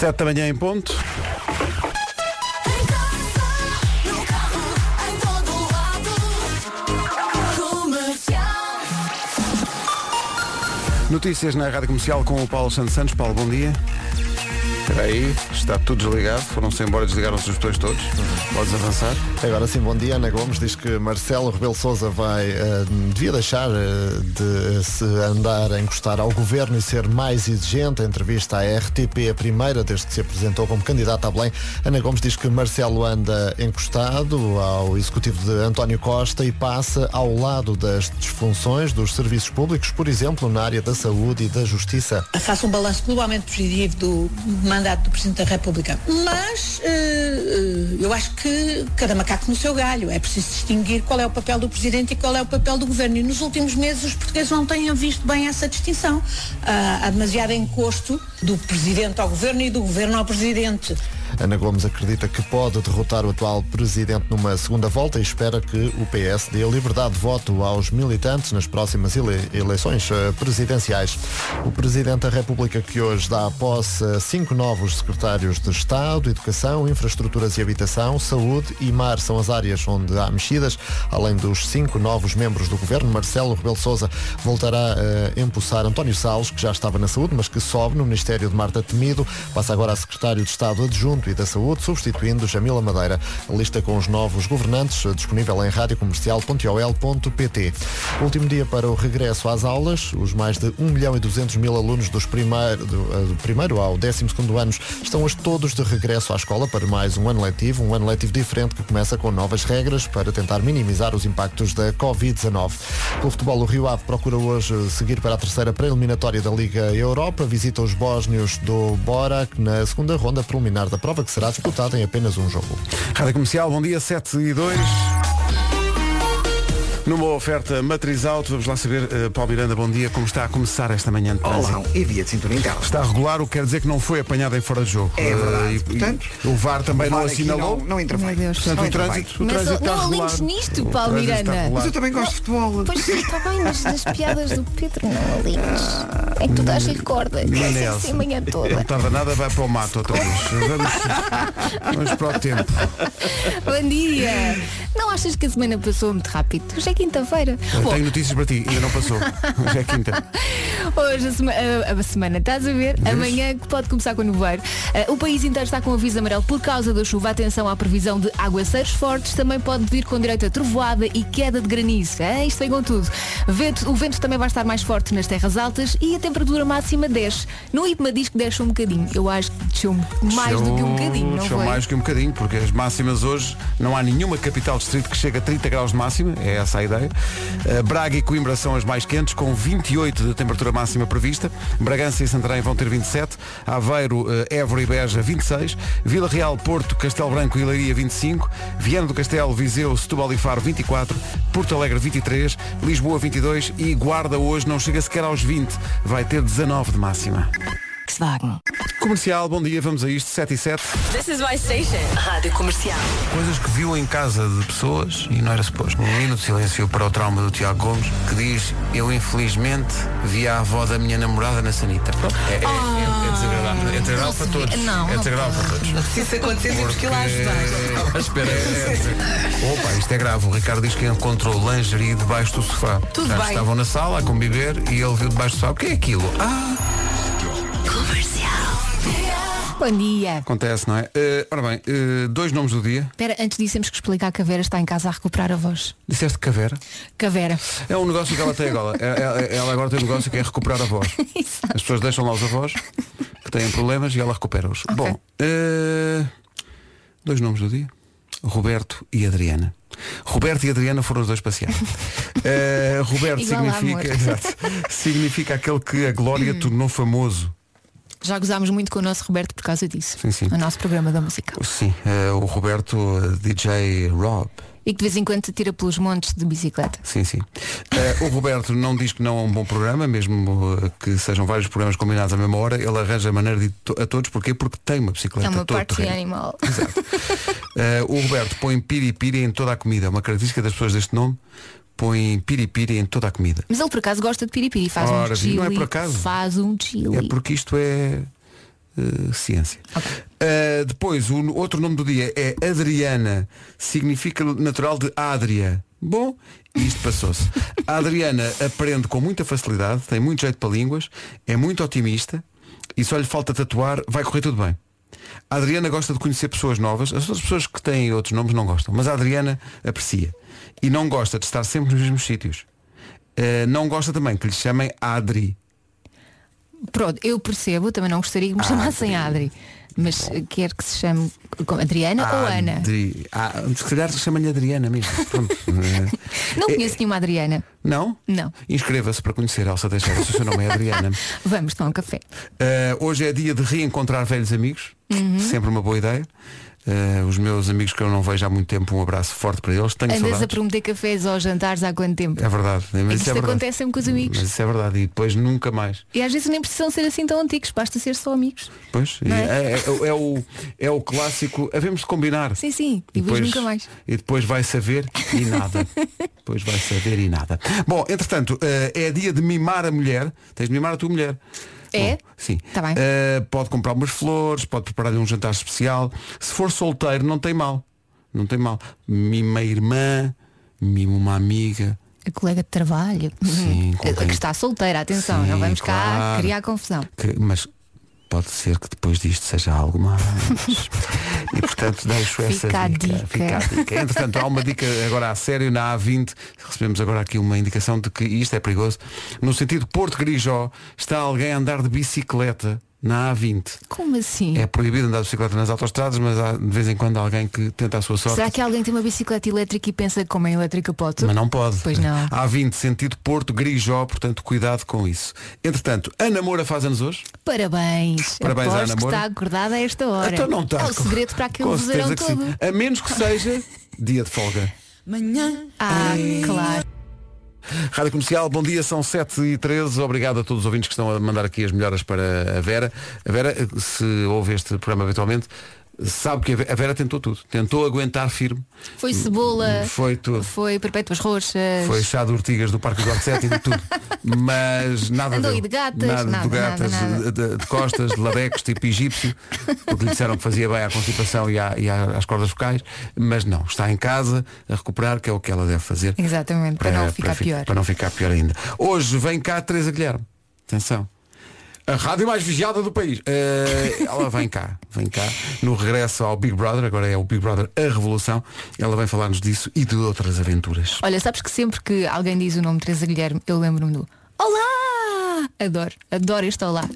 Sete da manhã em ponto. Notícias na Rádio Comercial com o Paulo Santos Santos. Paulo, bom dia. Espera aí, está tudo desligado. Foram-se embora, desligaram-se os botões todos. Podes avançar. Agora sim, bom dia. Ana Gomes diz que Marcelo Rebelo Souza vai, eh, devia deixar eh, de se andar a encostar ao governo e ser mais exigente. A entrevista à RTP, a primeira desde que se apresentou como candidato a Belém. Ana Gomes diz que Marcelo anda encostado ao executivo de António Costa e passa ao lado das disfunções dos serviços públicos, por exemplo, na área da saúde e da justiça. faço um balanço globalmente positivo do mandato do Presidente da República. Mas eh, eh, eu acho que cada macaco no seu galho. É preciso distinguir qual é o papel do Presidente e qual é o papel do Governo. E nos últimos meses os portugueses não têm visto bem essa distinção. Há demasiado encosto do Presidente ao Governo e do Governo ao Presidente. Ana Gomes acredita que pode derrotar o atual presidente numa segunda volta e espera que o PS dê liberdade de voto aos militantes nas próximas ele eleições eh, presidenciais. O Presidente da República que hoje dá posse a cinco novos secretários de Estado, Educação, Infraestruturas e Habitação, Saúde e Mar são as áreas onde há mexidas, além dos cinco novos membros do Governo. Marcelo Rebelo Sousa voltará a empossar António Salles, que já estava na Saúde, mas que sobe no Ministério de Marta Temido, passa agora a Secretário de Estado Adjunto e da Saúde, substituindo Jamila Madeira. A lista com os novos governantes disponível em radiocomercial.ol.pt. Último dia para o regresso às aulas. Os mais de 1 milhão e 200 mil alunos dos primeiro, do, eh, do primeiro ao 12 segundo anos estão hoje todos de regresso à escola para mais um ano letivo, um ano letivo diferente que começa com novas regras para tentar minimizar os impactos da Covid-19. Pelo futebol, o Rio Ave procura hoje seguir para a terceira pré-eliminatória da Liga Europa, visita os bósnios do Borac na segunda ronda preliminar da prova que será disputada em apenas um jogo. Rádio Comercial, bom dia, 7 e 2. Numa oferta matriz alto, vamos lá saber, uh, Paulo Miranda, bom dia, como está a começar esta manhã de trânsito? Olá, e via de cintura interna. Está regular, o que quer dizer que não foi apanhado em fora de jogo. É verdade. Uh, e, Portanto, e o VAR também o VAR não assinalou. Não, não intervém. Portanto, Não o trânsito, o Mas trânsito não está alinhes nisto, Paulo Miranda. Mas eu também gosto de futebol. Pois está bem, mas nas piadas do Pedro não alinhas. É que tu dás-lhe corda. Não É assim, essa. assim a manhã Não toda. tarda nada, vai para o mato outra vez. Vamos, vamos para o tempo. Bom dia. Não achas que a semana passou muito rápido? É quinta-feira. Bom, Tenho notícias para ti, ainda não passou. Hoje é quinta. Hoje a, sema- a- a semana, estás a ver? Amanhã que pode começar com nevoeiro. Ah, o país inteiro está com aviso amarelo por causa da chuva. Atenção à previsão de aguaceiros fortes. Também pode vir com direito a trovoada e queda de granizo. Ah, isto vem com tudo. Vento- o vento também vai estar mais forte nas terras altas e a temperatura máxima desce. No IPMA diz que desce um bocadinho. Eu acho que desceu mais do que um bocadinho, não Desceu foi? mais do que um bocadinho, porque as máximas hoje não há nenhuma capital distrito que chegue a 30 graus de máxima, é essa a ideia. Uh, Braga e Coimbra são as mais quentes, com 28 de temperatura máxima prevista. Bragança e Santarém vão ter 27. Aveiro, uh, Évora e Beja 26. Vila Real, Porto, Castelo Branco e Leiria 25. Viana do Castelo, Viseu, Setúbal e Faro 24. Porto Alegre 23. Lisboa 22. E Guarda hoje não chega sequer aos 20. Vai ter 19 de máxima. Comercial, bom dia, vamos a isto, 7 e 7. This is my station. Rádio Comercial. Coisas que viu em casa de pessoas e não era suposto. Um minuto de silêncio para o trauma do Tiago Gomes, que diz, eu infelizmente vi a avó da minha namorada na sanita. Pronto, é, é, é, é desagradável. É desagradável para todos. Não, é desagradável para todos. Se isso acontecer, temos que ir lá ajudar. Espera, Opa, isto é grave. O Ricardo diz que encontrou lingerie debaixo do sofá. Tudo Já bem. estavam na sala a conviver e ele viu debaixo do sofá. O que é aquilo? Ah, Bom dia. Acontece, não é? Uh, ora bem, uh, dois nomes do dia. Espera, antes disso temos que explicar que a Vera está em casa a recuperar a voz. Disseste Cavera. Cavera. É um negócio que ela tem agora. Ela, ela agora tem um negócio que é recuperar a voz. Exato. As pessoas deixam lá os avós que têm problemas e ela recupera-os. Ok. Bom, uh, dois nomes do dia. Roberto e Adriana. Roberto e Adriana foram os dois passear. Uh, Roberto Igual a significa, exato, significa aquele que a Glória tornou famoso. Já gozámos muito com o nosso Roberto por causa disso. Sim, sim. O nosso programa da música. Sim, uh, o Roberto uh, DJ Rob. E que de vez em quando te tira pelos montes de bicicleta. Sim, sim. Eh, o Roberto não diz que não é um bom programa, mesmo eh, que sejam vários programas combinados à mesma hora, ele arranja maneira de to- a todos, porquê? Porque tem uma bicicleta É uma parte animal. Exato. Eh, o Roberto põe piripiri em toda a comida. É uma característica das pessoas deste nome. Põe piripiri em toda a comida. Mas ele por acaso gosta de piripiri, faz Ora, um chili. não é por acaso. Faz um chili. É porque isto é eh, ciência. Uh, depois, o outro nome do dia é Adriana, significa natural de Adria. Bom, isto passou-se. A Adriana aprende com muita facilidade, tem muito jeito para línguas, é muito otimista e só lhe falta tatuar, vai correr tudo bem. A Adriana gosta de conhecer pessoas novas, as pessoas que têm outros nomes não gostam, mas a Adriana aprecia. E não gosta de estar sempre nos mesmos sítios. Uh, não gosta também que lhe chamem Adri. Pronto, eu percebo, também não gostaria que me chamassem Adri. Mas eh, quer que se chame Adriana ou Ana? Adri... Ah, se calhar chama-lhe Adriana mesmo. Pronto. Não É- conheço nenhuma Adriana. Não? Não. Inscreva-se para conhecer Elsa Teixeira, se o seu nome é Adriana. Vamos tomar um café. Uh, hoje é dia de reencontrar velhos amigos. Uhum. Sempre uma boa ideia. Uh, os meus amigos que eu não vejo há muito tempo, um abraço forte para eles. Tenho Andas a saudades. prometer cafés ou jantares há quanto tempo? É verdade. Mas É isso é verdade. acontece sempre com os amigos. Mas isso é verdade. E depois nunca mais. E às vezes nem precisam ser assim tão antigos, basta ser só amigos. Pois, é? é? é- é o, é o clássico. Havemos de combinar. Sim, sim. E depois nunca mais. E depois vai saber e nada. depois vai saber e nada. Bom, entretanto, uh, é dia de mimar a mulher. Tens de mimar a tua mulher. É? Bom, sim. Tá bem. Uh, pode comprar umas flores, pode preparar-lhe um jantar especial. Se for solteiro, não tem mal. Não tem mal. Mima a irmã, mima uma amiga. A colega de trabalho. Sim, contém- que está solteira, atenção, Sim, não vamos cá claro. criar confusão. que- mas pode ser que depois disto seja algo mais. e portanto deixo essa Fica dica. dica. Fica a dica. Entretanto, há uma dica agora a sério na A20. Recebemos agora aqui uma indicação de que isto é perigoso. No sentido Porto Grijó, está alguém a andar de bicicleta na A20. Como assim? É proibido andar de bicicleta nas autostradas, mas há de vez em quando alguém que tenta a sua sorte. Será que alguém tem uma bicicleta elétrica e pensa que como é elétrica pode? Mas não pode. Pois não. Há 20 sentido Porto, Grijó, portanto cuidado com isso. Entretanto, a namora faz anos hoje. Parabéns. Parabéns à Aposto que namora. está acordada a esta hora. Então não está. É o segredo para aquele que todo. sim. A menos que seja dia de folga. Ah, claro. Rádio Comercial, bom dia, são 7 e 13 Obrigado a todos os ouvintes que estão a mandar aqui as melhoras para a Vera. A Vera, se ouve este programa habitualmente, sabe que a Ve- a Vera tentou tudo. Tentou aguentar firme. Foi cebola. Foi tudo. Foi perpétuas roxas. Foi chá de ortigas do Parque do Arco e tudo. Mas nada Andou deu. de gatas, nada, nada, de gatas, nada, nada. De, de costas, de labecos, tipo egípcio, porque lhe disseram que fazia bem à constipação e, à- e às cordas vocais, mas não, está em casa a recuperar, que é o que ela deve fazer. Exatamente, para, não ficar fi- pior. Para não ficar pior ainda. Hoje vem cá Teresa Guilherme. Atenção. A rádio mais vigiada do país. Eh, ela vem cá, vem cá, no regresso ao Big Brother, agora é o Big Brother A Revolução. Ela vem falar-nos disso e de outras aventuras. Olha, sabes que sempre que alguém diz o nome Teresa Guilherme, eu lembro-me do Olá! Adoro, adoro este olá.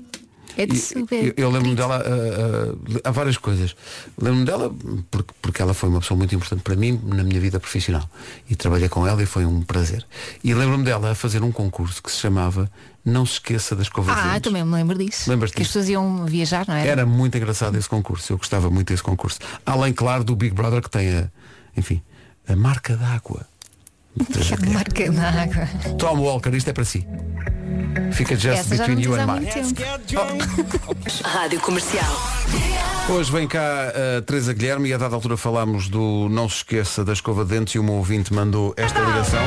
É de super. Eu, eu lembro-me dela ah, ah, há várias coisas. Lembro-me dela porque, porque ela foi uma pessoa muito importante para mim na minha vida profissional. E trabalhei com ela e foi um prazer. E lembro-me dela a fazer um concurso que se chamava Não se esqueça das escova de Ah, também me lembro disso. Lembras-te Que as pessoas iam viajar, não é? Era muito engraçado esse concurso. Eu gostava muito desse concurso. Além, claro, do Big Brother que tem a, enfim, a marca d'água. Que marca na água. Tom Walker, isto é para si. Fica just Essa between you and mine. tempo. Rádio Comercial. Hoje vem cá a Teresa Guilherme e a dada altura falámos do Não se esqueça da escova de dentes e uma ouvinte mandou esta ligação.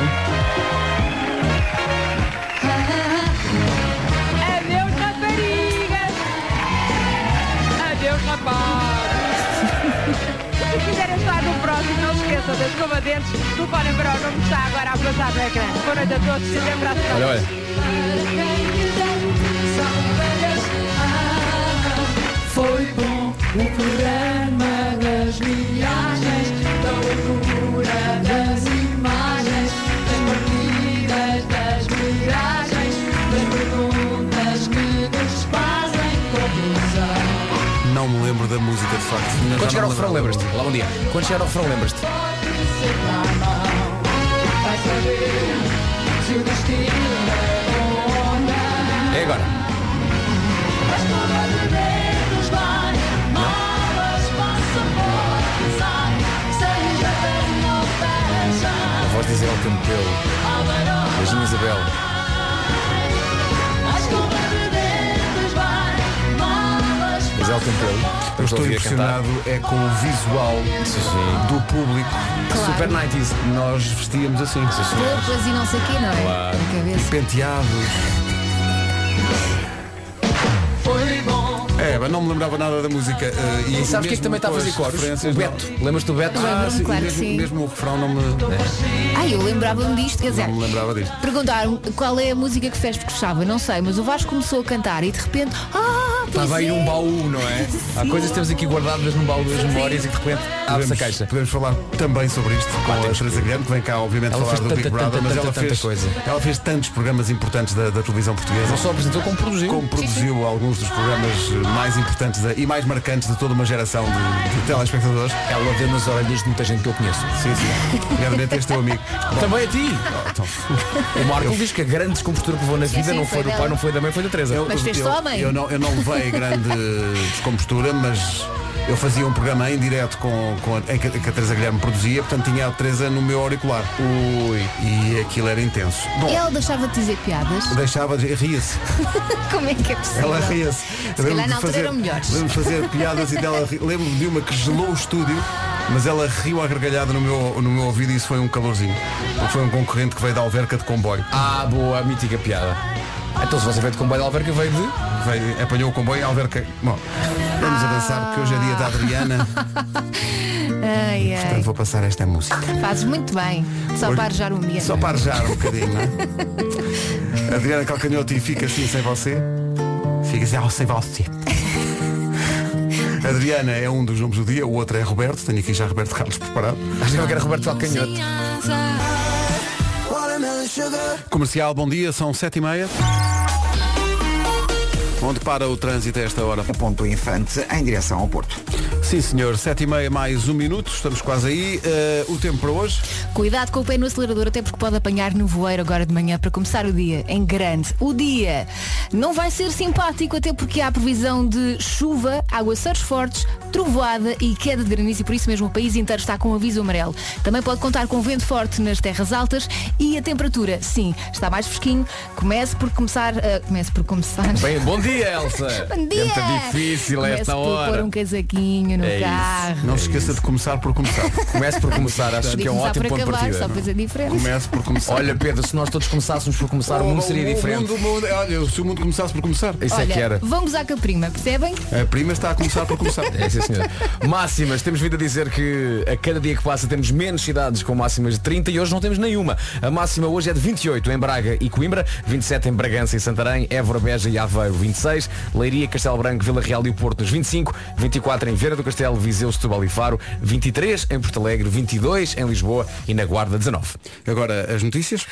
Esqueçam da escova de dentes. Telefonem para o nome que está agora a passar no ecrã. Boa noite a todos e até para a semana. Olha, olha. Foi bom o programa das viagens, da loucura das imagens, das partidas, das viagens, das perguntas que nos fazem confusão. Não me lembro da música de facto. Quando chegar ao refrão, lembras-te? Olá, bom dia. Quando chegar ao refrão, lembras-te? Vai saber se o destino é. É agora. De vai, malas fecha. A voz de Isabel Campelo. Beijinho, Isabel. Campelo. Eu estou impressionado é com o visual Sim, sim. do público. Claro. Super 90s. Nós vestíamos assim. Roupas e não sei o quê, não é? Claro. Na cabeça. Penteados. É Peba. Não me lembrava nada da música. eh, E sabes quem é que mesmo também está a com fazer as coros? referências, O não. Beto. Lembras-te do Beto? Ah, Lembro-me, sim, claro que mesmo, sim. mesmo o refrão não me, Ai, eu lembrava-me disto, quer dizer, não me lembrava disto. perguntaram qual é a música que Fez gostava, não sei, mas o Vasco começou a cantar e de repente, ah, Estava aí num baú, não é? Há coisas que temos aqui guardadas num baú das memórias e de repente abre-se a Podemos, caixa. podemos falar também sobre isto com a Teresa Guilherme, que vem cá obviamente Ela falar fez do Big Brother, mas ela tanta fez, coisa. ela fez tantos programas importantes da, da televisão portuguesa. Não só apresentou como produziu. Como produziu alguns dos programas mais importantes da- e mais marcantes de toda uma geração de, de telespectadores. Ela deu nas orelhas de muita gente que eu conheço. Sim, sim. Nomeadamente este teu amigo. Também a ti. Então, O Marco diz que a grande descompostura que levou na vida não foi do pai, não foi da mãe, foi da Teresa. eu, Mas não, eu não levei grande descompostura, mas eu fazia um programa em direto com, com a, em que, a Teresa Guilherme produzia, portanto tinha a Teresa no meu auricular. Ui. E aquilo era intenso. Bom, E ela deixava de dizer piadas. deixava de ria-se. Como é que é possível? Ela ria-se. Se calhar na altura eram melhores. Lembro de fazer piadas e dela ri- lembro de uma que gelou o estúdio, mas ela riu à gargalhada no meu, no meu ouvido e isso foi um calorzinho. Foi um concorrente que veio da alverca de comboio. Ah, boa, mítica piada. Então se você veio de comboio de Alverca, veio de... Veio, apanhou o comboio e alverca. Bom, vamos avançar porque hoje é dia da Adriana. Ai, Portanto ai. vou passar esta música. Fazes muito bem. Só Hoje- para arejar o ambiente. Só para arejar um bocadinho, não é? Adriana Calcanhoto e fica assim sem você. Fica assim, oh, sem você. Adriana é um dos nomes do dia, o outro é Roberto. Tenho aqui já Roberto Carlos preparado. Acho que era Roberto Calcanhoto. Comercial, bom dia, são sete e meia. Onde para o trânsito a esta hora? A Ponto Infante em direção ao Porto. Sim, senhor, sete e meia mais um minuto, estamos quase aí. Eh, o tempo para hoje? Cuidado com o pé no acelerador, até porque pode apanhar no voeiro agora de manhã para começar o dia em grande. O dia não vai ser simpático, até porque há previsão de chuva, aguaceiros fortes, trovoada e queda de granizo e por isso mesmo o país inteiro está com aviso amarelo. Também pode contar com vento forte nas terras altas e a temperatura, sim, está mais fresquinho. Comece por começar. ah, comece por começar. Bem, bom dia, Elsa. Bom dia! É difícil Comece esta por pôr hora. um casaquinho no É isso. carro. Não se esqueça de começar por começar. Comece por começar, acho que é um ótimo ponto de acabar, partida. só para ser diferente. Comece por começar. Olha, Pedro, se nós todos começássemos por começar, o mundo seria diferente. mundo- o mundo- olha, se o mundo começasse por começar. Isso é Olha, que era. vamos à caprima, percebem? A prima está a começar por começar. Sim, senhor. Máximas, temos vindo a dizer que a cada dia que passa temos menos cidades com máximas de 30 e hoje não temos nenhuma. A máxima hoje é de 28 em Braga e Coimbra, 27 em Bragança e Santarém, Évora, Beja e Aveiro, 26, Leiria, Castelo Branco, Vila Real e o Porto nos 25, 24 em Vieira do Castelo, Viseu, Setúbal e Faro, 23 em Porto Alegre, 22 em Lisboa e na Guarda 19. Agora as notícias.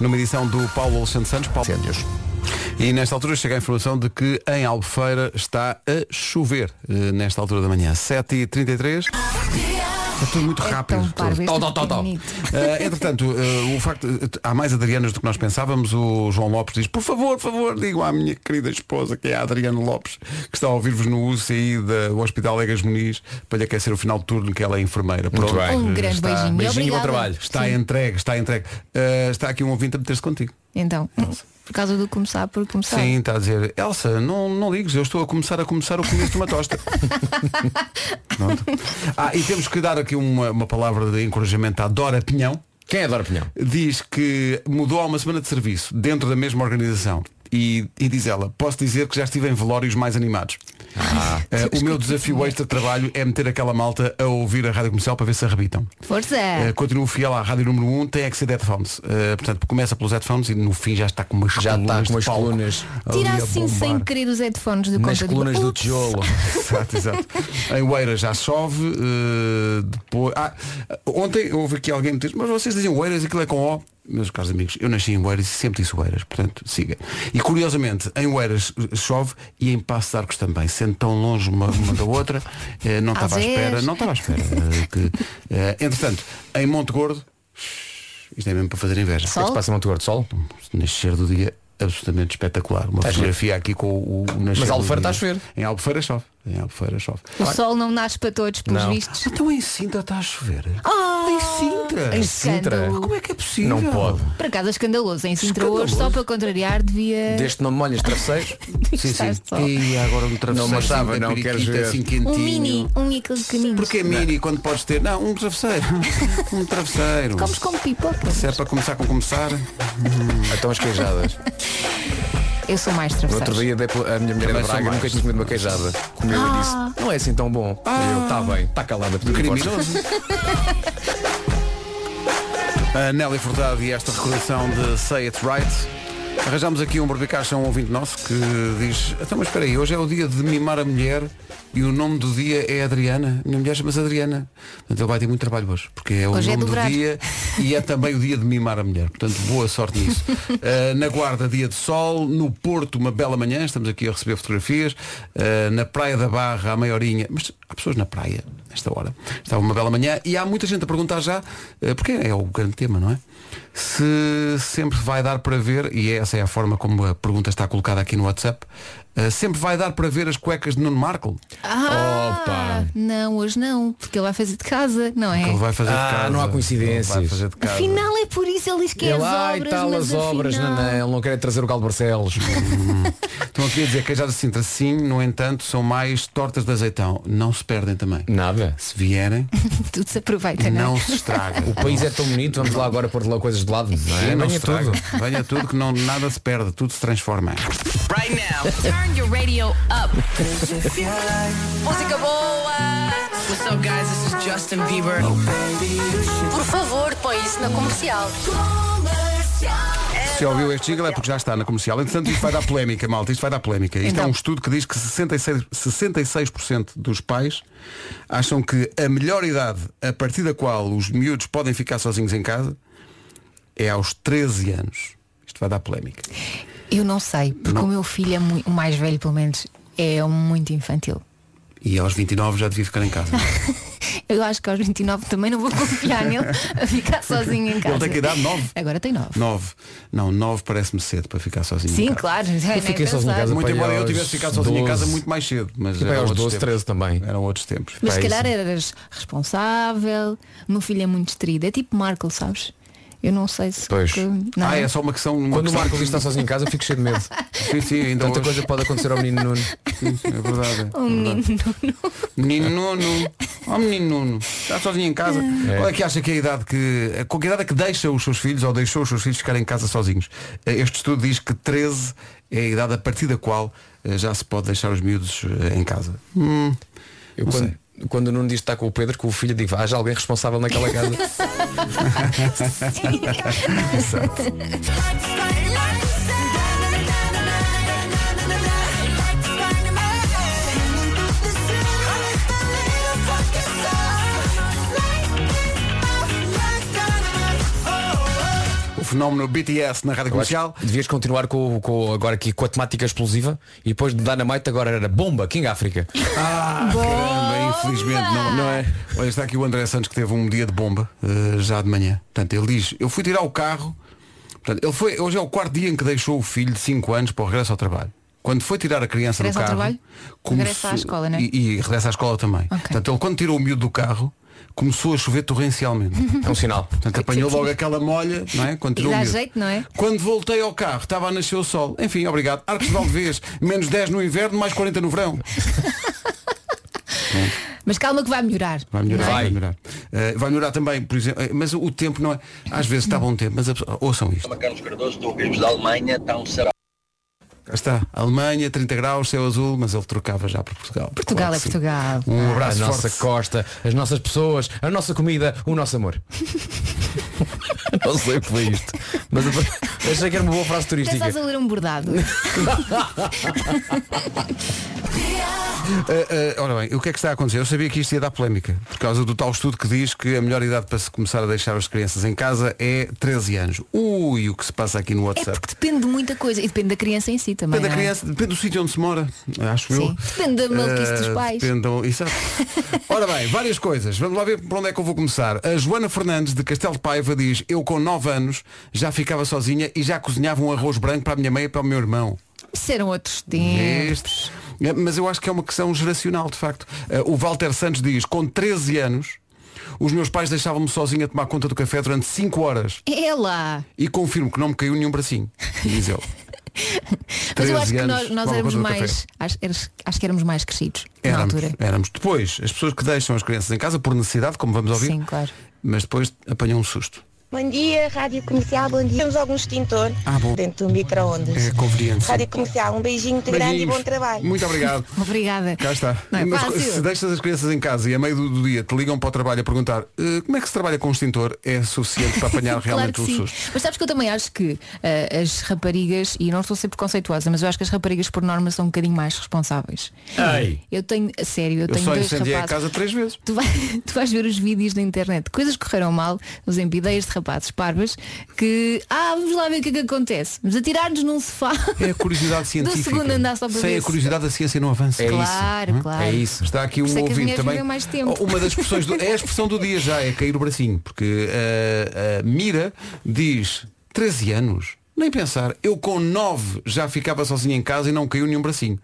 Numa edição do Paulo Alexandre Santos. Paulo... Incêndios. E nesta altura chega a informação de que em Albufeira está a chover eh, nesta altura da manhã. 7h33. É tudo muito É rápido. tão parvo Tó, tó, tó, tó. pequenito. Eh, entretanto, eh, o facto eh, há mais Adrianas do que nós pensávamos. O João Lopes diz, por favor, por favor, digam à minha querida esposa, que é a Adriana Lopes, que está a ouvir-vos no UCI do Hospital Egas Muniz, para lhe aquecer o final de turno, que ela é enfermeira. Muito Pronto. bem. Um grande Está- beijinho. E Beijinho, bom obrigada. trabalho. Está entregue, está entregue. Está aqui um ouvinte a meter-se contigo. Então, por causa do começar por começar. Sim, está a dizer, Elsa, não, não ligues, eu estou a começar a começar o começo de uma tosta. Pronto. Ah, e temos que dar aqui uma, uma palavra de encorajamento à Dora Pinhão. Quem é Dora Pinhão? Diz que mudou há uma semana de serviço dentro da mesma organização. E, e diz ela, posso dizer que já estive em velórios mais animados. Eh, o meu desafio extra de trabalho é meter aquela malta a ouvir a rádio comercial para ver se arrebitam. Força! Eh, continuo fiel à rádio número 1, um, tem é que ser de headphones. Eh, portanto, começa pelos headphones e no fim já está com umas Já colunas está com de as palco colunas Tira assim sem querer os headphones do nas colunas do Ups. tijolo. Exato, exato. Em Oeiras já chove. eh, depois... Ah, ontem houve aqui alguém que diz, mas vocês dizem Oeiras, aquilo é com O. Meus caros amigos, eu nasci em Oeiras e sempre disse Oeiras, portanto, siga. E curiosamente, em Oeiras eh, chove e em Passo de Arcos também, sendo tão longe uma, uma da outra, eh, não estava à espera, não estava à espera. eh, que, eh, entretanto, em Monte Gordo, isto é mesmo para fazer inveja. O que é que se passa em Monte Gordo? Sol? Nascer do dia absolutamente espetacular. Uma Está fotografia aqui com o, o nascer Mas Albufeira está a chover. Em Albufeira chove. Em Albufeira chove. O sol não nasce para todos, pelos Não. vistos. Então em Sintra está a chover. Oh, em Sintra. Em Sintra? escândalo. Como é que é possível? Não pode. Por acaso é escandaloso. Em Sintra Escandaloso. hoje, só para contrariar, devia. Desde que não molhas travesseiros. Sim, sim. Estás só. E agora um travesseiro. Não mostrava, assim, da não, periquita, queres ver. Assim, quentinho. Um mini, um aquele pequenino. Porquê mini quando podes ter? Não, um travesseiro. um travesseiro. Comes como pipoca. Se é para começar com começar. Então as queijadas. Eu sou mais No travesseiro. outro dia dei pela- a minha mulher Também sou Braga mais. nunca tinha comido uma queijada. Comeu e disse, não é assim tão bom. E eu, está bem, está calada. Criminoso. A Nelly Furtado e esta recordação de Say It Right. Arranjámos aqui um barbicacho a um ouvinte nosso que diz, então mas espera aí, hoje é o dia de mimar a mulher e o nome do dia é Adriana. Minha mulher chama-se Adriana. Portanto, ele vai ter muito trabalho hoje, porque é o Hoje é nome do dobrar. dia e é também o dia de mimar a mulher. Portanto, boa sorte nisso. Uh, na Guarda, dia de sol. No Porto, uma bela manhã. Estamos aqui a receber fotografias. Uh, na Praia da Barra, à meia horinha. Mas há pessoas na praia, nesta hora. Estava uma bela manhã. E há muita gente a perguntar já, uh, porque é o grande tema, não é? Se sempre vai dar para ver, e essa é a forma como a pergunta está colocada aqui no WhatsApp, uh, sempre vai dar para ver as cuecas de Nuno Marco? Ah, Opa. não, hoje não, porque ele vai fazer de casa, não é? Ele vai fazer de Ah, casa. não há coincidências. Ele vai fazer de casa. Afinal é por isso ele diz que é Ele, as ai, obras, tal mas as obras, afinal... não, não, ele não quer trazer o Galo de Barcelos. Estão aqui a dizer que a Jada Sintra sim, no entanto, são mais tortas de azeitão. Não se perdem também. Nada. Se vierem, Tudo se aproveita, não, não é? se estraga. O país é tão bonito, vamos lá agora pôr lá coisas de lado. Não é? Sim, não se Venha estraga. tudo. Venha tudo que não, nada se perde, tudo se transforma. Right now. Turn your radio up. Música boa. What's up, guys? This is Justin Bieber. Por favor, põe isso na comercial. Se ouviu este jingle é porque já está na comercial. Entretanto, isto vai dar polémica, malta. Isto vai dar polémica. Isto é Então. um estudo que diz que 66%, 66% dos pais acham que a melhor idade a partir da qual os miúdos podem ficar sozinhos em casa é aos 13 anos. Isto vai dar polémica. Eu não sei, porque Não. o meu filho é muito, o mais velho pelo menos, é muito infantil. E aos 29 já devia ficar em casa. Eu acho que aos 29 também não vou confiar nele a ficar sozinho em casa. Ele tem que idade 9. Agora tem 9. 9. Não, 9 parece-me cedo para ficar sozinho em Sim, claro. já nem fiquei sozinho em casa. Muito embora eu tivesse ficado sozinho em casa 12. muito mais cedo. Mas eram aos outros 12, tempos. 13 também. Eram outros tempos. Mas se calhar eras responsável, o meu filho é muito distraído. É tipo Marco, sabes? Eu não sei se. Pois. que- não. Ah, é só uma questão. Uma Quando o questão Marco diz que está sozinho em casa, eu fico cheio de medo. Sim, sim, ainda Tanta hoje. coisa pode acontecer ao menino Nuno. Sim, sim, é verdade. O menino. Menino Nuno. Oh menino Nuno. Está sozinho em casa. Qual é que acha que é a idade que. Com que idade é que deixa os seus filhos ou deixou os seus filhos ficarem em casa sozinhos? Eh, Este estudo diz que 13 é a idade a partir da qual eh, já se pode deixar os miúdos eh, em casa. Hum, Eu Não quando, quando o Nuno diz que está com o Pedro, com o filho, digo, já há alguém responsável naquela casa. o fenómeno BTS na rádio comercial. devias continuar com, com- agora aqui com a temática explosiva e depois de Dynamite agora era bomba, King África. Ah, caramba, infelizmente não, não é. Olha, está aqui o André Santos que teve um dia de bomba eh, já de manhã. Portanto, ele diz, eu fui tirar o carro. Portanto, ele foi, hoje é o quarto dia em que deixou o filho de 5 anos para o regresso ao trabalho. Quando foi tirar a criança Regressa do ao carro, trabalho? Regressa à escola, não é? e, e regressa à escola também. Portanto, ele quando tirou o miúdo do carro, começou a chover torrencialmente. É um sinal. Portanto, apanhou logo aquela molha, não é? Quando E tirou o dá miúdo. jeito, não é? Quando voltei ao carro, estava a nascer o sol. Enfim, obrigado. Arcos de Valdevez, menos 10 no inverno, mais 40 no verão. Mas calma que vai melhorar. Vai melhorar, é? vai melhorar. Eh, vai melhorar também, por exemplo, eh, mas o tempo não é. Às vezes está bom tempo, mas a pessoa- ouçam isto. Carlos Cardoso, ouvir-vos da Alemanha, está um sarau. Cá está. Alemanha, 30 graus, céu azul, mas ele trocava já para Portugal. Portugal Claro é sim. Portugal. Um a abraço nossa forte. costa, as nossas pessoas, a nossa comida, o nosso amor. Não sei o que foi isto. Mas eu achei que era uma boa frase turística. Estás a ler um bordado. Eh, eh, ora bem, o que é que está a acontecer? Eu sabia que isto ia dar polémica, por causa do tal estudo que diz que a melhor idade para se começar a deixar as crianças em casa é 13 anos. Ui, o que se passa aqui no É WhatsApp. porque depende de muita coisa. E depende da criança em si também. Depende da é? criança, depende do sítio onde se mora, acho eu. Sim. Depende da maluquice dos Eh, pais. depende do- Exato. Ora bem, várias coisas. Vamos lá ver por onde é que eu vou começar. A Joana Fernandes, de Castelo de Paiva, diz Eu com 9 anos já ficava sozinha e já cozinhava um arroz branco para a minha mãe e para o meu irmão. Eram outros tempos. Este. É, Mas eu acho que é uma questão geracional, de facto. Eh, O Walter Santos diz, com 13 anos, os meus pais deixavam-me sozinha a tomar conta do café durante 5 horas. É lá. E confirmo que não me caiu nenhum bracinho, diz ele. Mas 13 eu acho que nós, nós éramos mais. Acho, acho que éramos mais crescidos na Éramos, altura. éramos. Depois, as pessoas que deixam as crianças em casa por necessidade, como vamos ouvir, Sim, claro. mas depois apanham um susto. Bom dia, Rádio Comercial, bom dia. Temos algum extintor Ah, bom. dentro do micro-ondas. É conveniente. Rádio Comercial, um beijinho muito grande e bom trabalho. Muito obrigado. Obrigada. Cá está. Não é Mas se deixas as crianças em casa e a meio do, do dia te ligam para o trabalho a perguntar "Eh, como é que se trabalha com um extintor, é suficiente para apanhar Claro realmente que o susto. Mas sabes que eu também acho que eh, as raparigas, e não estou a ser preconceituosa, mas eu acho que as raparigas por norma são um bocadinho mais responsáveis. Ei. Eu tenho, a sério, eu, Eu tenho só dois incendiei a rapazes. casa três vezes. Tu, vai- tu vais ver os vídeos na internet, coisas correram mal, os empideias de rapazes parvas, que, ah, vamos lá ver o que é que acontece. Vamos atirar-nos num sofá. É a curiosidade científica. Do segundo andar só para Sem ver a curiosidade a ciência não avança. É isso. Claro, Hum? claro. É isso. Está aqui um isso é ouvinte também. vivem mais tempo. Oh, Uma das expressões do, é a expressão do dia já, é cair o bracinho, porque uh, a Mira diz 13 anos, nem pensar, eu com 9 já ficava sozinha em casa e não caiu nenhum bracinho.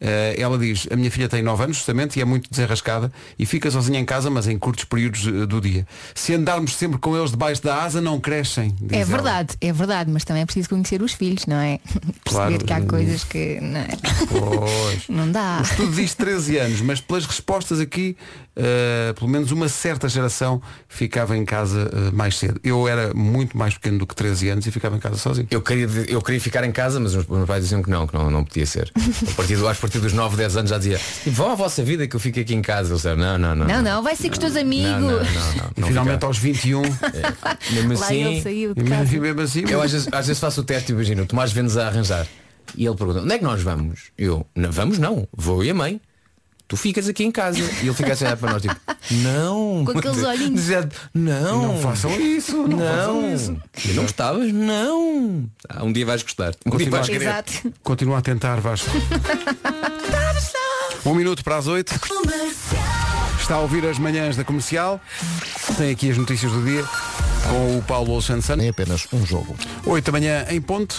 Uh, ela diz, a minha filha tem 9 anos justamente e é muito desenrascada e fica sozinha em casa, mas em curtos períodos uh, do dia. Se andarmos sempre com eles debaixo da asa, não crescem. É ela. verdade, é verdade, mas também é preciso conhecer os filhos, não é? Claro. Perceber que há coisas que não, é? Pois. não dá. O estudo diz 13 anos, mas pelas respostas aqui, uh, pelo menos uma certa geração ficava em casa uh, mais cedo. Eu era muito mais pequeno do que 13 anos e ficava em casa sozinho. Eu queria, eu queria ficar em casa, mas os meus pais diziam que não, que não, não podia ser. A partir, do, a partir dos 9, 10 anos já dizia, "E vão à vossa vida que eu fico aqui em casa. Eu disse, não, não, não. Não, não, vai ser com os teus amigos. Não, não, não, não, E não finalmente aos 21. Mesmo Lá assim, ele saiu de e casa. mesmo, mesmo assim. eu às vezes, às vezes faço o teste e imagino, o Tomás vem-nos a arranjar. E ele pergunta, onde é que nós vamos? Eu, não vamos não, vou eu e a mãe. Tu ficas aqui em casa. E ele fica a olhar para nós tipo, não. Com aqueles olhinhos. Dizendo, não. Não façam isso, não, façam isso. E não gostavas? Não. Ah, um dia vais gostar. Um dia vais querer. Exato. Continua a tentar, Vasco. um minuto para as 8. Está a ouvir as manhãs da comercial. Tem aqui as notícias do dia com o Paulo Alexandre Nem apenas um jogo. 8 da manhã em ponto.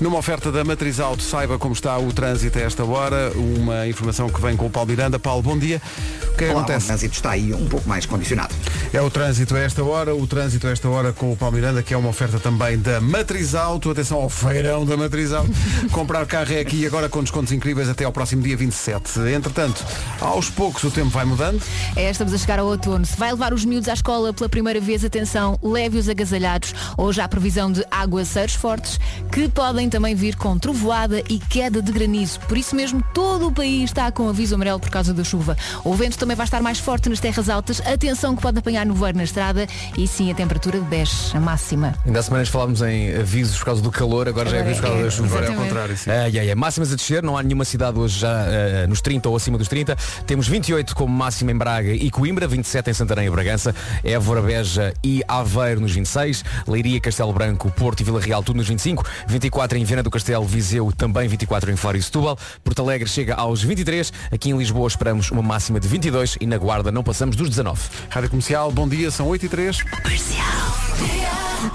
Numa oferta da Matriz Auto, saiba como está o trânsito a esta hora. Uma informação que vem com o Paulo Miranda. Paulo, bom dia. O que é que Olá, o acontece? trânsito está aí um pouco mais condicionado. É o trânsito a esta hora, o trânsito a esta hora com o Paulo Miranda, que é uma oferta também da Matriz Auto. Atenção ao feirão da Matriz Auto. Comprar carro é aqui agora com descontos incríveis até ao próximo dia 27. Entretanto, aos poucos o tempo vai mudando. É, estamos a chegar ao outono. Se vai levar os miúdos à escola pela primeira vez, atenção, leve-os agasalhados. Hoje há previsão de aguaceiros fortes, que podem também vir com trovoada e queda de granizo. Por isso mesmo, todo o país está com aviso amarelo por causa da chuva. O vento também vai estar mais forte nas terras altas. Atenção que pode apanhar nevoeiro na estrada e sim a temperatura desce, a máxima. Ainda há semanas falávamos em avisos por causa do calor, agora, já é avisos por causa é, da chuva. Agora é ao contrário, sim. Ai, ai, ai. Máximas a descer, não há nenhuma cidade hoje já eh, nos 30 ou acima dos 30. Temos 28 como máxima em Braga e Coimbra, 27 em Santarém e Bragança, Évora, Beja e Aveiro nos 26, Leiria, Castelo Branco, Porto e Vila Real tudo nos 25, 24 em Viana do Castelo, Viseu também 24 em Faro e Setúbal, Porto Alegre chega aos 23, aqui em Lisboa esperamos uma máxima de 22 e na Guarda não passamos dos 19. Rádio Comercial, bom dia, são 8 e 3.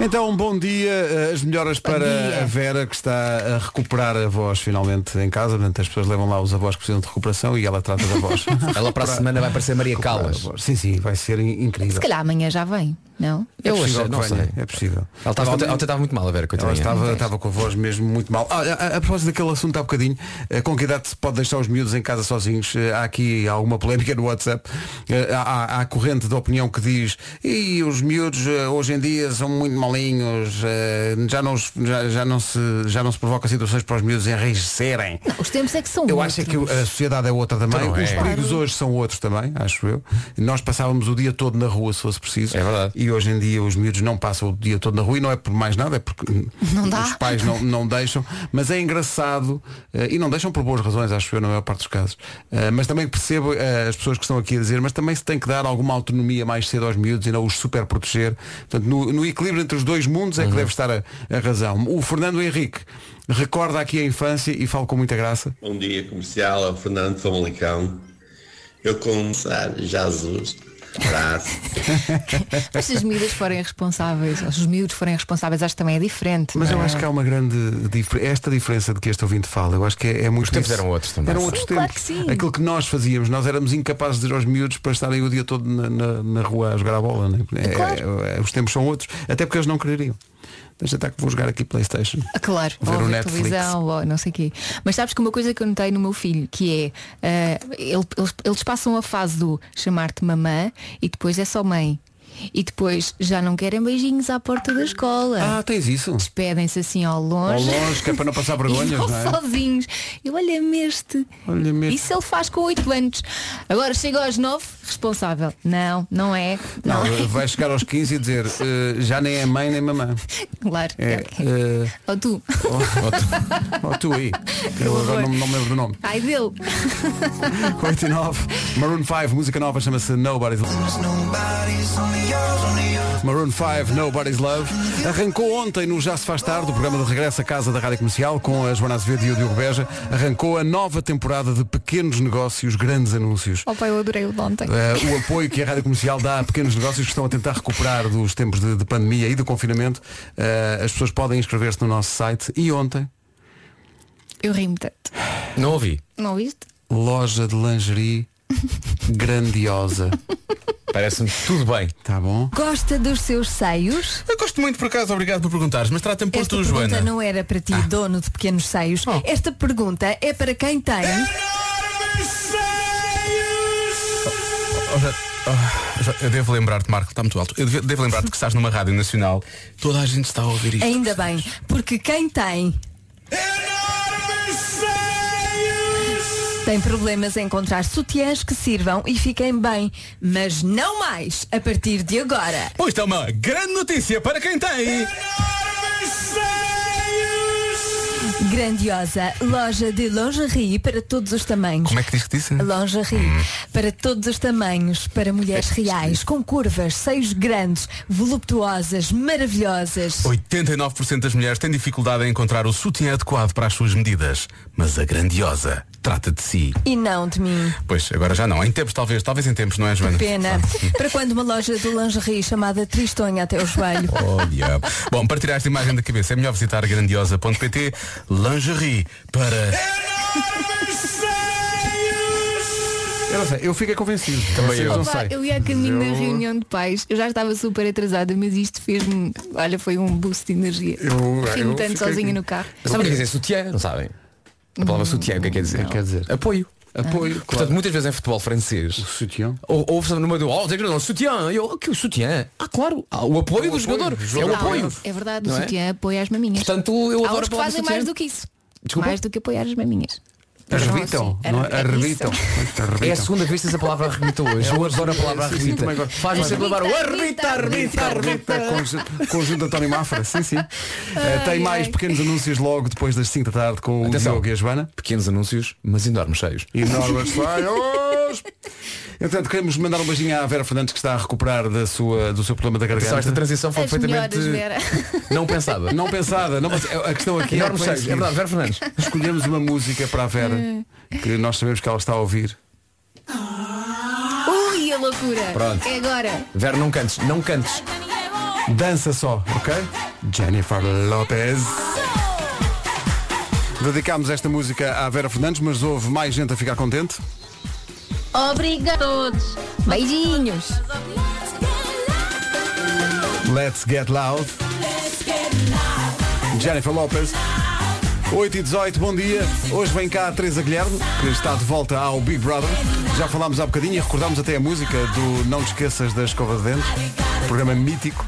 Então, bom dia, eh, as melhoras para dia. a Vera, que está a recuperar a voz finalmente em casa. Portanto, as pessoas levam lá os avós que precisam de recuperação e ela trata da voz. Ela para a semana vai parecer Maria voz. Sim, sim, vai ser in- incrível. Se calhar amanhã já vem, não? É Eu possível achei, que não sei. É possível. Ela estava, ontem, ontem estava muito mal a ver, Ela coitadinha. estava, estava com a voz mesmo muito mal. Ah, a, a, a propósito daquele assunto há bocadinho, eh, com que idade se pode deixar os miúdos em casa sozinhos? Eh, Há aqui alguma polémica no WhatsApp. Eh, Há, há- há a corrente de opinião que diz e os miúdos hoje em dia são muito malinhos, já não, já, já não se, já não se provoca situações para os miúdos enrijecerem. Não, os tempos é que são Eu outros. acho é que a sociedade é outra também. Então não Os é. perigos hoje são outros também, acho eu. Nós passávamos o dia todo na rua se fosse preciso. É verdade. E hoje em dia os miúdos não passam o dia todo na rua e não é por mais nada, é porque Não dá. os pais não, não deixam. Mas é engraçado eh, e não deixam por boas razões, acho eu, na maior parte dos casos. Eh, mas também percebo eh, as pessoas que estão aqui a dizer, mas também se tem que dar alguma autonomia mais cedo aos miúdos e não os super proteger. Portanto, no, no equilíbrio entre os dois mundos é Uhum. que deve estar a, a razão. O Fernando Henrique recorda aqui a infância e fala com muita graça. Bom dia comercial, é o Fernando Famalicão. Eu começar Jesus. Mas se as medidas forem responsáveis, se os miúdos forem responsáveis, acho que também é diferente. Mas eu é? acho que há uma grande diferença. Esta diferença de que este ouvinte fala, eu acho que é, é muito. Os tempos isso. eram outros também. Eram Sim, outros claro tempos. que sim. Aquilo que nós fazíamos, nós éramos incapazes de ir aos miúdos para estarem o dia todo na, na- na rua a jogar a bola. né? É, Claro. é- os tempos são outros. Até porque eles não quereriam. Deixa estar que vou jogar aqui Playstation. Ah, Claro, Ver ou o Netflix. televisão, ou não sei o quê. Mas sabes que uma coisa que eu notei no meu filho, que é, eh, ele- eles, eles passam a fase do chamar-te mamã e depois é só mãe. E depois já não querem beijinhos à porta da escola. Ah, tens isso? Despedem-se assim ao Ao longe. longe, que é para não passar vergonhas, e vão não é? sozinhos. Eu olha-me este. Olha-me este. Isso ele faz com 8 anos. Agora chega aos 9, responsável. Não, não é. Não, Não, é. vai chegar aos 15 e dizer eh, já nem é mãe nem mamã. Claro. É, eh, Ou tu. ou, ou tu aí. Eu agora não, não me lembro do nome. Ai dele. 8 e 9. Maroon 5, música nova, chama-se Nobody's Maroon 5, Nobody's Love. Arrancou ontem no Já se faz tarde, o programa de regresso à casa da Rádio Comercial, com a Joana Azevedo e o Diogo Beja. Arrancou a nova temporada de pequenos negócios, grandes anúncios. Oh pai, eu adorei o de ontem. Eh, o apoio que a Rádio Comercial dá a pequenos negócios que estão a tentar recuperar dos tempos de, de pandemia e de confinamento. Eh, as pessoas podem inscrever-se no nosso site. E ontem, Eu ri-me tanto. Não ouvi. Não viste? loja de lingerie grandiosa. Parece-me tudo bem. Tá bom? Gosta dos seus seios? Eu gosto muito por acaso, obrigado por perguntares, mas trata-me por Esta tu, pergunta Joana. não era para ti, dono de pequenos seios. Esta pergunta é para quem tem. Oh, já- oh, já- eu devo lembrar-te, Marco, está muito alto. Eu devo, devo lembrar-te que estás numa rádio nacional. Toda a gente está a ouvir isto. Ainda bem, porque quem tem. Tem problemas em encontrar sutiãs que sirvam e fiquem bem, mas não mais a partir de agora. Pois é uma grande notícia para quem tem. Grandiosa loja de lingerie para todos os tamanhos. Como é que diz que disse? Lingerie para todos os tamanhos, para mulheres reais, com curvas, seios grandes, voluptuosas, maravilhosas. 89% das mulheres têm dificuldade em encontrar o sutiã adequado para as suas medidas. Mas a grandiosa trata de si. E não de mim. Pois, agora já não. Em tempos, talvez. Talvez em tempos, não é, Joana? Pena. Para quando uma loja de lingerie chamada Tristonha até o joelho. Oh, diabo. Bom, para tirar esta imagem da cabeça é melhor visitar grandiosa.pt lingerie para... Eu não sei, eu fiquei convencido. Também eu. sei. eu ia a caminho Eu- da reunião de pais. Eu já estava super atrasada, mas isto fez-me. Olha, foi um boost de energia. Eu- eu tanto sozinha no carro. Sabem o que quer dizer sutiã? Não sabem? A palavra sutiã, o que é que quer dizer? Quer dizer, Apoio. apoio. Portanto, claro. muitas vezes em futebol francês Sutiã. ou- ouve-se no meio do oh, tem que não, sutiã. Eu, o que o sutiã? Ah, claro, ah, o apoio do jogador. É o apoio. É verdade, o é? sutiã apoia as maminhas. Portanto, eu Há adoro que fazem mais do que isso. Desculpa? Mais do que apoiar as maminhas. Arrebitam, não é? Arrebitam. É a segunda vez que diz a palavra arrebita hoje. Eu adoro a palavra arrebita. Faz-me sempre levar o arrebita, arrebita, Arrebita, conjunto, António Mafra, sim, sim. Eh, tem mais pequenos anúncios logo depois das 5 da tarde com o. Diogo e a Joana. Pequenos anúncios, mas enormes cheios. Enormes saios. Entretanto, queremos mandar um beijinho à Vera Fernandes que está a recuperar da sua, do seu problema da garganta. esta transição foi As perfeitamente não pensada. Não pensada, não, pense- a questão aqui é, cheios. É verdade, Vera Fernandes. Escolhemos uma música para a Vera que nós sabemos que ela está a ouvir. Ui, a loucura. Pronto. É agora. Vera, não cantes, não cantes. Dança só, ok? Jennifer Lopez. Dedicámos esta música à Vera Fernandes, mas houve mais gente a ficar contente. Obrigado a todos. Beijinhos. Let's Get Loud. Jennifer Lopez. 8 e 18, bom dia. Hoje vem cá a Teresa Guilherme, que está de volta ao Big Brother. Já falámos há bocadinho e recordámos até a música do Não Te Esqueças da Escova de Dentes, programa mítico.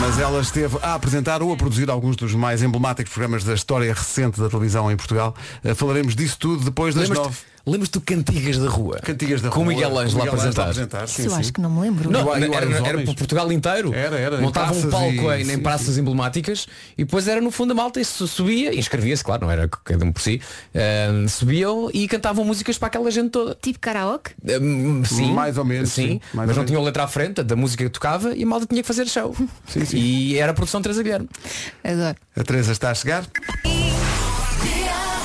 Mas ela esteve a apresentar ou a produzir alguns dos mais emblemáticos programas da história recente da televisão em Portugal. Eh, Falaremos disso tudo depois das nove. Lembras-te do Cantigas da Rua? Cantigas da Com o Rua, Miguel Ângelo com a o Miguel Ângelo apresentar. sim, Isso eu sim. acho que não me lembro. Não, era, era Homens? por Portugal inteiro. Era, era, em Montava um praças palco e- em, em sim, praças emblemáticas e depois era no fundo a malta e su- subia, e inscrevia-se, claro, não era cada um por si, eh, subiam e cantavam músicas para aquela gente toda. Tipo karaoke? Eh, sim, Mais ou menos, sim, sim, mais mas ou não tinha a letra à frente da música que tocava e a malta tinha que fazer show. Sim, sim. E era a produção de Teresa Guilherme. Adoro. A Teresa está a chegar.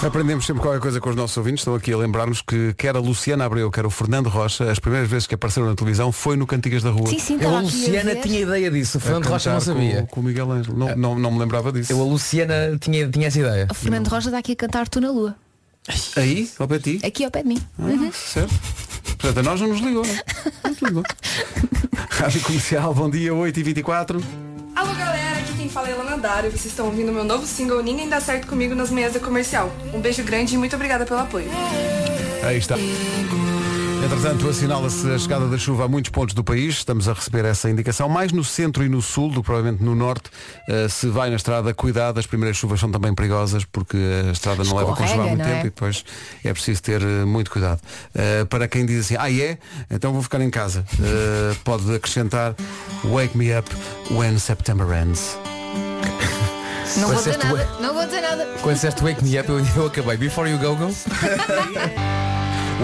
Aprendemos sempre qualquer coisa com os nossos ouvintes. Estão aqui a lembrar-nos que quer a Luciana Abreu, quer o Fernando Rocha, as primeiras vezes que apareceram na televisão foi no Cantigas da Rua. Sim, sim, Eu, a a Luciana ver. tinha ideia disso, o A Fernando Rocha não sabia. Com, com o Miguel Ângelo. Não, não, não me lembrava disso. Eu, a Luciana tinha, tinha essa ideia. O Fernando Rocha está aqui a cantar Tu na Lua. Aí, ao pé de ti. Aqui ao pé de mim. Ah, Certo? Portanto, a nós não nos ligou. não é? Ah, tudo bem. Rádio Comercial, bom dia, 8h24. Fala é Elana Dário. Vocês estão ouvindo meu novo single Ninguém Dá Certo Comigo nas meias da comercial. Um beijo grande e muito obrigada pelo apoio. Aí está. Entretanto, assinala-se a chegada da chuva a muitos pontos do país. Estamos a receber essa indicação. Mais no centro e no sul, do que provavelmente no norte. Uh, se vai na estrada, cuidado. As primeiras chuvas são também perigosas porque a estrada não leva a congelar muito não tempo é? e depois é preciso ter uh, muito cuidado. Uh, para quem diz assim, ah é? Então vou ficar em casa. Uh, pode acrescentar Wake Me Up When September Ends. Não vou dizer nada, não vou dizer nada. Quando disseste Wake Me Up, eu, eu acabei. Before you go, go.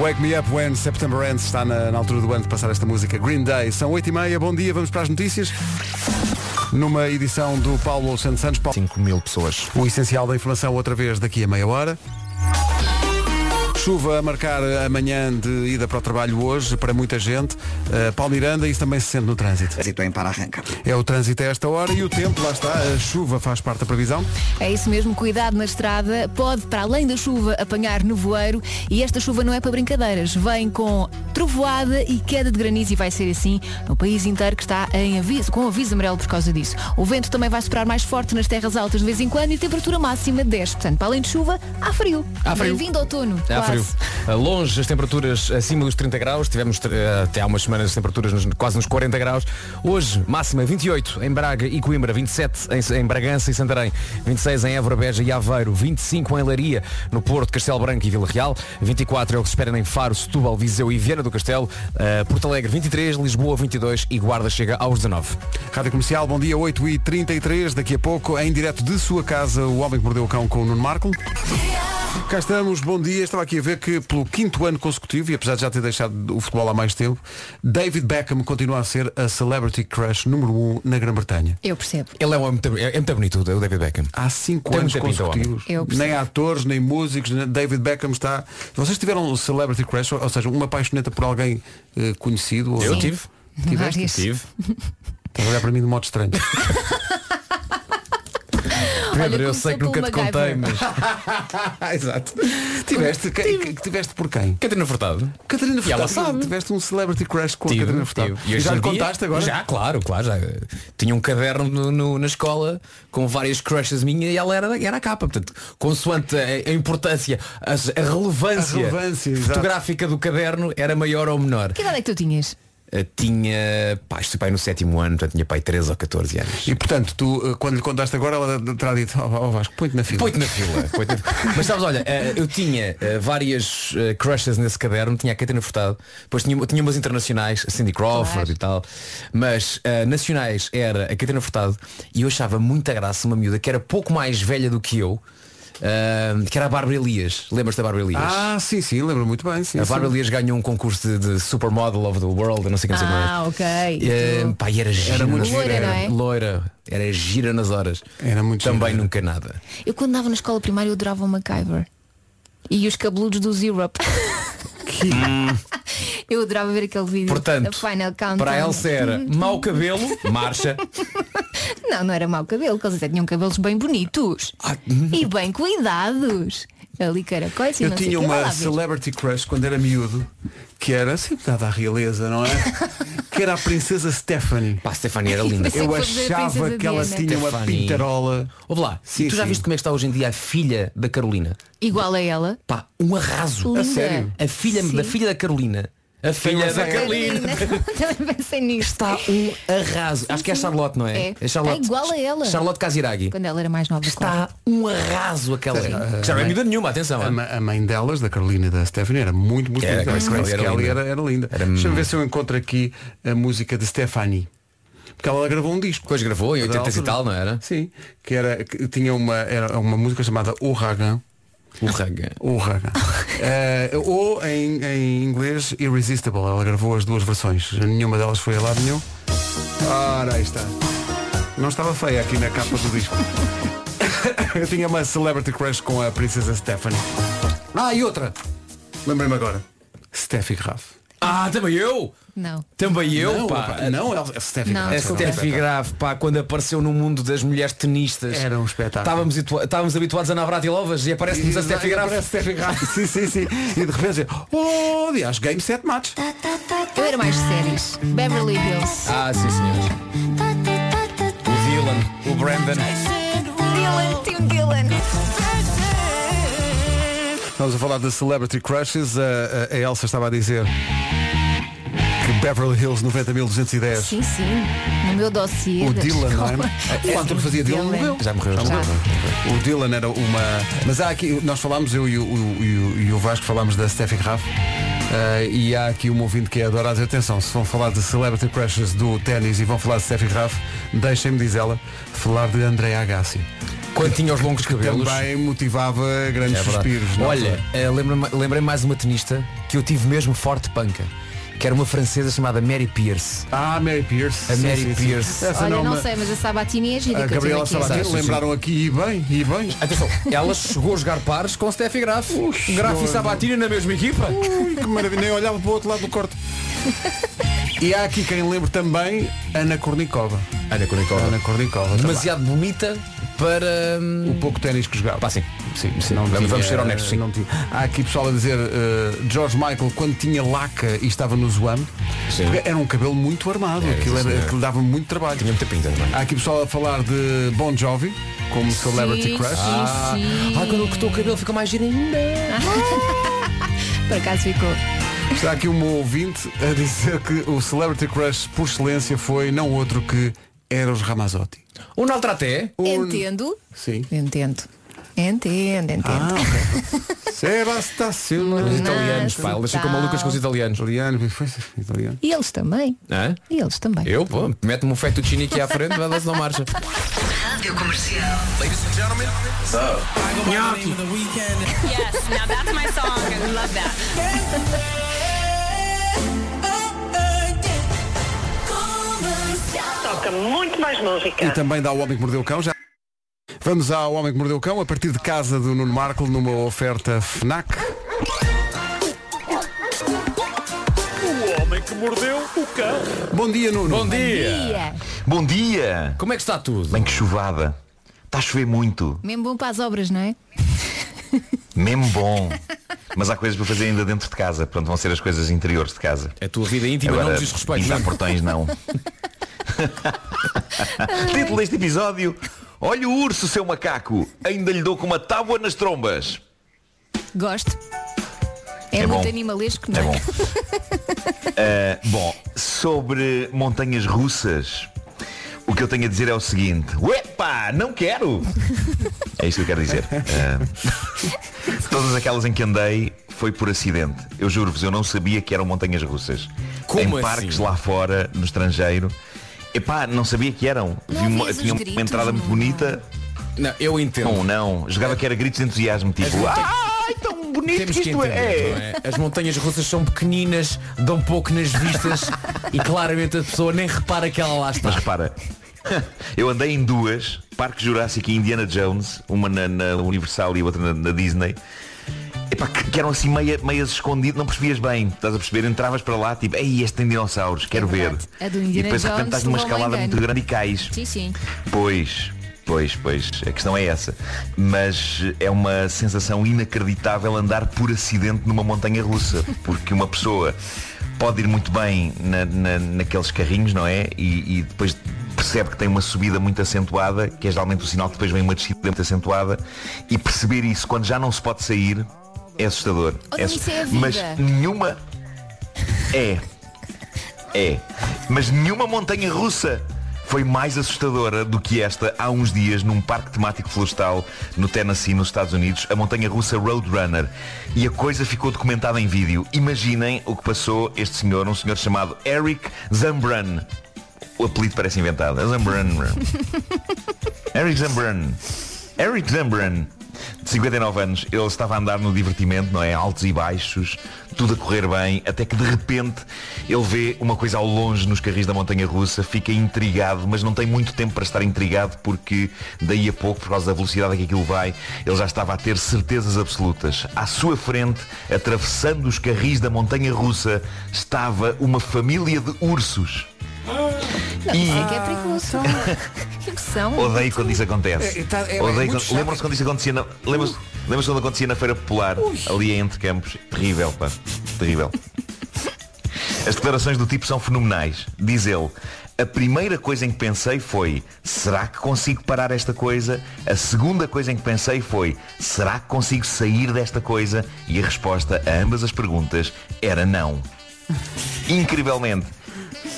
Wake Me Up When September Ends está na, na altura do ano de passar esta música Green Day. São 8 e meia, bom dia, vamos para as notícias. Numa edição do Paulo Santos Santos. 5 mil pessoas. O essencial da informação outra vez daqui a meia hora. Chuva a marcar a manhã de ida para o trabalho hoje para muita gente. Uh, Paulo Miranda, isso também se sente no trânsito. Trânsito em para-arranca. É o trânsito a esta hora e o tempo, lá está, a chuva faz parte da previsão. É isso mesmo, cuidado na estrada. Pode, para além da chuva, apanhar nevoeiro. E esta chuva não é para brincadeiras. Vem com trovoada e queda de granizo e vai ser assim no país inteiro que está em aviso, com aviso amarelo por causa disso. O vento também vai soprar mais forte nas terras altas de vez em quando e temperatura máxima 10. Portanto, para além de chuva, há frio. Há frio. Bem-vindo outono. Há quase. frio. Uh, Longe as temperaturas acima dos 30 graus. Tivemos uh, até há umas semanas as temperaturas nos- quase nos 40 graus. Hoje, máxima 28 em Braga e Coimbra, 27 em, em Bragança e Santarém, 26 em Évora, Beja e Aveiro, 25 em Laria, no Porto, Castelo Branco e Vila Real, 24 é o que se espera em Faro, Setúbal, Viseu e Viana do Castelo, uh, Porto Alegre 23, Lisboa 22 e Guarda chega aos 19. Rádio Comercial, bom dia, 8h33. Daqui a pouco, em direto de sua casa, o Homem que Mordeu o Cão com o Nuno Marco. Cá estamos, bom dia. Estava aqui a ver que pelo quinto ano consecutivo, e apesar de já ter deixado o futebol há mais tempo, David Beckham continua a ser a celebrity crush número um na Grã-Bretanha. Eu percebo. Ele é, um, muito, é, é muito bonito, o David Beckham. Há cinco Tem anos consecutivos. Nem atores, nem músicos, nem- David Beckham está. Vocês tiveram um celebrity crush, ou seja, uma apaixoneta por alguém eh, conhecido? ou- Eu tive. Tiveste? Tive. Estás a olhar para mim de modo estranho. Pedro, eu começou sei que nunca te contei, mas. Exato. Tiveste, que, que- tiveste por quem? Catarina Furtado. Catarina E ela Furtado. sabe. Tiveste um celebrity crush com a Tive, Catarina Furtado. tive. E hoje já em lhe dia- contaste agora? Já, claro, claro. Já. Tinha um caderno no- no- na escola com várias crushes minhas e ela era, era a capa. Portanto, consoante a, a importância, a, a relevância, A relevância, exato. fotográfica do caderno era maior ou menor. Que idade é que tu tinhas? Uh, tinha, pá, isto pai no sétimo ano, portanto tinha pai 13 ou 14 anos. E portanto, tu, eh, quando lhe contaste agora, ela terá dito, ó oh, Vasco, põe-te na fila. Põe-te na fila. na fila. Mas sabes, olha, uh, eu tinha várias crushes nesse caderno, tinha a Catarina Furtado, depois tinha, tinha umas internacionais, a Cindy Crawford Claro. e tal, mas uh, nacionais era a Catarina Furtado e eu achava muita graça uma miúda que era pouco mais velha do que eu, uh, que era a Bárbara Elias. Lembras-te da Bárbara Elias? Ah, sim, sim, lembro muito bem. Sim, a. Bárbara Elias ganhou um concurso de, de Supermodel of the World, eu não sei como se chama. Ah, ok. Uh, pá, e era gira. muito nas- gira, Loira, é? Loira. Era gira nas horas. Era muito Também gira. nunca nada. Eu quando andava na escola primária eu adorava o MacGyver. E os cabeludos do Zero-Up. eu adorava ver aquele vídeo Portanto, Final Countdown. Para a Elsa era mau cabelo, marcha. Não, não era mau cabelo, porque eles até tinham cabelos bem bonitos. Ah, e bem cuidados. Ali caracóis e Eu não sei tinha o quê. Vai uma lá ver. celebrity crush quando era miúdo, que era sempre dada à realeza, não é? que era a princesa Stephanie. Pá, a Stefania era linda. Pensei Eu que fosse a achava princesa que ela Diana. tinha uma Stephanie. pintarola. Ouve lá, Sim, tu já sim. viste como é que está hoje em dia a filha da Carolina? Igual a ela. Pá, um arraso. Linda. sério? A filha Sim. da filha da Carolina. A filha da Carolina. Também pensei nisso. Está um arraso. Acho que é a Charlotte, não é? É. Charlotte. Está igual a ela. Charlotte Casiraghi. Quando ela era mais nova. Está um arraso aquela. Que já não é miúda nenhuma, atenção. A, ma- a mãe delas, da Carolina e da Stephanie, era muito, muito Era, linda. Grace Kelly era linda. era, era linda. Era- Deixa-me ver se eu encontro aqui a música de Stephanie. Porque ela gravou um disco. Depois gravou em Da 80 e tal, não era? Sim. Que era, que tinha uma, era uma música chamada Ouragan. O Raga. Ouragan. Eh, ou em, em inglês Irresistible. Ela gravou as duas versões. Nenhuma delas foi a lado nenhum. Ora, aí está. Não estava feia aqui na capa do disco. Eu tinha uma celebrity crush com a princesa Stephanie. Ah, e outra. Lembrei-me agora. Steffi Graf. Ah, também eu! Não. Também eu, não, pá. Não, a Steffi Não. Graf. A Steffi Graf, pá, quando apareceu no mundo das mulheres tenistas. Era um espetáculo. Estávamos, estávamos habituados a Navratilovas e aparece-nos a Steffi Graf. Steffi Graf. sim, sim, sim. E de repente, oh, aliás, game 7 match. Eu era mais séries. Beverly Hills. Ah, sim, senhor. O Dylan, o Brandon. Dylan, Tim Dylan. Estamos a falar de Celebrity Crushes. A, a- a Elsa estava a dizer que Beverly Hills 90.210. Sim, sim. No meu dossiê. O da Dylan, não escola. é? O que fazia Dylan morreu. Já morreu. Já morreu. O Dylan era uma. Mas há aqui, nós falámos, eu e o, o- e o- Vasco falámos da Steffi Graf. eh, e há aqui um ouvinte que é adora a dizer, atenção, se vão falar de Celebrity Crushes do ténis e vão falar de Steffi Graf, deixem-me, diz ela, falar de Andrea Agassi. Quando tinha os longos cabelos. Também motivava grandes É suspiros. na Olha, altura. eh, lembrei-me lembrei mais uma tenista que eu tive mesmo forte panca. Que era uma francesa chamada Mary Pierce. Ah, Mary Pierce. A Sim, Mary sim, sim. Pierce. Essa Olha, não sei, mas a Sabatini é gira. A Gabriela. Sabatini Sim, sim. lembraram aqui e bem, e bem. Atenção, ela chegou a jogar pares com Steffi Graf. Graf e. Sabatini na mesma equipa. Ui, que maravilha, nem olhava para o outro lado do corte. E há aqui quem lembre também Ana Kornikova. Ana Kornikova. Ana Kornikova. Demasiado bonita para. hum, O pouco ténis que jogava. Pá, sim. Sim, Sim, não vamos- tinha- vamos ser honestos, sim. não tinha. Há aqui pessoal a dizer eh, George Michael quando tinha laca e estava no Zoam era um cabelo muito armado, Era, aquilo, era, aquilo dava muito trabalho. Tinha muita pinta também. Há aqui pessoal a falar de Bon Jovi como Celebrity Sim, Crush. sim, Ah, sim. ah, quando cortou o cabelo fica mais giro ainda. Por acaso ficou. Está aqui um ouvinte a dizer que o Celebrity Crush por excelência foi não outro que Eros Ramazzotti. O Naltraté. Entendo. Sim. Entendo. Entendo, entendo. Ah, ok. Sebastião. Os italianos, pá, ele deixa com malucas com os italianos. Italiano, italiano. E eles também. Hã? E eles também. Eu, pô, mete-me um fettuccine aqui à frente, vai dar-se não marcha. Rádio Comercial. Ladies and gentlemen. So. Yes, now that's my song. I love that. Toca muito mais música. E também dá o Homem que Mordeu o Cão. Já. Vamos ao Homem que Mordeu o Cão, a partir de casa do Nuno Marco, numa oferta FNAC. O homem que mordeu o cão. Bom dia, Nuno. Bom dia. Dia. Bom dia! Como é que está tudo? Bem que chuvada. Está a chover muito. Mesmo bom para as obras, não é? Mesmo bom. Mas há coisas para fazer ainda dentro de casa. Portanto, vão ser as coisas interiores de casa. A tua vida íntima Agora, não diz respeito. não. portões não. Título deste episódio. Olha o urso, seu macaco. Ainda lhe dou com uma tábua nas trombas. Gosto. É, É muito bom. animalesco, não É é? bom. Uh, bom, sobre montanhas russas, o que eu tenho a dizer é o seguinte. Uepa, não quero! É isto que eu quero dizer. Uh, todas aquelas em que andei foi por acidente. Eu juro-vos, eu não sabia que eram montanhas russas. Como em assim? parques lá fora, no estrangeiro. Epá, não sabia que eram. Não Vi uma, tinha uma gritos, entrada muito não? bonita. Não, eu entendo. Não, não. Jogava que era gritos de entusiasmo, tipo. Ai, tão bonito Temos que que isto entender, é. não é? As montanhas russas são pequeninas, dão pouco nas vistas e claramente a pessoa nem repara que ela lá está. Mas repara, eu andei em duas, Parque Jurássico e Indiana Jones, uma na, na Universal e outra na, na Disney. Epá, que, que eram assim meia, meias escondidas, não percebias bem, estás a perceber? Entravas para lá, tipo, ei, este tem dinossauros, quero ver. verdade. A do E Indiana depois de repente estás numa um escalada muito grande e cais. Sim, sim. Pois, pois, pois, a questão é essa. Mas é uma sensação inacreditável andar por acidente numa montanha russa, porque uma pessoa pode ir muito bem na, na- naqueles carrinhos, não é? E, e depois percebe que tem uma subida muito acentuada, que é geralmente o sinal que depois vem uma descida muito acentuada, e perceber isso quando já não se pode sair é assustador. Assu- isso é a vida. Mas nenhuma é. É. Mas nenhuma montanha russa foi mais assustadora do que esta há uns dias num parque temático florestal no Tennessee, nos Estados Unidos, a montanha russa Roadrunner. E a coisa ficou documentada em vídeo. Imaginem o que passou este senhor, um senhor chamado Eric Zambran. O apelido parece inventado. Zambran. Eric Zambran. Eric Zambran. De 59 anos, ele estava a andar no divertimento, não é? Altos e baixos, tudo a correr bem, até que de repente ele vê uma coisa ao longe nos carris da montanha russa, fica intrigado, mas não tem muito tempo para estar intrigado porque daí a pouco, por causa da velocidade a que aquilo vai, ele já estava a ter certezas absolutas. À sua frente, atravessando os carris da montanha russa, estava uma família de ursos. Não, E- é que é perigoso. que são? Odeio quando isso acontece. É, é, tá- é- Odeio quando-. Lembram-se quando isso acontecia na. Lembram-se lembram-se quando acontecia na Feira Popular, ali entre campos? Terrível, pá. Terrível. As declarações do tipo são fenomenais. Diz ele, A primeira coisa em que pensei foi, será que consigo parar esta coisa? A segunda coisa em que pensei foi, será que consigo sair desta coisa? E a resposta a ambas as perguntas era não. Incrivelmente.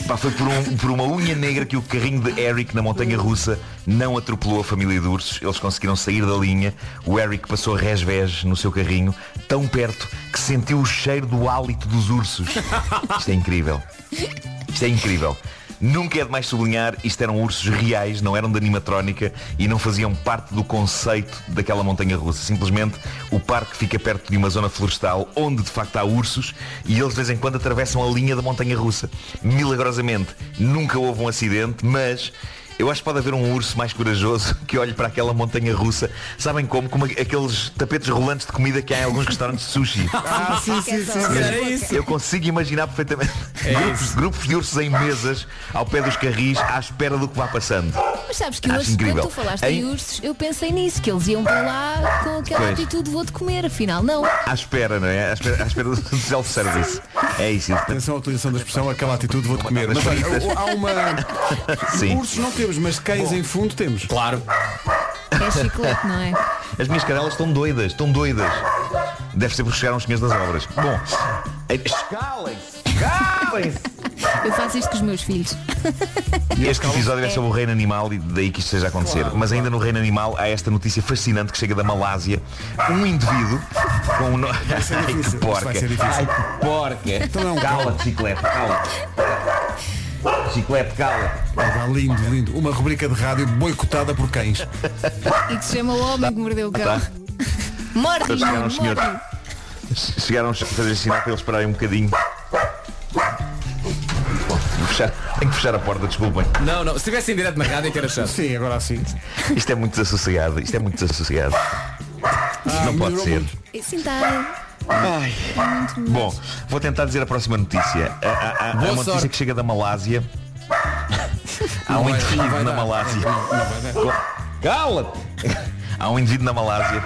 Pá, foi por, um- por uma unha negra que o carrinho de Eric na montanha russa não atropelou a família de ursos. Eles conseguiram sair da linha. O Eric passou resvés no seu carrinho, tão perto que sentiu o cheiro do hálito dos ursos. Isto é incrível. Isto é incrível. Nunca é demais sublinhar, isto eram ursos reais, não eram de animatrónica e não faziam parte do conceito daquela montanha russa. Simplesmente o parque fica perto de uma zona florestal onde de facto há ursos e eles de vez em quando atravessam a linha da montanha russa. Milagrosamente nunca houve um acidente, mas eu acho que pode haver um urso mais corajoso que olhe para aquela montanha russa. Sabem como? Como aqueles tapetes rolantes de comida que há em alguns restaurantes de sushi. Ah, sim, sim, sim. Era isso. Eu consigo imaginar perfeitamente É grupos, grupos de ursos em mesas ao pé dos carris à espera do que vá passando. Mas sabes que Acho hoje, incrível. quando tu falaste Em- em ursos, eu pensei nisso, que eles iam para lá com aquela Pois. atitude vou-te comer, afinal não. À espera, não é? À espera, à espera do self-service. É isso. Atenção à utilização da expressão, aquela atitude vou-te comer. Mas há uma. Sim. Ursos não temos, mas cães em fundo temos. Claro. É chiclete, não é? As minhas cadelas estão doidas, estão doidas. Deve ser porque chegaram os senhores das obras. Bom, eh, escalem-se, escalem-se. Eu faço isto com os meus filhos. Este episódio é sobre o reino animal e daí que isto esteja a acontecer. Mas ainda no reino animal há esta notícia fascinante que chega da Malásia. Um indivíduo com um nome. Ai, que porca. Ai, que porca. Então é um Cala-te, chiclete, cala-te. Chiclete, cala. Ah, lindo, lindo. Uma rubrica de rádio boicotada por cães. E que se chama o homem que mordeu o cão. Tá. Morde, Chegaram os senhores. Chegaram a fazer sinal para eles pararem um bocadinho. Vou fechar- Tenho que fechar a porta, desculpem. Não, não. Se estivesse em direto na rádio, que era chato. Sim, agora sim. Isto é muito desassossegado. Isto é muito desassossegado. Isto não pode ser. muito. Sim, está. Ai. Bom, vou tentar dizer a próxima notícia. Há, há- há Boa uma notícia sorte. que chega da Malásia. Há um indivíduo na. Malásia. Cala-te! Há um indivíduo na Malásia.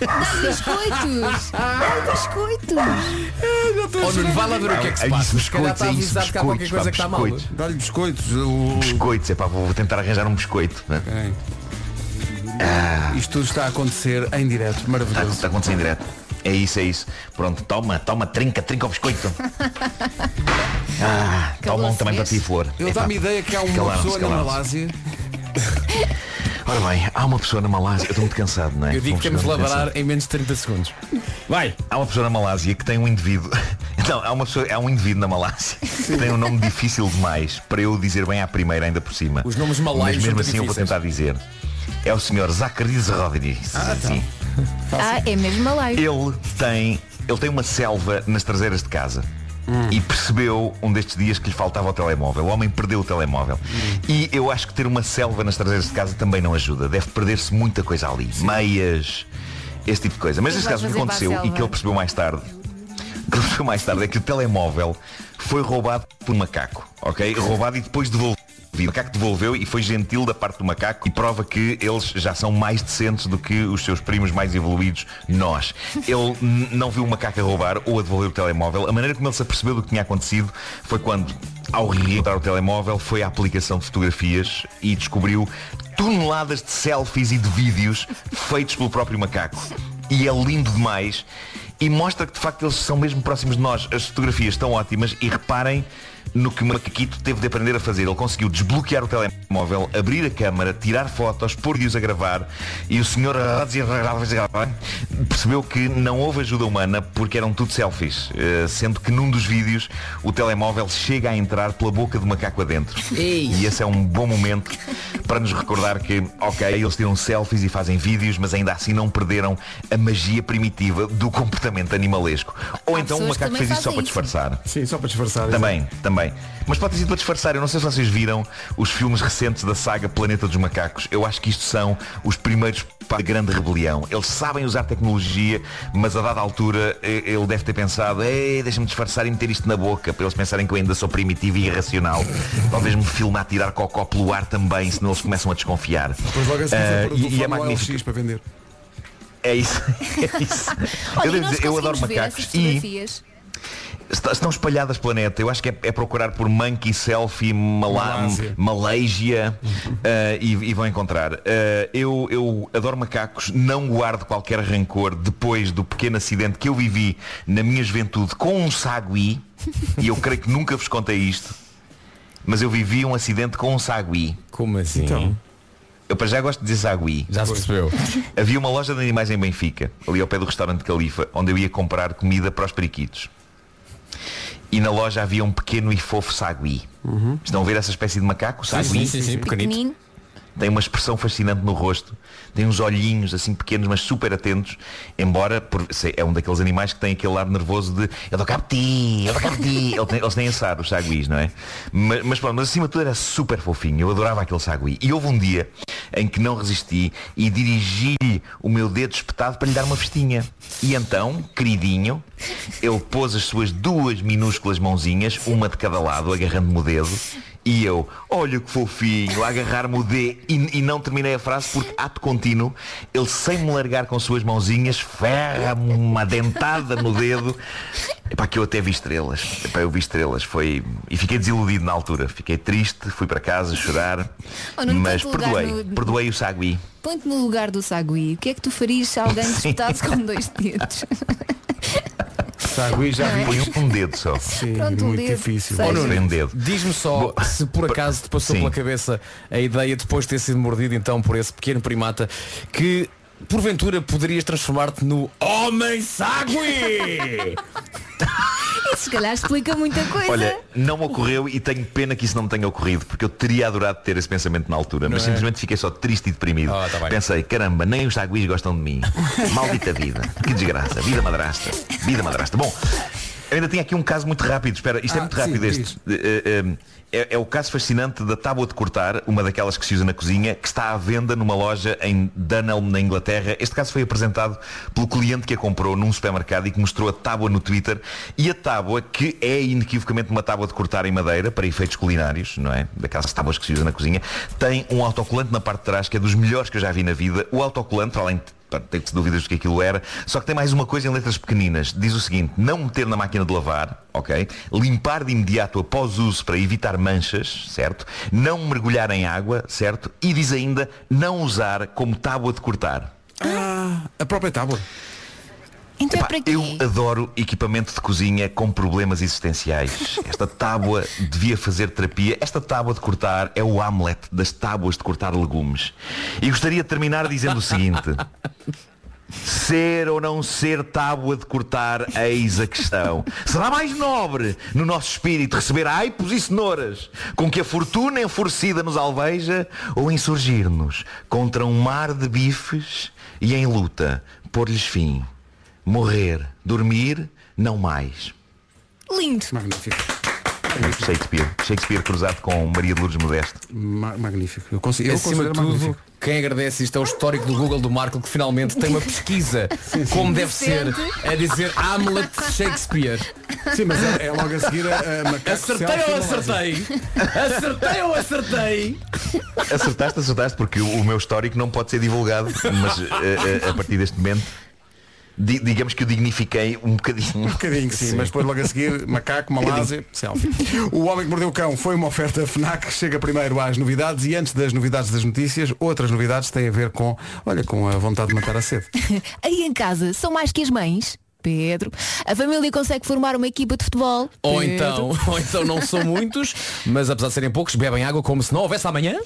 Dá biscoitos! Dá biscoitos! Nuno, vai lá ver o que é que se passa. Se calhar está biscoitos, é isso, avisado que há qualquer biscoitos, coisa que está mal. biscoitos. Dá-lhe biscoitos. O... Biscoitos, é pá, vou tentar arranjar um biscoito. né? Isto tudo está a acontecer em direto. Está, Maravilhoso. está acontecendo em direto. É isso, é isso. Pronto, toma, toma, trinca, trinca o biscoito. Ah, toma um também para ti, Flor. Ele Epá, dá-me ideia que há uma pessoa na. Malásia. Ora bem, há uma pessoa na Malásia, eu estou muito cansado, não é? Eu digo que temos de lavar em menos de 30 segundos. Vai! Há uma pessoa na Malásia que tem um indivíduo. Não, há uma pessoa, há um indivíduo na Malásia que tem um nome difícil demais para eu dizer bem à primeira ainda por cima. Os nomes malaios Mas mesmo são assim eu vou difíceis. tentar dizer. É o senhor Zacarias Rodrigues. Sim. Ah, é mesmo malai. Ele tem, ele tem uma selva nas traseiras de casa. E percebeu um destes dias que lhe faltava o telemóvel. O homem perdeu o telemóvel. E eu acho que ter uma selva nas traseiras de casa também não ajuda. Deve perder-se muita coisa ali. Meias, esse tipo de coisa. Mas neste caso o que a aconteceu e que ele percebeu mais tarde. O que ele percebeu mais tarde é que o telemóvel foi roubado por um macaco. Ok? Roubado e depois devolvido. O macaco devolveu e foi gentil da parte do macaco e prova que eles já são mais decentes do que os seus primos mais evoluídos, nós. Ele não viu o macaco a roubar ou a devolver o telemóvel. A maneira como ele se apercebeu do que tinha acontecido foi quando, ao reencontrar o telemóvel, foi à aplicação de fotografias e descobriu toneladas de selfies e de vídeos feitos pelo próprio macaco. E é lindo demais e mostra que de facto eles são mesmo próximos de nós. As fotografias estão ótimas e reparem no que o macaquito teve de aprender a fazer. Ele conseguiu desbloquear o telemóvel, abrir a câmara, tirar fotos, pôr vídeos a gravar e o senhor percebeu que não houve ajuda humana porque eram tudo selfies, eh, sendo que num dos vídeos o telemóvel chega a entrar pela boca do macaco adentro. Ei. E esse é um bom momento para nos recordar que, ok, eles tiram selfies e fazem vídeos, mas ainda assim não perderam a magia primitiva do comportamento animalesco. Ou Há então o macaco fez isso só para disfarçar. Sim, só para disfarçar. Também, também. Mas pode ter sido para disfarçar. Eu não sei se vocês viram os filmes recentes da saga Planeta dos Macacos. Eu acho que isto são os primeiros para a grande rebelião. Eles sabem usar tecnologia, mas a dada altura ele deve ter pensado, ei, deixa-me disfarçar e meter isto na boca, para eles pensarem que eu ainda sou primitivo e irracional. Talvez me filme a tirar cocó pelo ar também, senão eles começam a desconfiar. Depois logo o e, e é magnífico. Para vender. É isso. É isso. Olha, eu, dizer, eu adoro macacos essas e Estão espalhadas pelo planeta. Eu acho que é, é procurar por Monkey Selfie Mala- Malásia. Eh, e, e vão encontrar. Eh, eu, eu adoro macacos, não guardo qualquer rancor depois do pequeno acidente que eu vivi na minha juventude com um sagui, e eu creio que nunca vos contei isto, mas eu vivi um acidente com um sagui. Como assim? Então. Eu para já gosto de dizer sagui. Já se percebeu. Havia uma loja de animais em Benfica, ali ao pé do restaurante Califa, onde eu ia comprar comida para os periquitos. E na loja havia um pequeno e fofo sagui. Estão a ver essa espécie de macaco? Sagui? sim, sim, sim, pequenito. Pequenino. Tem uma expressão fascinante no rosto. Tem uns olhinhos assim pequenos, mas super atentos. Embora por, sei, é um daqueles animais que tem aquele ar nervoso de eu dou cabo de ti, eu dou cabo de ti. Ele tem- Eles têm ar, os saguis, não é? Mas, mas pronto, mas acima de tudo era super fofinho. Eu adorava aquele sagui. E houve um dia em que não resisti e dirigi-lhe o meu dedo espetado para lhe dar uma festinha. E então, queridinho, ele pôs as suas duas minúsculas mãozinhas, uma de cada lado, agarrando-me o dedo. E eu, olha que fofinho, a agarrar-me o D e, e não terminei a frase porque, ato contínuo, ele sem me largar com suas mãozinhas, ferra-me uma dentada no dedo. Epá, que eu até vi estrelas. Epá, eu vi estrelas. Foi... E fiquei desiludido na altura. Fiquei triste, fui para casa chorar. Oh, mas perdoei. no- Perdoei o sagui. Põe-te no lugar do sagui. O que é que tu farias se alguém te espetasse com dois dedos? Sagui já vi. Foi um dedo só. Sim, Pronto, um muito dedo. difícil. Oh, Nuno, um dedo. Diz-me só se por acaso te passou Sim. pela cabeça a ideia, depois de ter sido mordido então por esse pequeno primata, que porventura poderias transformar-te no Homem Sagui! Isso se calhar explica muita coisa. Olha, não me ocorreu e tenho pena que isso não me tenha ocorrido, porque eu teria adorado ter esse pensamento na altura, mas é? simplesmente fiquei só triste e deprimido. Ah, tá. Pensei, caramba, nem os saguis gostam de mim. Maldita vida. Que desgraça. Vida madrasta. Vida madrasta. Bom, eu ainda tinha aqui um caso muito rápido. Espera, isto é Ah, muito sim, rápido diz. este. É, é o caso fascinante da tábua de cortar, uma daquelas que se usa na cozinha, que está à venda numa loja em Dunelm, na Inglaterra. Este caso foi apresentado pelo cliente que a comprou num supermercado e que mostrou a tábua no Twitter. E a tábua, que é inequivocamente uma tábua de cortar em madeira, para efeitos culinários, não é? Daquelas tábuas que se usa na cozinha, tem um autocolante na parte de trás, que é dos melhores que eu já vi na vida. O autocolante, para além de Tenho dúvidas do que aquilo era. Só que tem mais uma coisa em letras pequeninas. Diz o seguinte, não meter na máquina de lavar, ok? Limpar de imediato após uso para evitar manchas, certo? Não mergulhar em água, certo? E diz ainda, não usar como tábua de cortar. Ah, a própria tábua. Então Epá, eu adoro equipamento de cozinha com problemas existenciais. Esta tábua devia fazer terapia. Esta tábua de cortar é o Hamlet das tábuas de cortar legumes. E gostaria de terminar dizendo o seguinte. Ser ou não ser tábua de cortar, eis a questão. Será mais nobre no nosso espírito receber aipos e cenouras com que a fortuna enfurecida nos alveja ou insurgir-nos contra um mar de bifes e em luta pôr-lhes fim. Morrer, dormir, não mais. Lindo. Magnífico. Shakespeare. Shakespeare cruzado com Maria de Lourdes Modesto. Ma- magnífico. Eu consigo, eu Acima de tudo, magnífico. quem agradece isto é o histórico do Google do Marco que finalmente tem uma pesquisa como deve ser a dizer Hamlet Shakespeare. Sim, mas é, é logo a seguir a, a Acertei ou acertei? Acertei ou acertei? Acertaste, acertaste, porque o, o meu histórico não pode ser divulgado, mas eh, eh, a partir deste momento, di- digamos que o dignifiquei um bocadinho. Um bocadinho, sim, mas depois logo a seguir, macaco, Malásia, selfie. O Homem que Mordeu o Cão foi uma oferta FNAC, chega primeiro às novidades e antes das novidades das notícias, outras novidades têm a ver com, olha, com a vontade de matar a sede. Aí em casa são mais que as mães. Pedro. A família consegue formar uma equipa de futebol. Ou Pedro. então, ou então não são muitos, mas apesar de serem poucos, bebem água como se não houvesse amanhã.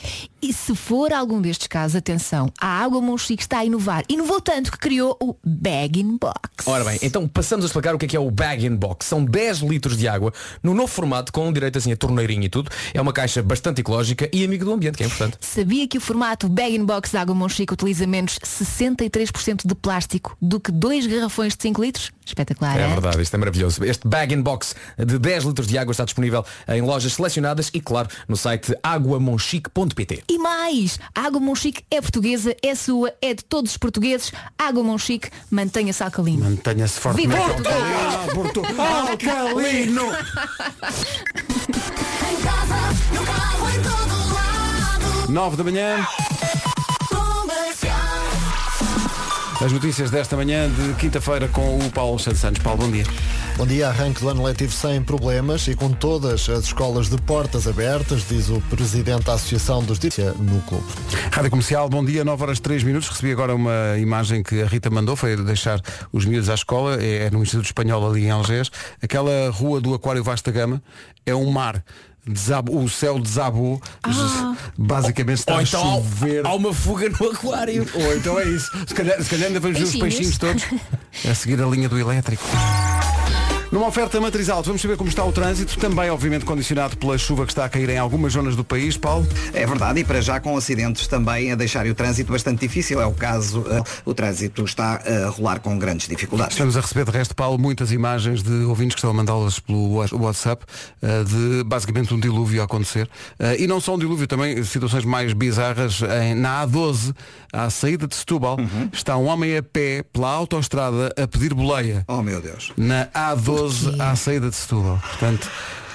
E se for algum destes casos, atenção, a Água Monchique está a inovar. Inovou tanto que criou o Bag-in Box. Ora bem, então passamos a explicar o que é que é o Bag in Box. São 10 litros de água no novo formato, com direito assim a torneirinho e tudo. É uma caixa bastante ecológica e amigo do ambiente, que é importante. Sabia que o formato Bag-in Box da Água Monchique utiliza menos 63% de plástico do que dois garrafões de 5 litros? Espetacular, É é? verdade, isto é maravilhoso. Este bag in box de 10 litros de água está disponível em lojas selecionadas e, claro, no site aguamonchique.pt. E mais, a Água Monchique é portuguesa, é sua, é de todos os portugueses. Água Monchique, mantenha-se alcalino. Mantenha-se Viva fortemente Portugal! Portugal! Alcalino! Nove da manhã. As notícias desta manhã de quinta-feira com o Paulo Santos Santos. Paulo, bom dia. Bom dia, arranque do ano letivo sem problemas e com todas as escolas de portas abertas, diz o Presidente da Associação dos Direitos no clube. Rádio Comercial, bom dia, 9 horas 3 minutos. Recebi agora uma imagem que a Rita mandou, foi deixar os miúdos à escola, é, é no Instituto Espanhol ali em Algés. Aquela rua do Aquário Vasta Gama é um mar. Desabou- o céu desabou, basicamente está Ou a então há- chover. há uma fuga no aquário. Ou então é isso. Se calhar, se calhar ainda vamos ver os Peixinhos. peixinhos todos a seguir a linha do elétrico. Numa oferta matriz alto, vamos saber como está o trânsito, também obviamente condicionado pela chuva que está a cair em algumas zonas do país, Paulo. É verdade, e para já com acidentes também a deixar o trânsito bastante difícil. É o caso, eh, o trânsito está a rolar com grandes dificuldades. Estamos a receber de resto, Paulo, muitas imagens de ouvintes que estão a mandá-las pelo Wha- WhatsApp eh, de basicamente um dilúvio a acontecer. Eh, E não só um dilúvio, também situações mais bizarras. Em- na A12, à saída de Setúbal, está um homem a pé pela autoestrada a pedir boleia. Oh meu Deus. Na A12 à saída de Setúbal. Portanto,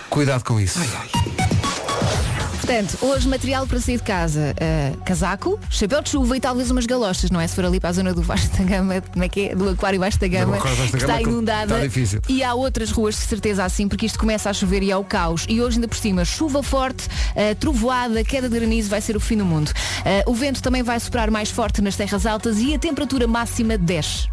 cuidado com isso. Portanto, hoje material para sair de casa. uh, casaco, chapéu de chuva e talvez umas galochas, não é? Se for ali para a zona do Vasco da Gama, como é que é? Do Aquário Vasco da Gama, da está que inundada. está difícil. E há outras ruas de certeza assim, porque isto começa a chover e é o caos. E hoje ainda por cima, chuva forte, uh, trovoada, queda de granizo, vai ser o fim do mundo. Uh, o vento também vai soprar mais forte nas terras altas e a temperatura máxima desce.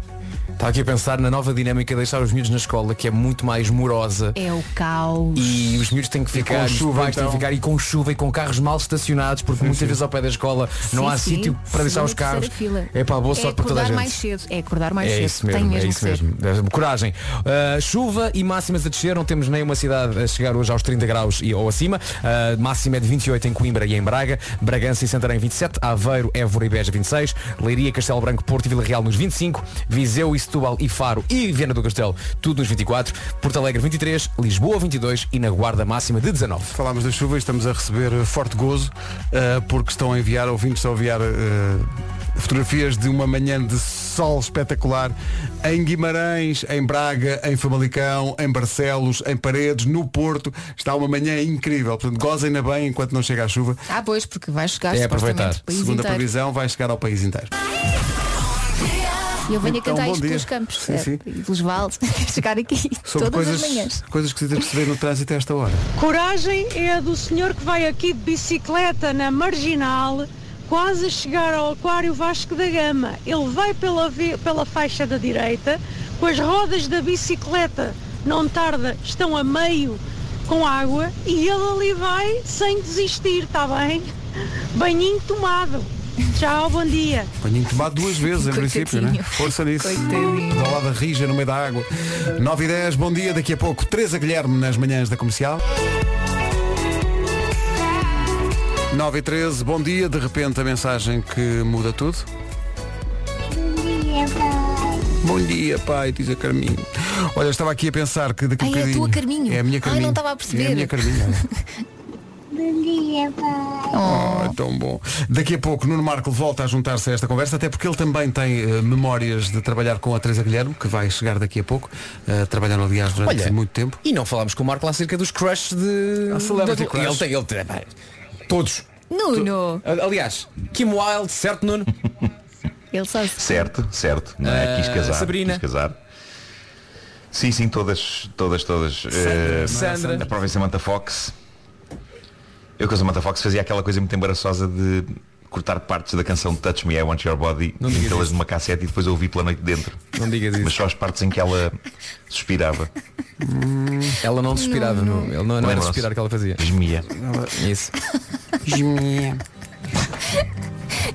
Estava aqui a pensar na nova dinâmica de deixar os miúdos na escola, que é muito mais morosa. É o caos. E os miúdos têm que ficar, com os chuva, pais têm então. que ficar e com chuva e com carros mal estacionados, porque muitas vezes ao pé da escola não Sim, há sim. sítio para deixar os carros. É para boa é sorte para toda a acordar gente. mais cedo. É acordar mais é cedo. isso mesmo, Tem mesmo é que isso ser. mesmo. Coragem. Uh, chuva e máximas a descer, não temos nenhuma cidade a chegar hoje aos 30 graus e, ou acima. Uh, máxima é de 28 em Coimbra e em Braga, Bragança e Santarém 27, Aveiro, Évora e Beja 26, Leiria, Castelo Branco, Porto e Vila Real nos 25, Viseu e Setúbal e Faro e Viana do Castelo tudo nos 24, Porto Alegre 23, Lisboa 22 e na Guarda máxima de 19. Falámos da chuva e estamos a receber eh, forte gozo eh, porque estão a enviar, ouvintes estão a enviar eh, fotografias de uma manhã de sol espetacular em Guimarães, em Braga, em Famalicão, em Barcelos, em Paredes, no Porto. Está uma manhã incrível. Portanto, gozem-na bem enquanto não chega a chuva. Ah, pois, porque vai chegar É aproveitar. o país Segundo a inteiro. previsão, vai chegar ao país inteiro. E eu venho Então, a cantar bom isto dia. pelos campos Sim, sim. e pelos vales, chegar aqui Sobre todas coisas, as manhãs. coisas que se se vê no trânsito a esta hora. Coragem é a do senhor que vai aqui de bicicleta na Marginal, quase a chegar ao Aquário Vasco da Gama. Ele vai pela, pela faixa da direita, com as rodas da bicicleta, não tarda, estão a meio com água e ele ali vai sem desistir, está bem? Banhinho tomado. Tchau, bom dia. Banhinho tomado duas vezes, em princípio, né? Força nisso. Pedalada rija no meio da água. 9 e 10, bom dia. Daqui a pouco, Teresa Guilherme nas manhãs da comercial. 9 e 13, bom dia. De repente, a mensagem que muda tudo. Bom dia, pai, diz a Carminho. Olha, estava aqui a pensar que daqui a Ai, é a bocadinho. tua Carminho. É a minha Ai, Carminho. não estava a perceber. É a minha Carminho. Bom dia, pai. Oh, tão bom. Daqui a pouco Nuno Marco volta a juntar-se a esta conversa, até porque ele também tem eh, memórias de trabalhar com a Teresa Guilherme, que vai chegar daqui a pouco. Uh, trabalharam, aliás, durante Olha, muito tempo. E não falámos com o Marco lá acerca dos crushes de. A celebrity de- crush. Ele tem, ele tem, pá, todos. Nuno, Aliás, Kim Wilde, certo Nuno? ele só Certo, certo. Não é? Quis Ah, casar. Sabrina. Quis casar. Sim, sim, todas, todas, todas. Eh, Sandra. A própria Samantha Fox. Eu com a Samantha Fox fazia aquela coisa muito embaraçosa de cortar partes da canção Touch Me, I Want Your Body, Não digas metê-las numa cassete e depois ouvir pela noite dentro. Não digas isso. Mas só as partes em que ela suspirava. Ela não suspirava, Não, não, Ele não, não era suspirar que ela fazia. Gemia. Isso.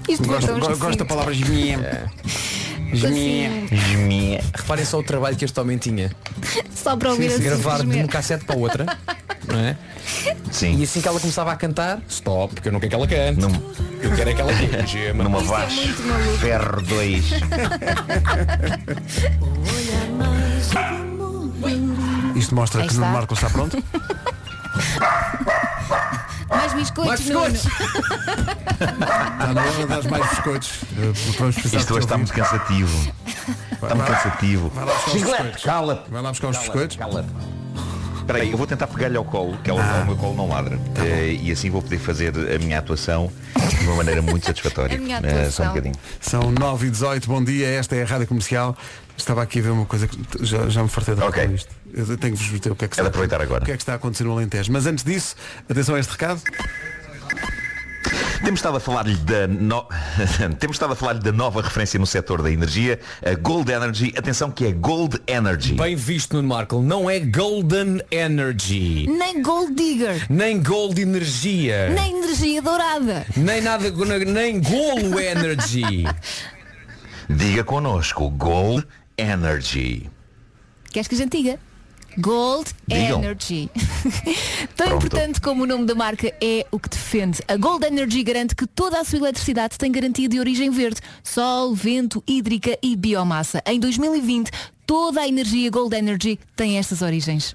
Isto Gosto, tão go- gosto da palavra gemia. Gemia. Gemia. Reparem só o trabalho que este homem tinha. Só para ouvir Sim, assim. gravar de um cassete para outra. Não é? Sim. E assim que ela começava a cantar, stop, porque eu não quero que ela cante. Eu quero é que ela gema. Numa é Vaz muito maluco. Ferro 2. Isto mostra Aí que Nuno está. Marco está pronto. Mais biscoitos, Mais biscoitos. Nuno. Está na hora dar mais biscoitos. Eh, Vamos precisar Isto hoje está muito cansativo. Está muito cansativo. Vai lá buscar os Chiclete, biscoitos. cala-te. Vai lá buscar os biscoitos. Cala-te. Espera aí, eu vou tentar pegar-lhe ao colo, que ela, Ah. o meu colo não ladra. Tá Eh, e assim vou poder fazer a minha atuação de uma maneira muito satisfatória. Eh, só um bocadinho. São 9 e 18, bom dia, esta é a Rádio Comercial. Estava aqui a ver uma coisa que já, já me fartei de Ok. com isto. Eu tenho que vos dizer o que é que É está, aproveitar agora. o que é que está a acontecer no Alentejo. Mas antes disso, atenção a este recado. Temos estado a falar-lhe da no... Temos estado a falar-lhe da nova referência no setor da energia, a Gold Energy. Atenção que é Gold Energy. Bem visto, Nuno Marco. Não é Golden Energy. Nem Gold Digger. Nem Gold Energia. Nem energia dourada. Nem nada, nem Golo Energy. Diga connosco, Gold Energy. Queres que a gente diga? Gold Digam. Energy. Tão Pronto. importante como o nome da marca é o que defende. A Gold Energy garante que toda a sua eletricidade tem garantia de origem verde. Sol, vento, hídrica e biomassa. Em 2020, toda a energia Gold Energy tem estas origens.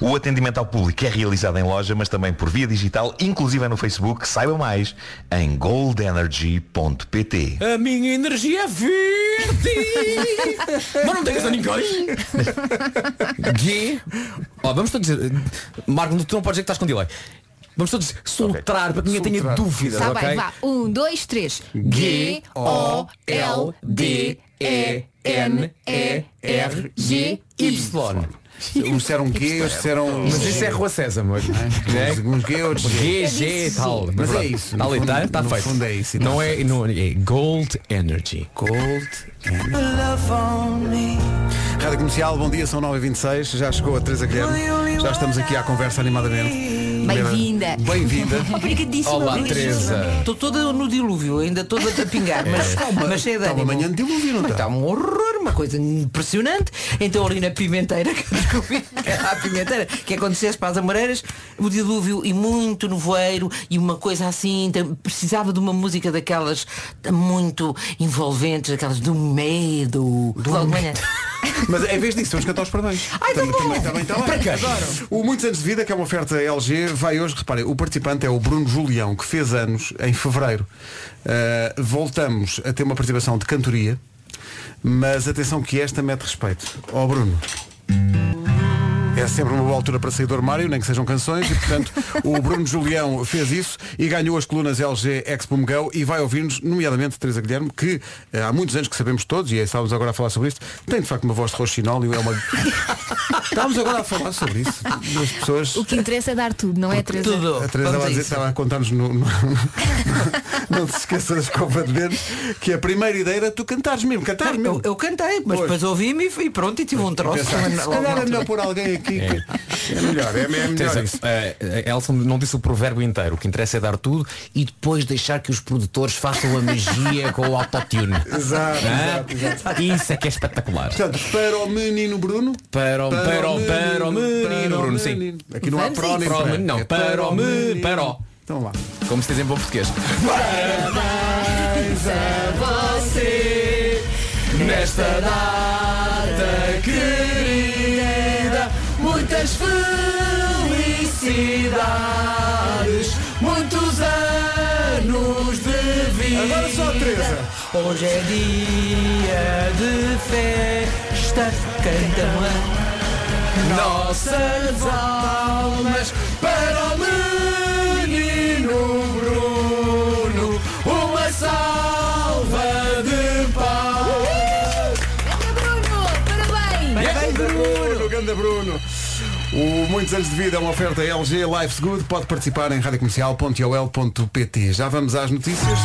O atendimento ao público é realizado em loja, mas também por via digital, inclusive no Facebook. Saiba mais em goldenergy.pt. A minha energia é verde. Mas não tenhas a ninguém. G. Ó, vamos todos dizer. Marco, tu não podes dizer que estás com delay. Vamos todos soltar para que ninguém tenha dúvidas, Tá ok? bem, vá. Um, dois, três. G E E. Uns disseram G, outros disseram. Mas isso é Rua César, mas Uns- uns G, outros G. G, G e tal. Mas é isso, Está no ali, fundo- está feito. fundo é isso, Não é, não é Gold Energy. Gold Rádio Comercial, bom dia, são 9h26, já chegou a Teresa Guilherme, já estamos aqui à conversa animadamente. Bem-vinda. Bem-vinda. Obrigadíssima. Olá. Teresa. Estou toda no dilúvio, ainda toda a pingar, mas, mas cheia de Está uma ânimo. manhã de dilúvio, não Mas está? Está um horror, uma coisa impressionante. Então ali na pimenteira, que eu descobri que era a pimenteira, que acontecesse para as amoreiras, o dilúvio e muito nevoeiro e uma coisa assim, tam- precisava de uma música daquelas muito envolventes, aquelas do medo. Logo de manhã. Mas em vez disso, vamos cantar os parabéns. Ai, tá também, também, também bem. Para? Adoro. O Muitos Anos de Vida, que é uma oferta LG, vai hoje, reparem, o participante é o Bruno Julião, que fez anos em fevereiro. Uh, voltamos a ter uma participação de cantoria, mas atenção que esta mete respeito. Ó Bruno. É sempre uma boa altura para sair do armário, nem que sejam canções, e portanto o Bruno Julião fez isso e ganhou as colunas LG Expo Go e vai ouvir-nos, nomeadamente Teresa Guilherme, que eh, há muitos anos que sabemos todos, e estávamos agora a falar sobre isto, tem de facto uma voz de roxinol e é uma. estávamos agora a falar sobre isso. As pessoas. O que interessa é dar tudo, não é, Teresa? A Teresa dizer, estava a contar-nos no, no- Não se esqueça da escova de dentes, que a primeira ideia era tu cantares mesmo, cantares mesmo. Eu, eu cantei, mas Pois. depois ouvi-me e, pronto, e tive um troço. Se calhar é melhor pôr alguém aqui. Que- É, melhor, é, é melhor a Elson não disse o provérbio inteiro. O que interessa é dar tudo e depois deixar que os produtores façam a magia com o autotune. Exato, exato, exato. Isso é que é espetacular. Portanto, para o menino Bruno. Para o, para o, para o menino para o Bruno, sim. menino. Aqui não há Vamos a pró nem isso. Para o menino, não, É para o menino, para o. Então lá. Como se diz em bom português. Parabéns a você nesta data querida. Muitas felicidades, muitos anos de vida. Agora só Teresa. Hoje é dia de festa, cantam a Nossas almas para o menino Bruno. Uma salva de palmas. Bruno, parabéns! Parabéns, Bruno. Ganda Bruno. O Muitos Anos de Vida é uma oferta LG Life's Good. Pode participar em radiocomercial.ol.pt. Já vamos às notícias.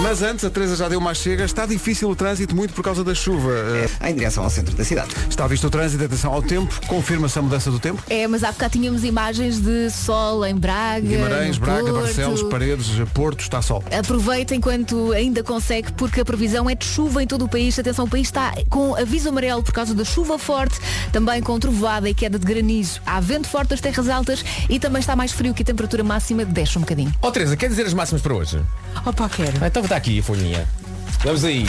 Mas antes, a Teresa já deu mais chega. Está difícil o trânsito, muito por causa da chuva. Eh, Em direção ao centro da cidade. Está visto o trânsito, atenção ao tempo. Confirma-se a mudança do tempo. É, mas há bocado tínhamos imagens de sol em Braga. Guimarães, Braga, Porto. Barcelos, Paredes, Porto, está sol. Aproveita enquanto ainda consegue, porque a previsão é de chuva em todo o país. Atenção, o país está com aviso amarelo por causa da chuva forte, também com trovoada e queda de granizo. Há vento forte das terras altas e também está mais frio que a temperatura máxima desce um bocadinho. Ó Teresa, quer dizer as máximas para hoje? Opa, quero. Ah, Está aqui a folhinha. Vamos aí.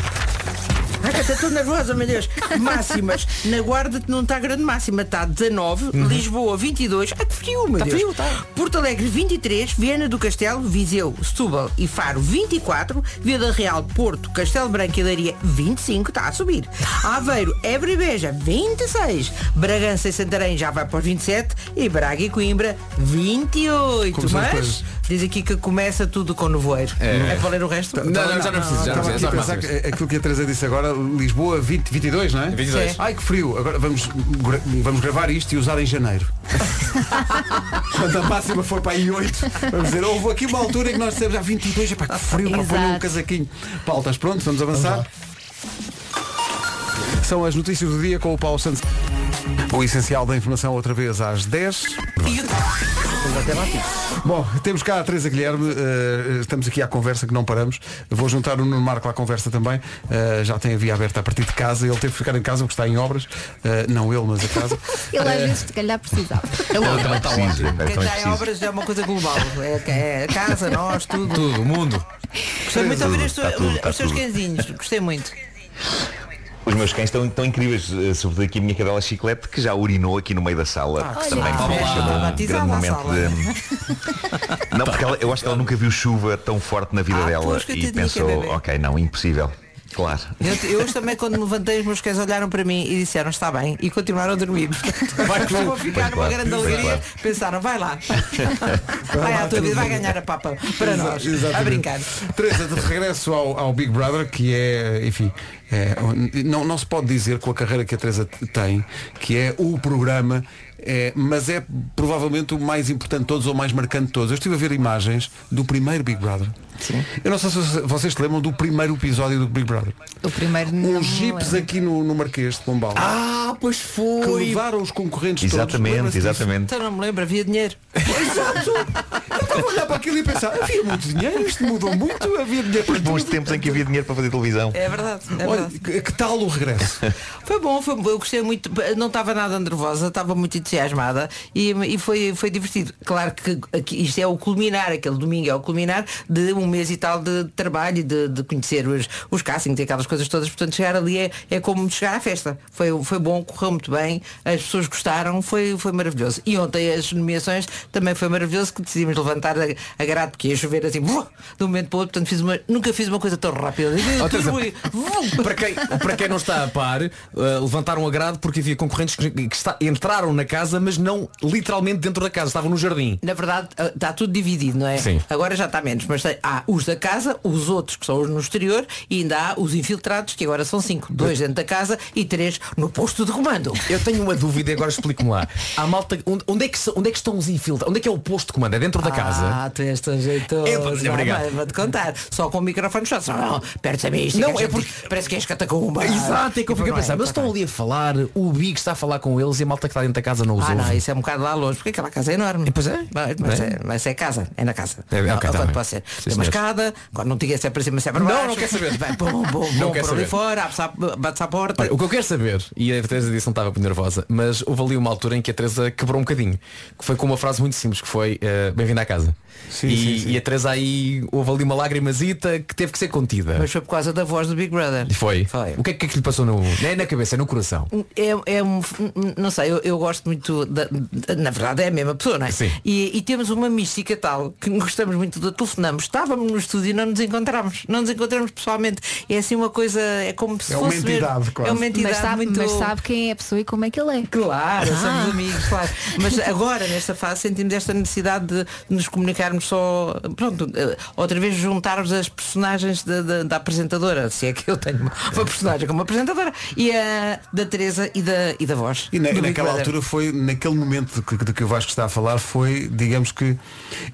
Ai, que estou nervosa, meu Deus. Máximas. Na Guarda não está grande máxima, está 19, Lisboa 22. Ai, que frio, meu Tá Deus. frio, tá. Porto Alegre 23, Viana do Castelo, Viseu, Setúbal e Faro 24, Vila Real, Porto, Castelo Branco e Leiria 25, está a subir. Aveiro, Évora e Beja 26, Bragança e Santarém já vai para os 27 e Braga e Coimbra 28. Como Mas? Diz aqui que começa tudo com nevoeiro. É. É, para ler o resto? Não, não, já não preciso, já não Estava preciso. aqui a é pensar que aquilo que a Teresa disse agora, Lisboa 20, 22, não é? 22. Sim. Ai que frio. Agora vamos, gra- vamos gravar isto e usar em janeiro. Quando a máxima for para aí 8, vamos dizer, houve aqui uma altura em que nós dissemos, ah, 22, epá, que frio, para pôr um casaquinho. Paulo, estás pronto? Vamos avançar? São as notícias do dia com o Paulo Santos. O essencial da informação outra vez às 10. Bom, temos cá a Teresa Guilherme, eh, estamos aqui à conversa que não paramos. Vou juntar o Nuno Marco à conversa também. Eh, já tem a via aberta a partir de casa. Ele teve que ficar em casa porque está em obras. Eh, não ele, mas a casa. Ele às Eh, vezes se calhar precisava. Não, também precisa, Quem também está em obras é uma coisa global. É, é a casa, nós, tudo. Tudo, o mundo. Gostei muito de ouvir Está os, está os teus tudo. cãezinhos. Gostei muito. Os meus cães estão, estão incríveis, eh, sobretudo aqui a minha cadela chiclete, que já urinou aqui no meio da sala. Ah, que também ah, me batizada grande momento de. Não, porque ela- eu acho que ela nunca viu chuva tão forte na vida Ah, dela e pensou, ok, não, impossível. Claro. Eu, eu hoje também quando me levantei os meus cães olharam para mim e disseram está bem e continuaram a dormir. Vai Pois, vou ficar numa claro, grande alegria. claro. Pensaram, vai lá. vai à tua vida, vai ganhar a papa para Exa- nós. A exatamente. brincar. Teresa, de regresso ao, ao Big Brother, que é, enfim, é, não, não se pode dizer com a carreira que a Teresa tem, que é o programa, é, mas é provavelmente o mais importante de todos ou o mais marcante de todos. Eu estive a ver imagens do primeiro Big Brother. Eu não sei se vocês se lembram do primeiro episódio do Big Brother. O primeiro não Uns lembro. aqui no, no Marquês de Pombal. Ah, pois que foi. levaram os concorrentes Exatamente, todos. Disso? exatamente. Então não me lembro, havia dinheiro. Exato! Eu estava a olhar para aquilo e pensar, havia muito dinheiro, isto mudou muito, havia dinheiro para Os bons tudo. tempos em que havia dinheiro para fazer televisão. É verdade. É Olha, verdade. que, que tal o regresso? Foi bom, foi bom, eu gostei muito, não estava nada nervosa, estava muito entusiasmada e, e foi, foi divertido. Claro que aqui, isto é o culminar, aquele domingo é o culminar de um mês e tal de trabalho e de, de conhecer os, os castings e aquelas coisas todas, portanto chegar ali é, é como chegar à festa. Foi, foi bom, correu muito bem, as pessoas gostaram, foi, foi maravilhoso. E ontem as nomeações também foi maravilhoso que decidimos levantar a, a grade porque ia chover assim, de um momento para o outro, portanto fiz uma, nunca fiz uma coisa tão rápida. Para, quem, para quem não está a par, eh, levantaram a grade porque havia concorrentes que, que está- entraram na casa, mas não literalmente dentro da casa, estavam no jardim. Na verdade, ah, está tudo dividido, não é? Sim. Agora já está menos, mas tem- há os da casa, os outros que são os no exterior e ainda há os infiltrados, que agora são cinco. Dois dentro da casa e três no posto de comando. Eu tenho uma dúvida e agora explico-me lá. Há malta, onde, onde é que, onde é que estão os infiltrados? Onde é que é o posto de comando? É dentro da casa? Ah, tu és tão jeitoso. É, obrigado. Vou-te contar. Só com o microfone. Só, Não, perto a mim. isto Não, a é porque- Parece que és catacumba. Exato, é que eu fiquei a Não é, pensar, mas estão ali a falar, o Big está a falar com eles e a malta que está dentro da casa não os Ah, ouve. não, isso é um bocado lá longe, porque aquela casa é enorme. Pois é. Mas, mas É. é, mas é casa, é na casa. É, ok, Não, tá pode- ser. Sim, uma escada, agora não diga se é para cima, se é para Não, baixo. não quer saber. Vai, bom, bom, Não bom, quer saber. fora, bate-se à porta. Olha, o que eu quero saber, e a Teresa disse que não estava muito nervosa, mas houve ali uma altura em que a Teresa quebrou um bocadinho, que foi com uma frase muito simples, que foi eh, bem-vinda à casa. Sim, e, sim, sim. e a Teresa aí houve ali uma lagrimazita que teve que ser contida. Mas foi por causa da voz do Big Brother. E foi. Foi. O que é que, é que lhe passou no. Não é na cabeça, é no coração. É, é um, não sei, eu, eu gosto muito da, na verdade é a mesma pessoa, não é? Sim. E, e temos uma mística tal que gostamos muito de telefonamos. Estávamos no estúdio e não nos encontramos. Não nos encontramos pessoalmente. É assim uma coisa, é como se É uma fosse mesmo- entidade, quase. É uma entidade Mas sabe, muito. mas sabe quem é a pessoa e como é que ele é. Claro, Ah. somos amigos, claro. Mas agora, nesta fase, sentimos esta necessidade de nos comunicarmos só, pronto, eh, outra vez juntarmos as personagens da, da- da apresentadora, se é que eu tenho uma, uma personagem como apresentadora, e a da Teresa e da, e da voz. E na- naquela Brother. altura foi, naquele momento de que, de que o Vasco está a falar, foi, digamos que,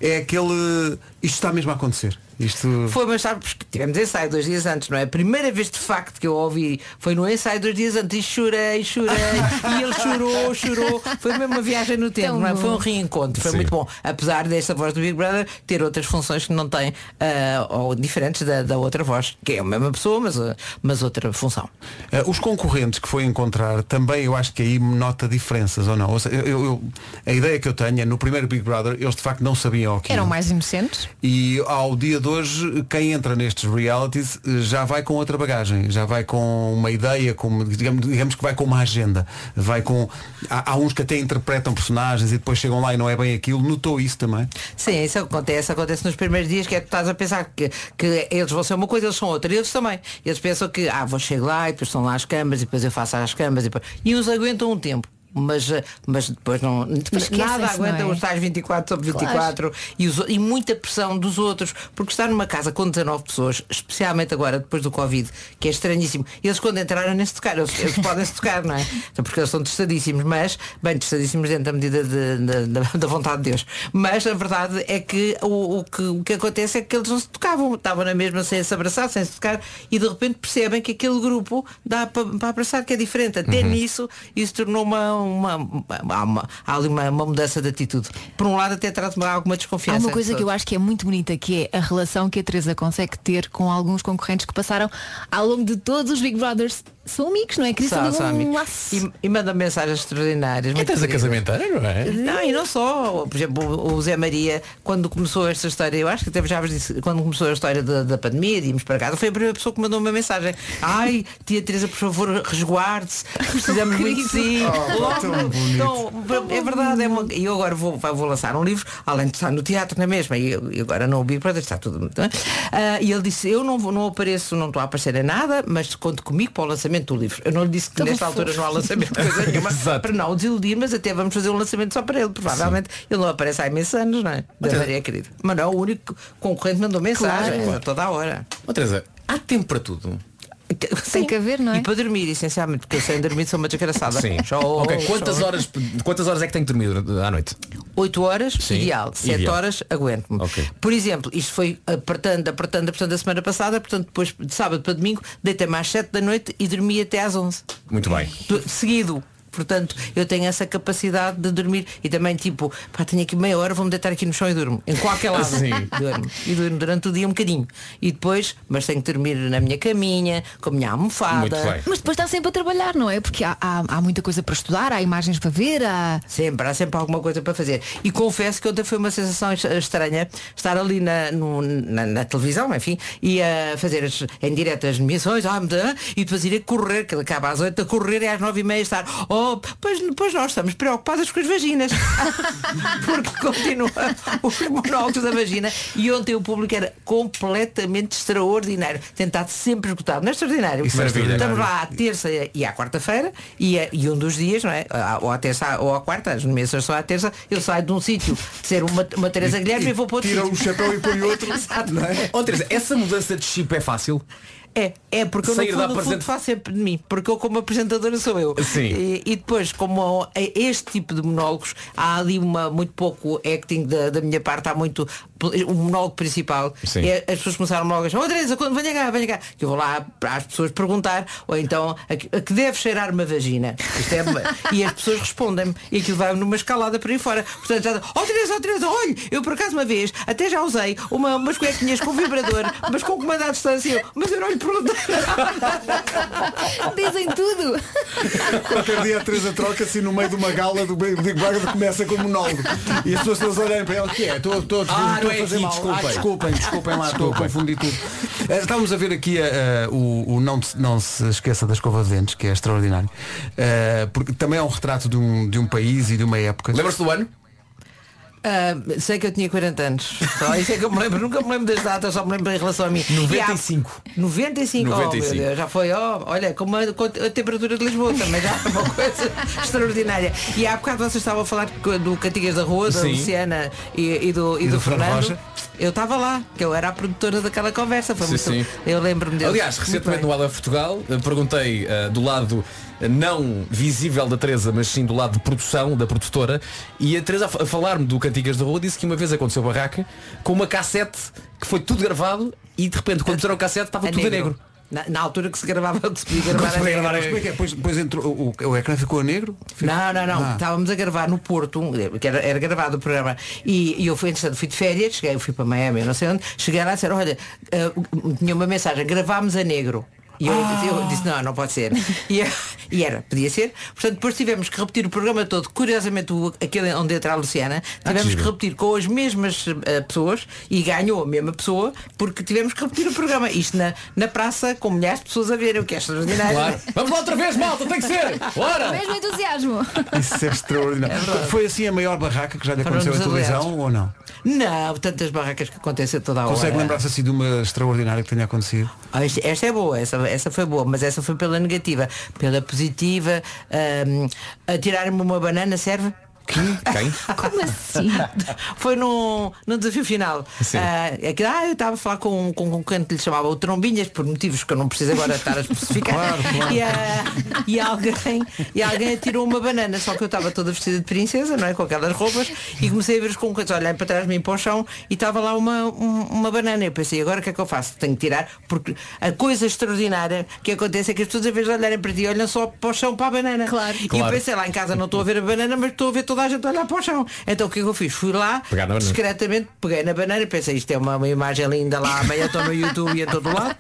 é aquele. Isto está mesmo a acontecer. Isto. Foi, mas sabes que tivemos ensaio dois dias antes, não é? A primeira vez de facto que eu ouvi foi no ensaio dois dias antes e chorei, chorei, e ele chorou, chorou. Foi mesmo uma viagem no tempo, Tão não é? Foi um reencontro, foi Sim. muito bom. Apesar desta voz do Big Brother ter outras funções que não tem, ah, ou diferentes da, da outra voz, que é a mesma pessoa, mas, ah, mas outra função. Eh, os concorrentes que foi encontrar, também eu acho que aí nota diferenças ou não. Ou seja, eu- eu- a ideia que eu tenho é no primeiro Big Brother, eles de facto não sabiam o que Eram mais inocentes. E ao dia de hoje, quem entra nestes realities eh, já vai com outra bagagem, já vai com uma ideia, com, digamos, digamos que vai com uma agenda. Vai com. Há, há uns que até interpretam personagens e depois chegam lá e não é bem aquilo. Notou isso também? Sim, isso acontece, acontece nos primeiros dias que é que estás a pensar que, que eles vão ser uma coisa, eles são outra, eles também. Eles pensam que, ah, vou chegar lá e depois estão lá as câmaras e depois eu faço as câmaras e, depois... e uns aguentam um tempo. Mas, eh, mas depois não depois nada aguenta não é? os tais 24 sobre 24 e, os e muita pressão dos outros porque estar numa casa com 19 pessoas especialmente agora depois do Covid que é estranhíssimo eles quando entraram nem se tocaram eles, eles podem se tocar não é? Então, porque eles são testadíssimos mas bem testadíssimos dentro da medida de- de- da- da vontade de Deus. Mas a verdade é que o, o que o que acontece é que eles não se tocavam estavam na mesma sem se abraçar sem se tocar e de repente percebem que aquele grupo dá para, para abraçar que é diferente. Até nisso isso tornou uma uma, uma, uma- há ali uma, uma mudança de atitude por um lado até traz alguma Há desconfiança uma coisa que eu acho que é muito bonita, que é a relação que a Teresa consegue ter com alguns concorrentes que passaram ao longo de todos os Big Brothers. São amigos, não é? Cria-se São, são um amigos. laço. E, e manda mensagens extraordinárias. muito Teresa queridas. casamenteira, não é? Não, e não só. Por exemplo, o Zé Maria, quando começou esta história, eu acho que até já vos disse, quando começou a história da, da pandemia, de irmos para casa, foi a primeira pessoa que mandou uma mensagem. Ai, tia Teresa, por favor, resguarde-se. Precisamos muito de si. Oh, tão bonito. é verdade. É uma- e eu agora vou, vou lançar um livro, além de estar no teatro na mesma, e, e agora não o Big Brother, está tudo muito. bem. Ah, e ele disse, eu não, vou- não apareço, não estou a aparecer em nada, mas conte comigo para o lançamento do livro. Eu não lhe disse que Tão nesta fofo. altura não há lançamento coisa nenhuma, para não o desiludir, mas até vamos fazer um lançamento só para ele. Provavelmente ele não aparece há imensos anos, não é? Da Maria querida. Mas não, o único concorrente que mandou mensagem Claro. a toda a hora. Ó Teresa, há tempo para tudo. Tem que haver, não é? E para dormir, essencialmente, porque eu sem dormir sou uma desgraçada. Sim. Show, ok, quantas show. horas, quantas horas é que tenho que dormir à noite? 8 horas, Sim, ideal. 7 ideal. horas, aguento-me. Ok. Por exemplo, isto foi apertando, apertando, apertando a semana passada, portanto, depois de sábado para domingo, deitei-me às 7 da noite e dormi até às 11. Muito bem. Seguido. Portanto, eu tenho essa capacidade de dormir e também tipo, pá, tenho aqui meia hora, vou-me deitar aqui no chão e durmo. Em qualquer lado. Sim. Durmo. E durmo durante o dia um bocadinho. E depois, mas tenho que dormir na minha caminha, com a minha almofada. Muito bem. Mas depois está sempre a trabalhar, não é? Porque há, há- há muita coisa para estudar, há imagens para ver, há. Sempre, há sempre alguma coisa para fazer. E confesso que ontem foi uma sensação es- estranha estar ali na, no- na, na televisão, enfim, e a fazer as, em direto as emissões, ah, me- e depois ir a correr, que ele acaba às 8 a correr e às 9 e meia estar, oh, pois, pois nós estamos preocupadas com as vaginas. Porque continua os monólogos da vagina. E ontem o público era completamente extraordinário. Tentado sempre esgotado. Não é extraordinário. Isso é maravilha. Estamos lá à terça e à quarta-feira e, é- e um dos dias, não é? Ou à terça ou à quarta, as nomeações são à terça, eu saio de um sítio de ser uma, uma Teresa Guilherme e, vou para outro Tira sítio. o chapéu e põe outro. Exato. Não é? Ó Teresa, essa mudança de chip é fácil? É, é porque eu Sair no fundo, no fundo faço sempre de mim, porque eu como apresentadora sou eu. Sim. E, e depois, como é este tipo de monólogos, há ali uma, muito pouco acting da, da minha parte, há muito o monólogo principal. Sim. É, as pessoas começaram logo a dizer, oh Teresa, quando venha cá, venha cá. Que eu vou lá para as pessoas perguntar, ou então a que, a que deve cheirar uma vagina. Isto é, e as pessoas respondem-me. E aquilo vai numa escalada por aí fora. Portanto, já, oh Teresa, oh Teresa, olha, eu por acaso uma vez até já usei uma, umas cuequinhas com vibrador, mas com comando à distância, Eu, mas eu não lhe perguntei. Dizem tudo. Qualquer dia a Teresa troca-se no meio de uma gala do Big Brother começa com monólogo. E as pessoas todas olharem para ela, o que é? Estou estou- estou Ah, a não é fazer aqui, mal. desculpem. Ah, desculpem, desculpem lá, estou a confundir tudo. Eh, Estávamos a ver aqui eh, o, o não, se- não se esqueça da escova de dentes, que é extraordinário. Eh, porque também é um retrato de um, de um país e de uma época. Lembras-te do ano? Ah, sei que eu tinha 40 anos. Só isso é que eu me lembro. Nunca me lembro das datas, só me lembro em relação a mim. 95. E há- 95. Oh, 95. meu Deus, já foi, ó, olha, como a, com a temperatura de Lisboa também já é uma coisa extraordinária. E há bocado vocês estavam a falar do Cantigas da Rua, da Sim. Luciana e, e do, e do, Fernando Fernando. Rocha. Eu estava lá, que eu era a produtora daquela conversa. Foi Sim, muito, sim. Eu lembro-me deles. Aliás, recentemente no Ela Portugal, eh, perguntei eh, do lado não visível da Teresa, mas sim do lado de produção, da produtora, e a Teresa a fa- a falar-me do Cantigas da Rua disse que uma vez aconteceu barraca com uma cassete que foi tudo gravado e de repente quando puseram a cassete estava A tudo em negro. Na, na altura que se gravava, que se podia gravar a negro. gravar a Mas como é que é? Depois, depois entrou, o, o ecrã ficou a negro? Não, não, não. Ah. Estávamos a gravar no Porto, que era, era gravado o programa. E, e eu fui, entretanto, fui de férias, cheguei, eu fui para Miami, não sei onde, cheguei lá e disseram, olha, ah, tinha uma mensagem, gravámos a negro. E eu, eu disse, não, não pode ser. E, e era, podia ser. Portanto, depois tivemos que repetir o programa todo. Curiosamente, o, aquele onde entra a Luciana, tivemos que giro. repetir com as mesmas eh, pessoas e ganhou a mesma pessoa porque tivemos que repetir o programa. Isto na, na praça com milhares de pessoas a verem, o que é extraordinário. Claro. Vamos lá outra vez, malta, tem que ser! Bora! Mesmo entusiasmo. Isso é extraordinário. Foi assim a maior barraca que já lhe aconteceu nos televisão ou não? Não, tantas barracas que acontecem toda a hora. Consegue lembrar-se assim de uma extraordinária que tenha acontecido? Ah, esta, esta é boa, essa, essa foi boa, mas essa foi pela negativa. Pela positiva, ahm, a tirar-me uma banana serve? Quem? Como assim? Foi num, num desafio final. Ah, é que, ah, eu estava a falar com, com um concorrente que lhe chamava o Trombinhas, por motivos que eu não preciso agora estar a especificar. Claro, claro. E, ah, e alguém, e alguém atirou uma banana, só que eu estava toda vestida de princesa, não é? Com aquelas roupas, e comecei a ver os concorrentes olharem para trás de mim para o chão e estava lá uma, um- uma banana. Eu pensei, agora o que é que eu faço? Tenho que tirar, porque a coisa extraordinária que acontece é que as pessoas, a vez de olharem para ti, olham só para o chão para a banana. Claro. E Claro. eu pensei, lá em casa não estou a ver a banana, mas estou a ver toda a gente olhar para o chão. Então o que é que eu fiz? Fui lá, discretamente, peguei na banana, pensei, isto é uma, uma imagem linda lá, amanhã estou no YouTube e em todo lado,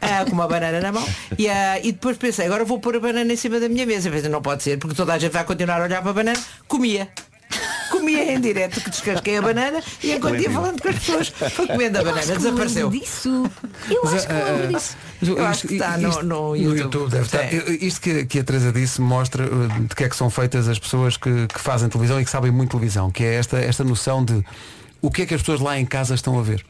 ah, com uma banana na mão. E, ah, e depois pensei, agora vou pôr a banana em cima da minha mesa. Pensei, não pode ser, porque toda a gente vai continuar a olhar para a banana. Comia. Comia em direto que descasquei a banana e enquanto ia falando com as pessoas, foi comendo a banana, desapareceu. disso. Eu acho que lembro disso. Eu acho que está no- no YouTube. deve estar. Sim. Eu- Isto que, que a Teresa disse mostra uh, de que é que são feitas as pessoas que, que fazem televisão e que sabem muito televisão, que é esta, esta noção de o que é que as pessoas lá em casa estão a ver.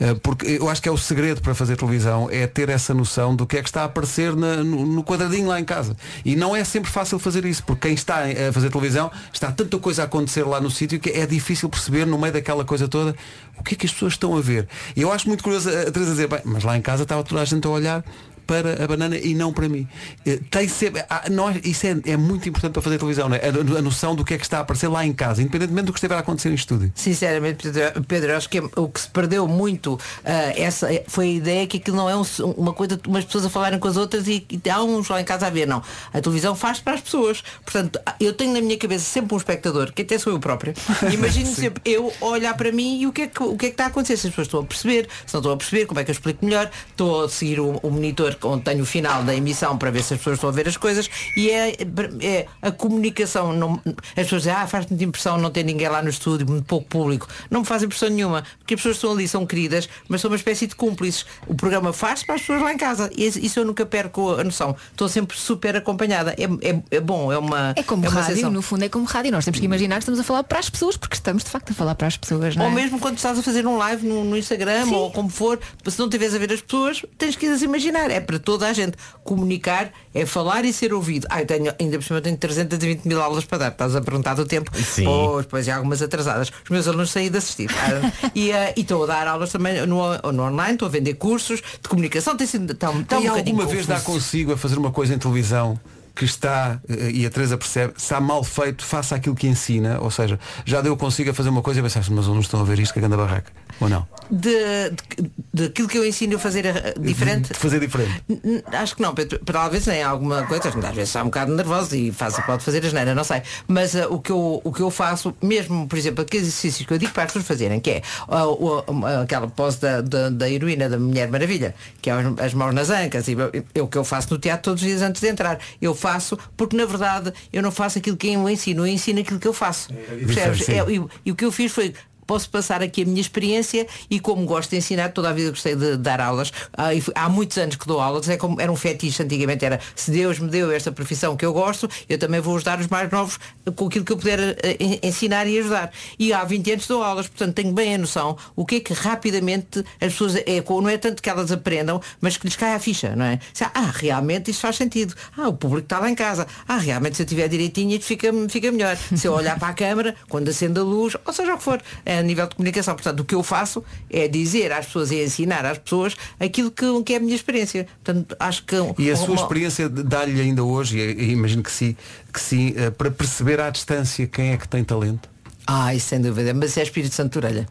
Uh, Porque eu acho que é o segredo para fazer televisão é ter essa noção do que é que está a aparecer na- no, no quadradinho lá em casa. E não é sempre fácil fazer isso, porque quem está a fazer televisão está tanta coisa a acontecer lá no sítio que é difícil perceber no meio daquela coisa toda o que é que as pessoas estão a ver. E eu acho muito curioso a Teresa dizer, bem, mas lá em casa estava toda a gente a olhar para a banana e não para mim. Eh, Tem sempre, ah, nós, isso é, é muito importante para fazer televisão, não é? a, a noção do que é que está a aparecer lá em casa, independentemente do que estiver a acontecer em estúdio. Sinceramente, Pedro, Pedro, acho que é- o que se perdeu muito ah, essa foi a ideia que aquilo não é um- uma coisa de umas pessoas a falarem com as outras e, e há uns lá em casa a ver, não. A televisão faz para as pessoas. Portanto, eu tenho na minha cabeça sempre um espectador, que até sou eu próprio. Imagino sempre eu olhar para mim e o que, é que, o que é que está a acontecer. Se as pessoas estão a perceber, se não estão a perceber, como é que eu explico melhor, estou a seguir o, o monitor onde tenho o final da emissão para ver se as pessoas estão a ver as coisas e é, é a comunicação. Não, as pessoas dizem, ah, faz-me de impressão não ter ninguém lá no estúdio, muito pouco público. Não me faz impressão nenhuma, porque as pessoas estão ali, são queridas, mas são uma espécie de cúmplices. O programa faz para as pessoas lá em casa. E isso eu nunca perco a noção. Estou sempre super acompanhada. É, é, é bom, é uma. É como uma rádio, sensação. no fundo é como rádio. Nós temos que imaginar que estamos a falar para as pessoas, porque estamos de facto a falar para as pessoas, não é? Ou mesmo quando estás a fazer um live no, no Instagram Sim. ou como for, se não estiveres a ver as pessoas, tens que as imaginar. É para toda a gente. Comunicar é falar e ser ouvido. Ah, eu tenho, ainda por cima eu tenho 320 mil aulas para dar. Estás a perguntar do tempo. Sim. Pois, pois, e algumas atrasadas. Os meus alunos saí de assistir. Ah, e ah, e estou a dar aulas também no, no online, estou a vender cursos de comunicação. Tem sido tão, tão e um alguma vez dá consigo a fazer uma coisa em televisão que está, eh, e a Teresa percebe, está mal feito, faça aquilo que ensina, ou seja, já deu consigo a fazer uma coisa e pensar, mas não estão a ver isto que é grande barraca, ou não? De, de, daquilo que eu ensino a fazer ah, diferente. De fazer diferente. N- Acho que não, Pedro. talvez nem alguma coisa, às vezes está um bocado nervoso e faz, pode fazer a geneira, não sei. Mas ah, o, que eu, o que eu faço, mesmo, por exemplo, aqueles exercícios que eu digo para as pessoas fazerem, que é o- ah, aquela pose da, da, da heroína da Mulher Maravilha, que é as, as mãos nas ancas, e é o que eu faço no teatro todos os dias antes de entrar. Eu faço, porque na verdade eu não faço aquilo que eu ensino, eu ensino aquilo que eu faço. Percebes? sim. É, e, e o que eu fiz foi posso passar aqui a minha experiência e como gosto de ensinar, toda a vida gostei de dar aulas. Ah, há muitos anos que dou aulas, é como era um fetiche antigamente, era se Deus me deu esta profissão que eu gosto, eu também vou ajudar os mais novos com aquilo que eu puder en- ensinar e ajudar. E há 20 anos dou aulas, portanto tenho bem a noção o que é que rapidamente as pessoas é, não é tanto que elas aprendam, mas que lhes cai a ficha, não é? Ah, realmente isto faz sentido. Ah, o público está lá em casa. Ah, realmente se eu tiver direitinho fica, fica melhor. Se eu olhar para a câmara, quando acende a luz, ou seja o que for, é a nível de comunicação. Portanto, o que eu faço é dizer às pessoas e ensinar às pessoas aquilo que, que é a minha experiência. Portanto, acho que. E a sua experiência dá-lhe ainda hoje, e e imagino que sim, que sim, eh, para perceber à distância quem é que tem talento. Ai, sem dúvida, mas é Espírito Santo de orelha.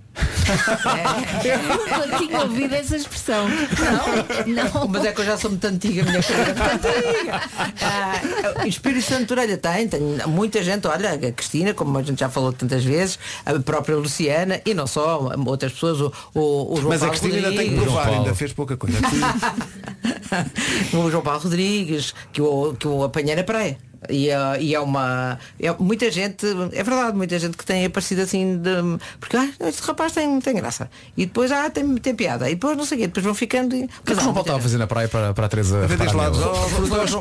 Eu tinha ouvido essa expressão. Não? Não. Mas é que eu já sou muito antiga, minha antiga. Ah, Espírito Santo de orelha tem, tem muita gente, olha, a Cristina, como a gente já falou tantas vezes, a própria Luciana e não só, outras pessoas, o, o, o João Mas a Paulo Cristina ainda tem que Rodrigues. provar, ainda fez pouca coisa. o João Paulo Rodrigues, que o, que o apanhei na praia. E, é- e é uma. É, muita gente, é verdade, muita gente que tem aparecido assim de. Porque ah, este rapaz tem, tem graça. E depois ah, tem, tem piada. E depois não sei o quê, depois vão ficando. e- O que é que o João Paulo estava a fazer na praia para, para a Teresa? Fruta aos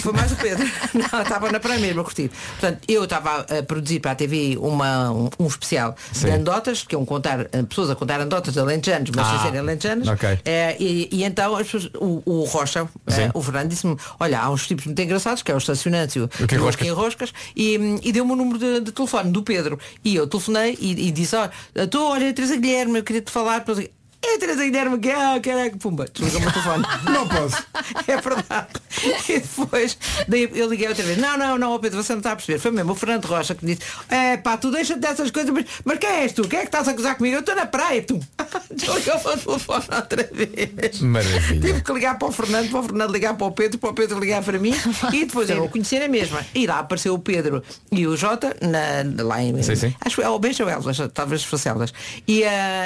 Foi, mais o Pedro. Não, estava na praia mesmo a curtir. Portanto, eu estava a produzir para a TV uma, um, um especial de Sim. anedotas, que é um contar, eh, pessoas a contar anedotas de alentejanos, mas Ah, sem serem alentejanos. ok. Eh, e, e então as pessoas- o, o Rocha, o Fernando disse-me, olha, há uns tipos muito engraçados, que é o estacionante O que é e o Roscas? Kim Roscas, e, e deu-me o número de, de telefone do Pedro. E eu telefonei e, e disse, olha, estou, olha, Teresa Guilherme, eu queria te falar. Mas, é a Teresa Guilherme, que ah, caraca, pumba, desligou o meu telefone. Não posso. É verdade. E depois daí eu liguei outra vez. Não, não, não, Pedro, você não está a perceber. Foi mesmo o Fernando Rocha que me disse, é pá, tu deixa-te dessas coisas, mas, mas quem és tu? Quem é que estás a acusar comigo? Eu estou na praia, tu. Desligou o meu telefone outra vez. Maravilha. Tive que ligar para o Fernando, para o Fernando ligar para o Pedro, para o Pedro ligar para mim e depois eu o conhecer a mesma. E lá apareceu o Pedro e o Jota na, lá em. Sim, sim. Acho que é o Elvas, talvez fosse Elvas. E,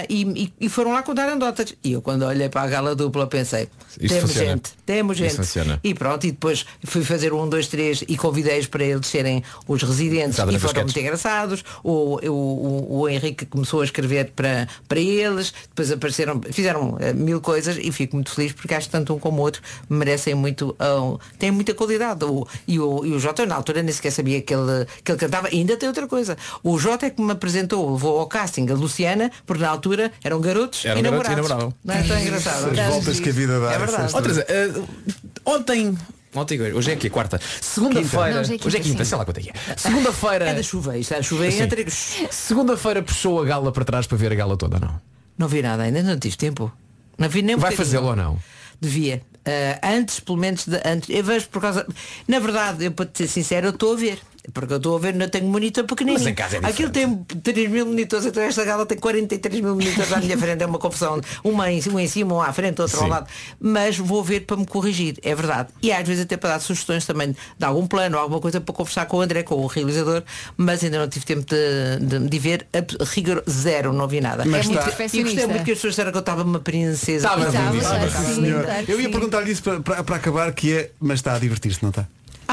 e, e, e foram lá contar anedotas. E eu quando olhei para a gala dupla pensei, Isto temos funciona. gente, temos Isto gente. funciona. E pronto, e depois fui fazer um, dois, três e convidei-os para eles serem os residentes Exato, e foram muito engraçados. O, o, o, o Henrique começou a escrever para, para eles, depois apareceram, fizeram eh, mil coisas e fico muito feliz porque acho que tanto um como o outro merecem muito, ah, têm muita qualidade. O, e, o, e o Jota na altura nem sequer sabia que ele, que ele cantava. E ainda tem outra coisa. O Jota é que me apresentou, levou ao casting a Luciana, porque na altura eram garotos Eram e e namorados. namoravam. Não é tão engraçado. As voltas que a vida dá. É verdade. Ó, Teresa, eh, ontem. Ontem, hoje é aqui, quarta. Segunda-feira. Hoje é quinta, Hoje é quinta, sei lá quanto é que é. Segunda-feira. É da chuva, isto é da chuva entre. Segunda-feira puxou a gala para trás para ver a gala toda, não? Não vi nada ainda, não tive tempo. Não vi nem um Vai fazê-lo ou não? Devia. Ah, antes, pelo menos, de, antes, eu vejo por causa. Na verdade, eu para te ser sincero, eu estou a ver. Porque eu estou a ver, não tenho monitor pequenino. Mas em casa é Aquilo tem 3 mil monitores, então esta gala tem 43 mil monitores à minha frente, é uma confusão. Uma em, um em cima, um à frente, outro ao Sim. lado. Mas vou ver para me corrigir, é verdade. E às vezes até para dar sugestões também de algum plano, alguma coisa para conversar com o André, com o realizador, mas ainda não tive tempo de, de, de ver a, rigor zero, não vi nada. Mas é muito, está- e gostei muito que as pessoas disseram que eu estava uma princesa. Estava, Estava, estava, estava. Eu ia perguntar-lhe isso para, para, para acabar, que é, mas está a divertir-se, não está?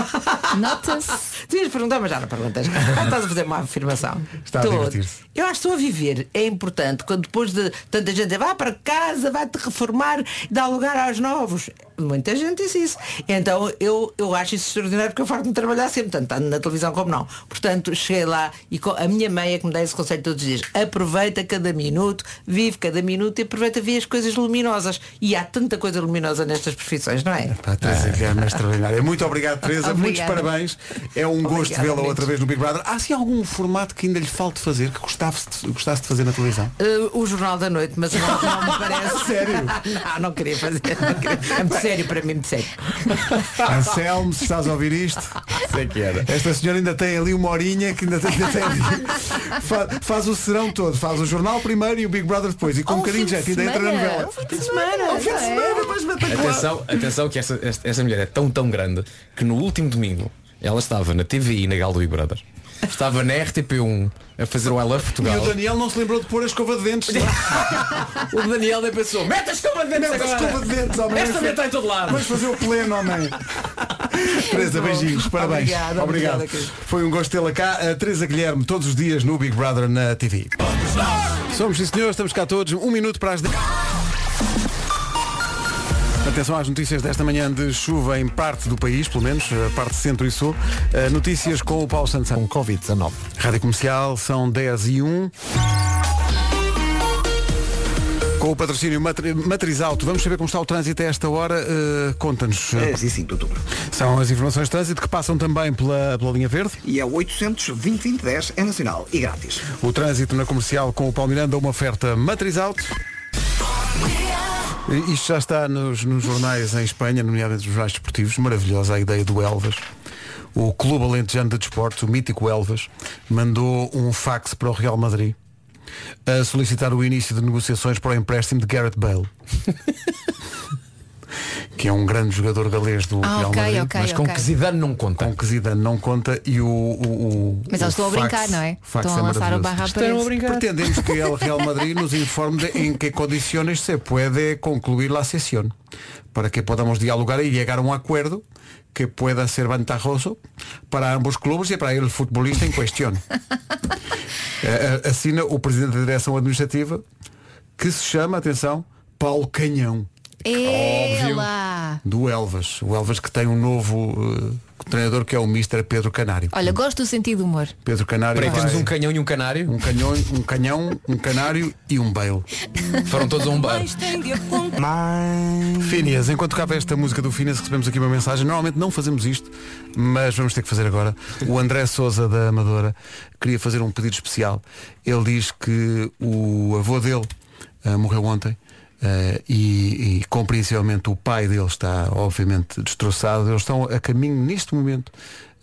Nota-se. Devias perguntar, mas já não perguntas. Ah, estás a fazer uma afirmação. Está a Estou. divertir-se. Eu acho que estou a viver. É importante quando depois de tanta gente dizer, vá para casa, vai-te reformar, dá lugar aos novos. Muita gente disse isso. Então eu, eu acho isso extraordinário porque eu farto-me trabalhar sempre, tanto tanto na televisão como não. Portanto, cheguei lá e a minha mãe é que me dá esse conselho todos os dias. Aproveita cada minuto, vive cada minuto e aproveita ver as coisas luminosas. E há tanta coisa luminosa nestas profissões, não é? Pá, Teresa Guilherme é extraordinária. Muito obrigado, Teresa. Muitos parabéns. É um gosto vê-la outra vez no Big Brother. Há sim algum formato que ainda lhe falte fazer, que gostasse de, gostasse de fazer na televisão? Uh, o Jornal da Noite, mas não, não me parece. Sério? não, não queria fazer. não queria. É sério para mim, muito sério. Anselmo, se estás a ouvir isto, Sei que era. esta senhora ainda tem ali uma horinha que ainda tem, ainda tem ali. Fa- faz o serão todo, faz o jornal primeiro e o Big Brother depois. E com um bocadinho de de jeito, ainda entra na semana. novela. Um fim de semana. Um fim de semana, mas espetacular. Atenção, atenção que essa, esta, esta mulher é tão, tão grande que no último domingo ela estava na TVI na Gala do Big Brother. Estava na RTP1 a fazer o I Love E Portugal. o Daniel não se lembrou de pôr a escova de dentes. O Daniel nem pensou, mete a escova de dentes Mete a agora. escova de dentes, homem. Esta também está em todo lado. Vamos fazer o pleno, homem. Teresa, beijinhos, parabéns. Obrigada, obrigada, querido. Foi um gosto tê-la cá. A Teresa Guilherme, todos os dias no Big Brother na TV. Somos, sim senhores, estamos cá todos. Um minuto para as 10. Atenção às notícias desta manhã de chuva em parte do país, pelo menos, a parte centro e sul. Uh, notícias com o Paulo Santos. Com Covid-19. Rádio Comercial, são 10 e 1. Com o patrocínio Matri- Matriz Auto, vamos saber como está o trânsito a esta hora. Uh, Conta-nos. É, sim, sim, de outubro. São as informações de trânsito que passam também pela, pela linha verde. E é 800 2010 é nacional e grátis. O trânsito na comercial com o Paulo Miranda, uma oferta Matriz Auto. Isto já está nos, nos jornais em Espanha, nomeadamente nos jornais desportivos. Maravilhosa a ideia do Elvas. O Clube Alentejano de Desportos, o mítico Elvas, mandou um fax para o Real Madrid a solicitar o início de negociações para o empréstimo de Gareth Bale. que é um grande jogador galês do Ah, Real Madrid. ok, Mas com ok. que Zidane não conta. Com que Zidane não conta e o, o, o Mas eles o estão a brincar, não é? fax Estão a é lançar o barra à parede. Pretendemos que el Real Madrid nos informe de en qué condiciones se puede concluir la sesión para que podamos dialogar y llegar a un acuerdo que pueda ser ventajoso para ambos clubes y para el futbolista en cuestión. Eh, eh, Assina o presidente da direção administrativa que se chama, atenção, Paulo Canhão. Ela! Do Elvas. O Elvas que tem um novo eh, treinador que é o Mr. Pedro Canário. Olha, gosto do sentido do humor. Pedro Canário. Peraí, temos vai- um canhão e um canário? Um canhão, um canhão, um canário e um baile. Foram todos a um bar. Phineas, enquanto tocava esta música do Phineas, recebemos aqui uma mensagem. Normalmente não fazemos isto, mas vamos ter que fazer agora. O André Souza da Amadora queria fazer um pedido especial. Ele diz que o avô dele ah, morreu ontem. Ah, e, e compreensivelmente o pai dele está obviamente destroçado. Eles estão a caminho neste momento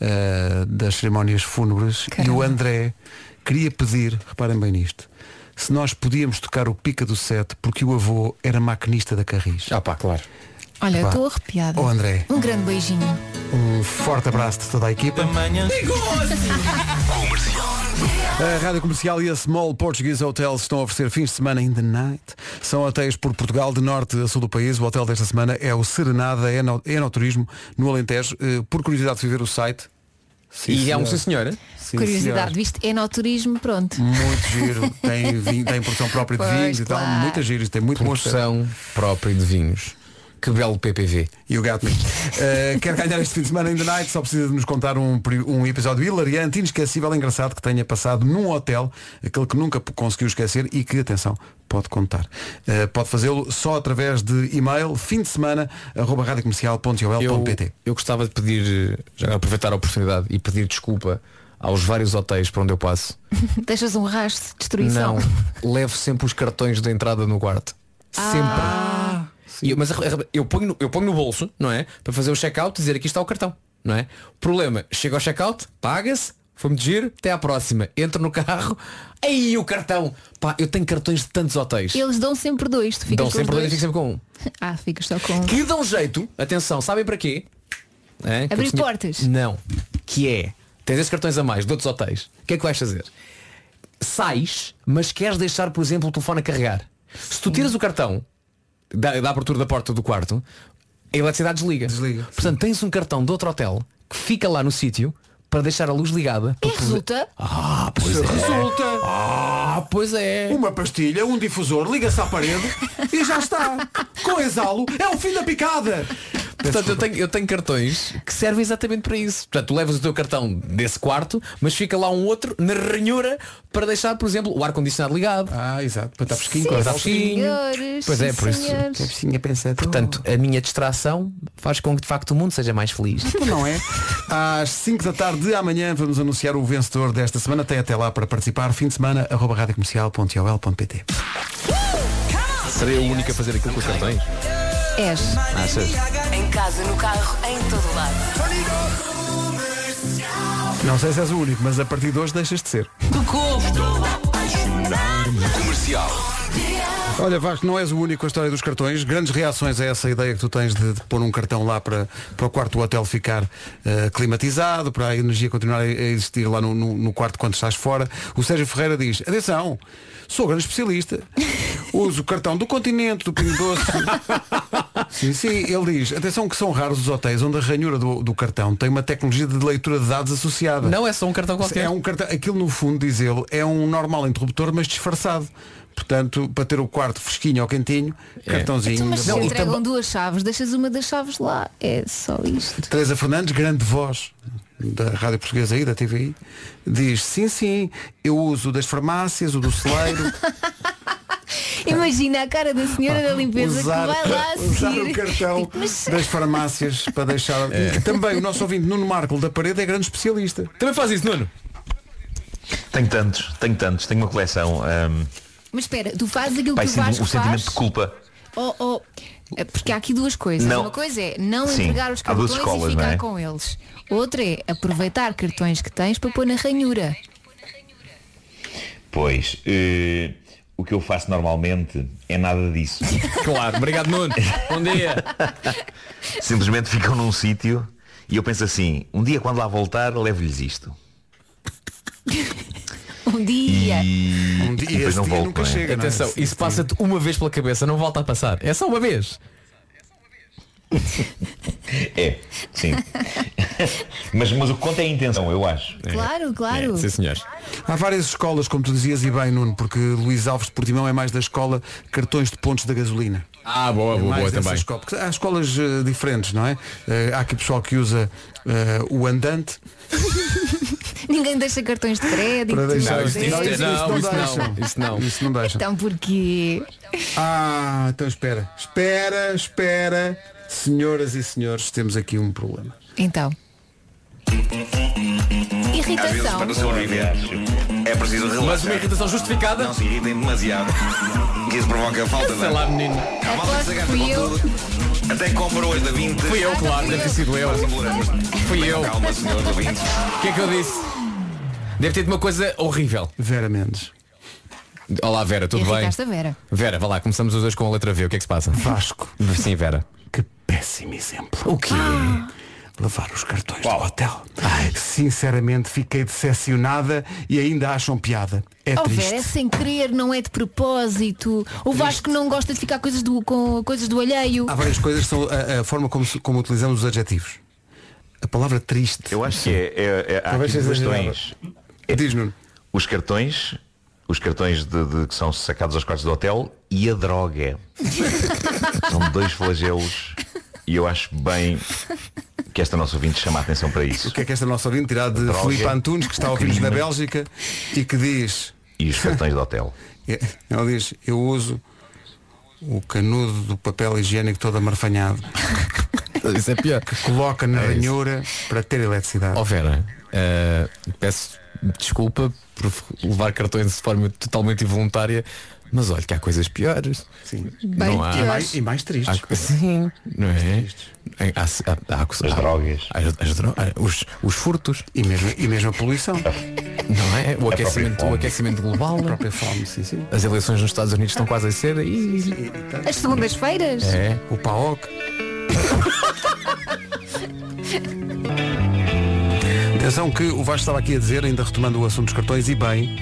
ah, das cerimónias fúnebres e o André queria pedir, reparem bem nisto, se nós podíamos tocar o pica do sete porque o avô era maquinista da Carris. Ah pá, claro. Olha, estou arrepiada. Oh, André. Um grande beijinho. Um forte abraço de toda a equipa. A Rádio Comercial e a Small Portuguese Hotels estão a oferecer fins de semana in the night. São hotéis por Portugal, de norte a sul do país. O hotel desta semana é o Serenada Eno- Enoturismo, no Alentejo. Eh, Por curiosidade, fui ver o site. E é um sim senhor. Sim, Curiosidade, senhor. viste? É no turismo, pronto. Muito giro. Tem, vinho, tem produção própria de Pois, vinhos e tal. claro. Muito giro. Tem muito bom Produção própria de vinhos. Que belo PPV. E o Me. Uh, quer ganhar este fim de semana in the night, só precisa de nos contar um, um episódio hilariante, inesquecível, engraçado que tenha passado num hotel, aquele que nunca conseguiu esquecer e que, atenção, pode contar. Uh, pode fazê-lo só através de e-mail, fim de semana, arroba Eu, radiocomercial.ol.pt eu gostava de pedir, já aproveitar a oportunidade e pedir desculpa aos vários hotéis por onde eu passo. Deixas um rastro de destruição. Não, levo sempre os cartões de entrada no quarto. Sempre. E eu- mas a- a- eu ponho, no, eu ponho no bolso, não é? Para fazer o check-out e dizer aqui está o cartão, não é? Problema, chega ao check-out, paga-se, foi-me de giro, até à próxima. Entro no carro, aí o cartão. Pá, eu tenho cartões de tantos hotéis. Eles dão sempre dois, tu ficas Dão com sempre os dois e dois. fico sempre com um. Ah, ficas só com um. Que dão jeito, atenção, sabem para quê? É? Abrir tinha- portas. Não. Que é, tens esses cartões a mais de outros hotéis. O que é que vais fazer? Sais, mas queres deixar, por exemplo, o telefone a carregar. Se tu tiras o cartão da, da abertura da porta do quarto, a eletricidade desliga. Desliga. Portanto, tens um cartão de outro hotel que fica lá no sítio para deixar a luz ligada. E poder- resulta? Ah, pois é. Resulta Ah, pois é. uma pastilha, um difusor, liga-se à parede e já está. Com exalo, é o fim da picada. Portanto, eu tenho, eu tenho cartões que servem exatamente para isso. Portanto, tu levas o teu cartão desse quarto, mas fica lá um outro na ranhura para deixar, por exemplo, o ar-condicionado ligado. Ah, exato. Para estar fresquinho, para estar fresquinho. Pois é, por isso. pensa Portanto, a minha distração faz com que de facto o mundo seja mais feliz. Não é? Às 5 da tarde de amanhã vamos anunciar o vencedor desta semana. Tem até lá para participar. Fim de semana, arroba radiocomercial.ol.pt Serei a única a fazer aquilo com os cartões? És. Achas? Em casa, no carro, em todo lado. Não sei se és o único, mas a partir de hoje deixas de ser. Comercial. Olha, Vasco, não és o único com a história dos cartões. Grandes reações a essa ideia que tu tens de, de pôr um cartão lá para, para o quarto do hotel ficar eh, climatizado, para a energia continuar a, a existir lá no, no- no quarto quando estás fora. O Sérgio Ferreira diz, atenção, sou grande especialista. Uso o cartão do continente, do Pingo Doce. sim, sim, ele diz, atenção que são raros os hotéis onde a ranhura do, do cartão tem uma tecnologia de leitura de dados associada. Não é só um cartão qualquer. É um cartão, aquilo no fundo, diz ele, é um normal interruptor, mas disfarçado. Portanto, para ter o quarto fresquinho ou quentinho, cartãozinho. Então, mas se boa. entregam duas chaves, deixas uma das chaves lá. É só isto. Teresa Fernandes, grande voz da Rádio Portuguesa aí, da TVI, diz, sim, sim, eu uso das farmácias, o do celeiro, Imagina a cara da senhora da limpeza usar, que vai lá a usar seguir. o cartão Tipo, das farmácias para deixar. E Também o nosso ouvinte Nuno Marco da Parede é grande especialista. Também faz isso, Nuno. Tenho tantos, tenho tantos, tenho uma coleção. ahm, Mas espera, tu fazes aquilo pai, que o Vasco o sentimento faz de culpa. Oh, oh, é Porque há aqui duas coisas. Não. Uma coisa é não Sim, entregar os cartões escolas, e ficar é? com eles. Outra é aproveitar cartões que tens para pôr na ranhura. Pois, eh, o que eu faço normalmente é nada disso. Claro, obrigado Nuno. Bom dia. Simplesmente ficam num sítio e eu penso assim, um dia quando lá voltar, levo-lhes isto. Um dia. E, Um dia, e depois não dia volto. nunca não é? chega, não é? Atenção, isso passa-te uma vez pela cabeça, não volta a passar. É só uma vez. É, sim. mas, mas o que conta é a intenção, eu acho. Claro, claro. É, sim, senhores. Há várias escolas, como tu dizias e bem, Nuno, porque Luís Alves de Portimão é mais da escola cartões de pontos da gasolina. Ah, boa, É boa, boa também. escola. Porque há escolas eh, diferentes, não é? Eh, há aqui pessoal que usa eh, o andante Ninguém deixa cartões de crédito. para deixar. Não, isso- isso- Não, não, deixam. isso não. Isso não deixa. Então porquê? Ah, então espera. Espera, espera. Senhoras e senhores, temos aqui um problema. Então. Irritação. para sobreviver é preciso relaxar. Mas uma irritação justificada? Não se irritem demasiado. Que isso provoca falta de Sei lá, menino. A malta se fui com eu. tudo. Até compra hoje da 20. Fui eu, claro, deve ter sido eu. Fui eu. Calma, senhores ouvintes. O que é que eu disse? Deve ter de uma coisa horrível. Vera Mendes. Olá Vera, tudo bem? Irritaste a Vera. Vera, vá lá, começamos os dois com a letra V. O que é que se passa? Vasco. Sim, Vera. Que péssimo exemplo. O quê? Levar os cartões do hotel. Ai, sinceramente, fiquei decepcionada e ainda acham piada. É oh triste. Vera, é sem querer, não é de propósito. O Vasco não gosta de ficar coisas do, com coisas do alheio. Há várias coisas, são a, a forma como, se- como utilizamos os adjetivos. A palavra triste. Eu acho que é, é, é, há Talvez aqui duas seja questões. Diz, Nuno. Os cartões, os cartões de, de- que são sacados aos quartos do hotel e a droga. são dois flagelos e eu acho bem que esta nossa ouvinte chama a atenção para isso. O que é que esta nossa ouvinte tirar de Droga, Filipe Antunes, que está a ouvir-nos na. Bélgica e que diz, E os cartões de hotel. ela diz, eu uso o canudo do papel higiênico todo amarfanhado. Isso é pior. Que coloca na É ranhura para ter eletricidade. Ó Vera, eh, peço desculpa por levar cartões de forma totalmente involuntária, mas olha que há coisas piores. Sim. Bem Não há- e, mais, e mais tristes. Há- sim, não é? Há, há, há, há, As drogas. as- as dro- há- os, os furtos, E mesmo, e mesmo a poluição. não é? O aquecimento, o aquecimento global, A própria fome, sim, sim. as eleições nos Estados Unidos estão quase a ser e As segundas-feiras. é. O PAOC. Atenção que o Vasco estava aqui a dizer, ainda retomando o assunto dos cartões, e bem,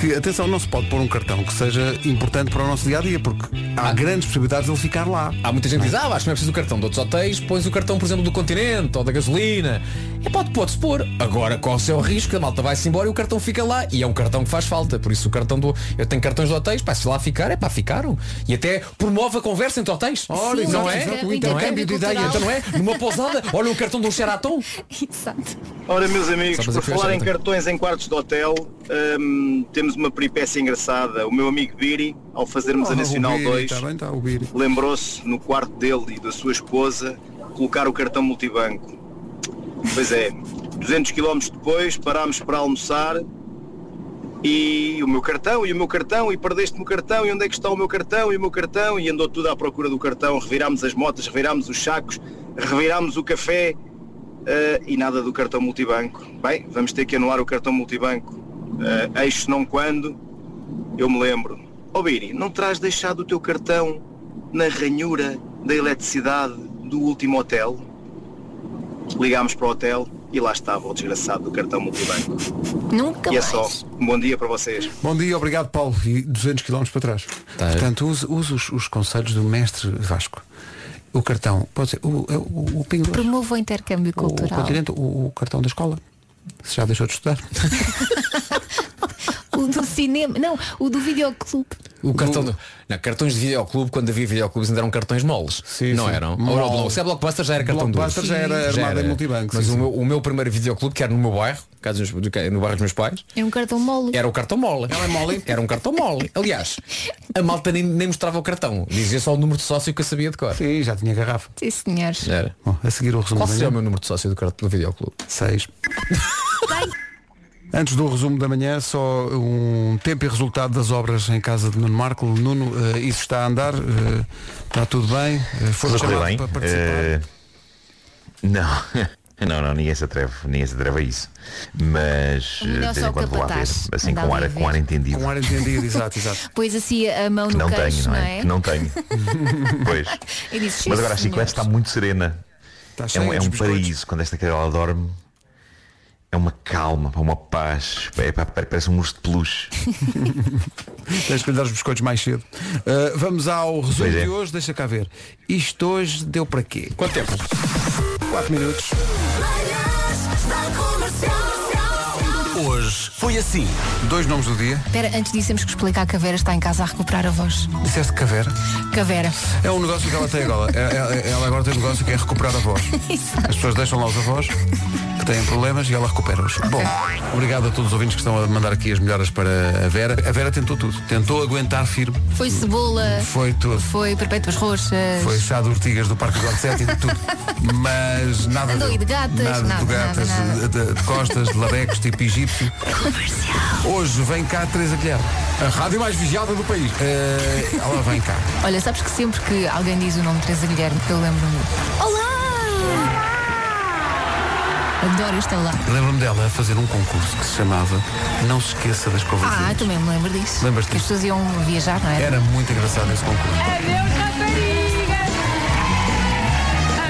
que atenção, não se pode pôr um cartão que seja importante para o nosso dia a dia, porque há grandes possibilidades de ele ficar lá. Há muita gente que diz, ah, acho que não é preciso o cartão de outros hotéis, pões o cartão, por exemplo, do continente ou da gasolina. E pode, pode-se pôr. Agora, qual é o risco? A malta vai-se embora e o cartão fica lá. E é um cartão que faz falta. Por isso o cartão do. Eu tenho cartões de hotéis, pá, se lá ficar, é pá, ficaram. E até promove a conversa entre hotéis. Ora, Sim, não o é? intercâmbio- Não o é? Então não é? Numa pousada, olha o cartão de um Sheraton. Exato. Ora, meus amigos, por falar em cartões em quartos de hotel, hum, temos uma peripécia engraçada. O meu amigo Biri, ao fazermos a Nacional o Biri, 2, Está bem, está o Biri. lembrou-se no quarto dele e da sua esposa colocar o cartão multibanco. Pois é, 200 km depois parámos para almoçar e o meu cartão, e o meu cartão, e perdeste-me o cartão, e onde é que está o meu cartão, e o meu cartão, e andou tudo à procura do cartão, revirámos as motas, revirámos os sacos, revirámos o café eh, e nada do cartão multibanco. Bem, vamos ter que anular o cartão multibanco. Uh, eixo não quando, eu me lembro. Ó Biri, não terás deixado o teu cartão na ranhura da eletricidade do último hotel? Ligámos para o hotel e lá estava o desgraçado do cartão multibanco. Nunca e é mais. só. Um bom dia para vocês. Bom dia, obrigado Paulo. E 200 km para trás. Tá. Portanto, use, use os, os conselhos do mestre Vasco. O cartão, pode ser, o, é o, o, o Pingo Promova o intercâmbio o, cultural. continente, o, o cartão da escola. Se já deixou de estudar. O do cinema. Não, o do videoclube. O cartão do... Não, cartões de videoclube, quando havia videoclubes ainda eram cartões moles. Sim, não sim. eram? Ou não, se é Blockbuster já era cartão duro. Blockbuster já era armado em multibanco, Mas sim, o, meu, o meu primeiro videoclube, que era no meu bairro, caso que- no bairro dos meus pais, É um cartão mole. era o cartão mole. Ela é mole? Era um cartão mole. Aliás, a malta nem, nem mostrava o cartão. Dizia só o número de sócio que eu sabia de cor. Sim, já tinha garrafa. Sim, senhores. Era. Bom, a seguir o resumo Qual seria o meu número de sócio do, cartão, do videoclube? Seis. Antes do resumo da manhã, só um tempo e resultado das obras em casa de Nuno Marco. Nuno, eh, isso está a andar, eh, está tudo bem, uh, foi Tudo chamado bem. para participar. Eh, não. Não, não, ninguém se atreve, ninguém se atreve a isso. Mas É de vez em quando vou lá ver, assim com ar, com ar entendido. Com ar entendido, exato, exato. Pôs assim a mão Que no não queixo, tenho, não é? é? Que não tenho. pois. Disse, Mas agora a "Sim, chiclete está muito serena. Está é um, é um paraíso. Quando esta cadela dorme, calma, uma paz. É, parece um urso de peluche. Tens que lhe dar os biscoitos mais cedo. Uh, vamos ao resumo Pois é. de hoje, deixa cá ver. Isto hoje deu para quê? Quanto tempo? 4 minutos. Hoje foi assim. Dois nomes do dia. Espera, antes disso temos que explicar que a Vera está em casa a recuperar a voz. Disseste Cavera. Cavera. É um negócio que ela tem agora. É- é- Ela agora tem um negócio que é recuperar a voz. As pessoas deixam lá os avós que têm problemas e ela recupera-os. Bom, obrigado a todos os ouvintes que estão a mandar aqui as melhoras para a Vera. A Vera tentou tudo. Tentou aguentar firme. Foi cebola, Foi tudo. foi perpétuas roxas. Foi chá de ortigas do Parque do Orcete e de tudo. Mas nada. Andou deu. de gatas, nada, nada, de gatas, nada, nada. De, de costas, de labecos, tipo egípcio. Hoje vem cá a Teresa Guilherme. A rádio mais vigiada do país. Eh, ela vem cá. Olha, sabes que sempre que alguém diz o nome de Teresa Guilherme, eu lembro-me. Olá! Adoro este olá. Lembro-me dela a fazer um concurso que se chamava Não se esqueça das de Ah, também me lembro disso. Lembras-te Que as pessoas iam viajar, não é? Era muito engraçado esse concurso. Adeus, rapariga!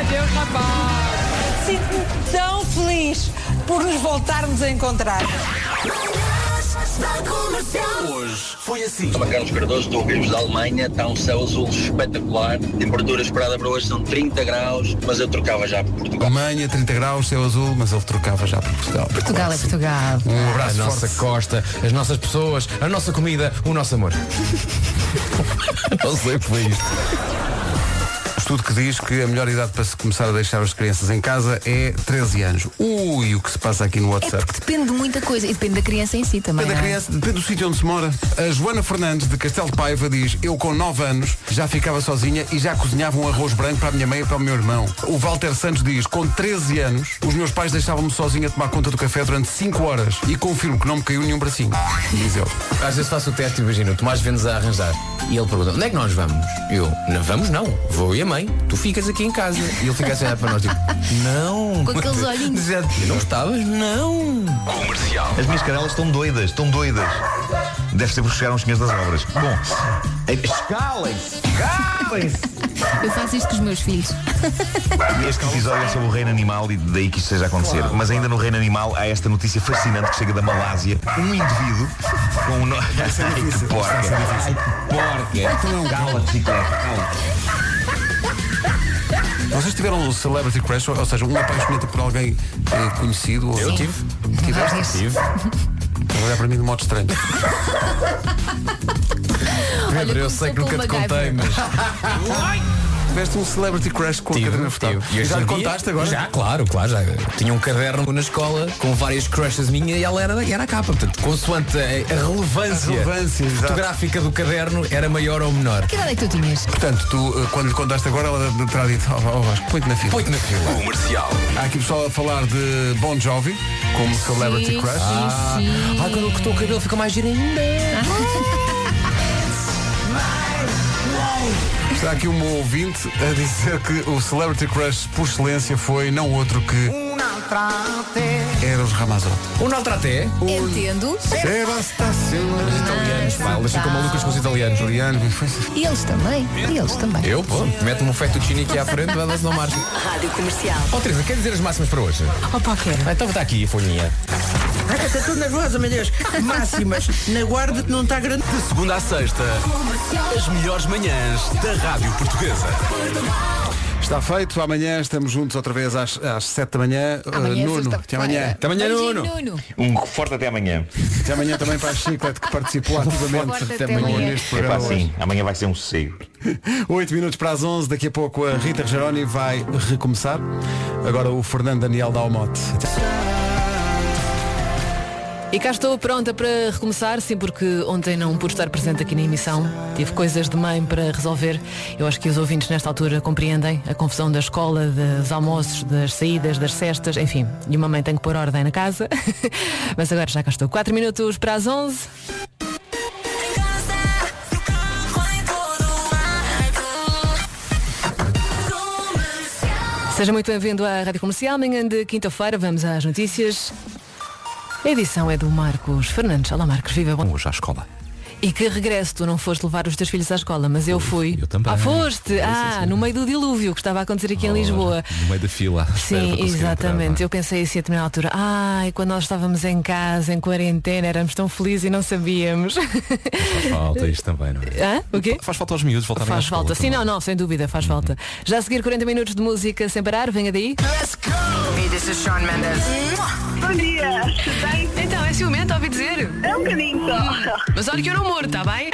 Adeus, rapaz! Sinto-me tão feliz por nos voltarmos a encontrar. Hoje foi assim. Chama Carlos Cardoso, estou a ouvir-vos da Alemanha, está um céu azul espetacular, temperatura esperada para hoje são 30 graus, mas eu trocava já por Portugal. Alemanha, 30 graus, céu azul, mas ele trocava já para Portugal. Portugal é Portugal. Um a abraço nossa forte. costa, as nossas pessoas, a nossa comida, o nosso amor. Não sei foi isto. Estudo que diz que a melhor idade para se começar a deixar as crianças em casa é 13 anos. Ui, o que se passa aqui no É WhatsApp. porque depende de muita coisa e depende da criança em si também. Depende da é? criança, depende do sítio onde se mora. A Joana Fernandes, de Castelo de Paiva, diz Eu com 9 anos já ficava sozinha e já cozinhava um arroz branco para a minha mãe e para o meu irmão. O Walter Santos diz Com 13 anos, os meus pais deixavam-me sozinha a tomar conta do café durante 5 horas e confirmo que não me caiu nenhum bracinho. Diz ele. Às vezes faço o teste, imagina, o Tomás vem-nos a arranjar. E ele pergunta, onde é que nós vamos? Eu, não vamos não, vou e a mãe. Tu ficas aqui em casa. E ele fica assim a olhar para nós, tipo, não. Com aqueles olhinhos. Já- Não estavas? Não. Comercial. As minhas cadelas estão doidas, estão doidas. Deve ser porque chegaram os senhores das obras. Bom, escalem-se, escalem-se. Eu faço isto com os meus filhos. Este episódio é sobre o reino animal e daí que isto esteja a acontecer. Mas ainda no reino animal há esta notícia fascinante que chega da Malásia. Um indivíduo com um nome. Ai, que porca. Ai, que porca. Cala-te, chiclete, cala-te. Vocês tiveram um celebrity crush, ou seja, um apaixonamento por alguém eh, conhecido? ou- Eu tive. Tiveste? Tive. Estás a olhar para mim de modo estranho. Pedro, eu sei que nunca te contei, mas. Tiveste um celebrity crush com a Catarina Furtado. tive. E Já lhe contaste agora? Já, claro, claro. Já. Tinha um caderno na escola com várias crushes minhas e ela era, era a capa. Portanto, consoante a, a relevância, A relevância, fotográfica do caderno era maior ou menor. Que idade é que tu tinhas? Portanto, tu, eh, quando lhe contaste agora, ela terá dito, oh, oh, Vasco, põe-te na fila. Põe-te na fila. Comercial. Há aqui pessoal a falar de Bon Jovi como celebrity Sim, crush. sim, Ah, sim. ah, quando cortou o cabelo fica mais giro ainda. Está aqui um ouvinte a dizer que o celebrity crush por excelência foi não outro que Eros Ramazotti. Um Naltraté. Entendo. Sebastião. Os italianos, pá, eles ficam malucas com os italianos. Italiano, foi- E eles também. E eles também. Eu, pô, mete-me um fettuccine aqui à frente, vai-se não marcha. Rádio Comercial. Ó, Teresa, quer dizer as máximas para hoje? Opa, quero. Ah, então está aqui a folhinha. Ai, está tudo nervosa, meu Deus. Máximas. Na guarda que não está grande. De segunda à sexta, as melhores manhãs da Rádio Portuguesa. Está feito, amanhã estamos juntos outra vez às, às 7 da manhã. Uh, Amanhã é Nuno, até amanhã. Até amanhã, Beijinho, Nuno. Um forte até amanhã. Até amanhã também para a Chiclete que participou ativamente Forte até amanhã. neste É pá, programa. hoje. sim, amanhã vai ser um sossego. 8 minutos para as 11, daqui a pouco a Rita Geroni vai recomeçar. Agora o Fernando Daniel dá o mote. E cá estou pronta para recomeçar, sim, porque ontem não pude estar presente aqui na emissão. Tive coisas de mãe para resolver. Eu acho que os ouvintes nesta altura compreendem a confusão da escola, dos almoços, das saídas, das cestas, enfim. E uma mãe tem que pôr ordem na casa. Mas agora já cá estou. 4 minutos para as 11. Seja muito bem-vindo à Rádio Comercial. Manhã de quinta-feira, vamos às notícias. A edição é do Marcos Fernandes. Olá Marcos, viva bom. Hoje à escola. E que regresso, tu não foste levar os teus filhos à escola, mas eu fui. Eu também. Ah, foste? Ah, no meio do dilúvio que estava a acontecer aqui em Lisboa. No meio da fila. Sim, conseguir exatamente. entrar, Eu pensei assim a determinada altura, ai, quando nós estávamos em casa, em quarentena, éramos tão felizes e não sabíamos. é? Faz falta isto também, não é? Hã? O quê? Faz falta aos miúdos voltarem Faz falta. Sim, não, não, sem dúvida, faz falta. Já a seguir 40 minutos de música sem parar, venha daí. Let's go! Hey, this is Shawn Mendes. Bom dia, tudo bem? Então, é ciumento, ouvi dizer? É um bocadinho só. Mas olha que eu não morro, tá bem?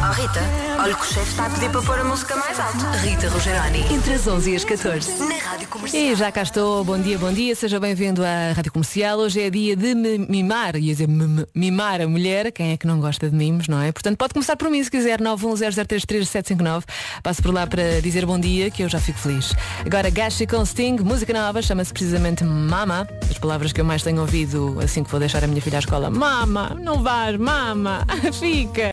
Oh Rita, olha que o chefe está a pedir para pôr a música mais alta. Rita Rogeroni, entre as 11 e as 14. Na Rádio Comercial. E já cá estou, bom dia, bom dia, seja bem-vindo à Rádio Comercial. Hoje é dia de me mimar, ia dizer mim- mimar a mulher, quem é que não gosta de mimos, não é? Portanto, pode começar por mim se quiser, 910033759. Passo por lá para dizer bom dia, que eu já fico feliz. Agora, Gashi com Sting, música nova, chama-se precisamente Mama. As palavras que eu mais tenho ouvido assim que vou deixar a minha filha à escola. Mama, não vais, mama, fica.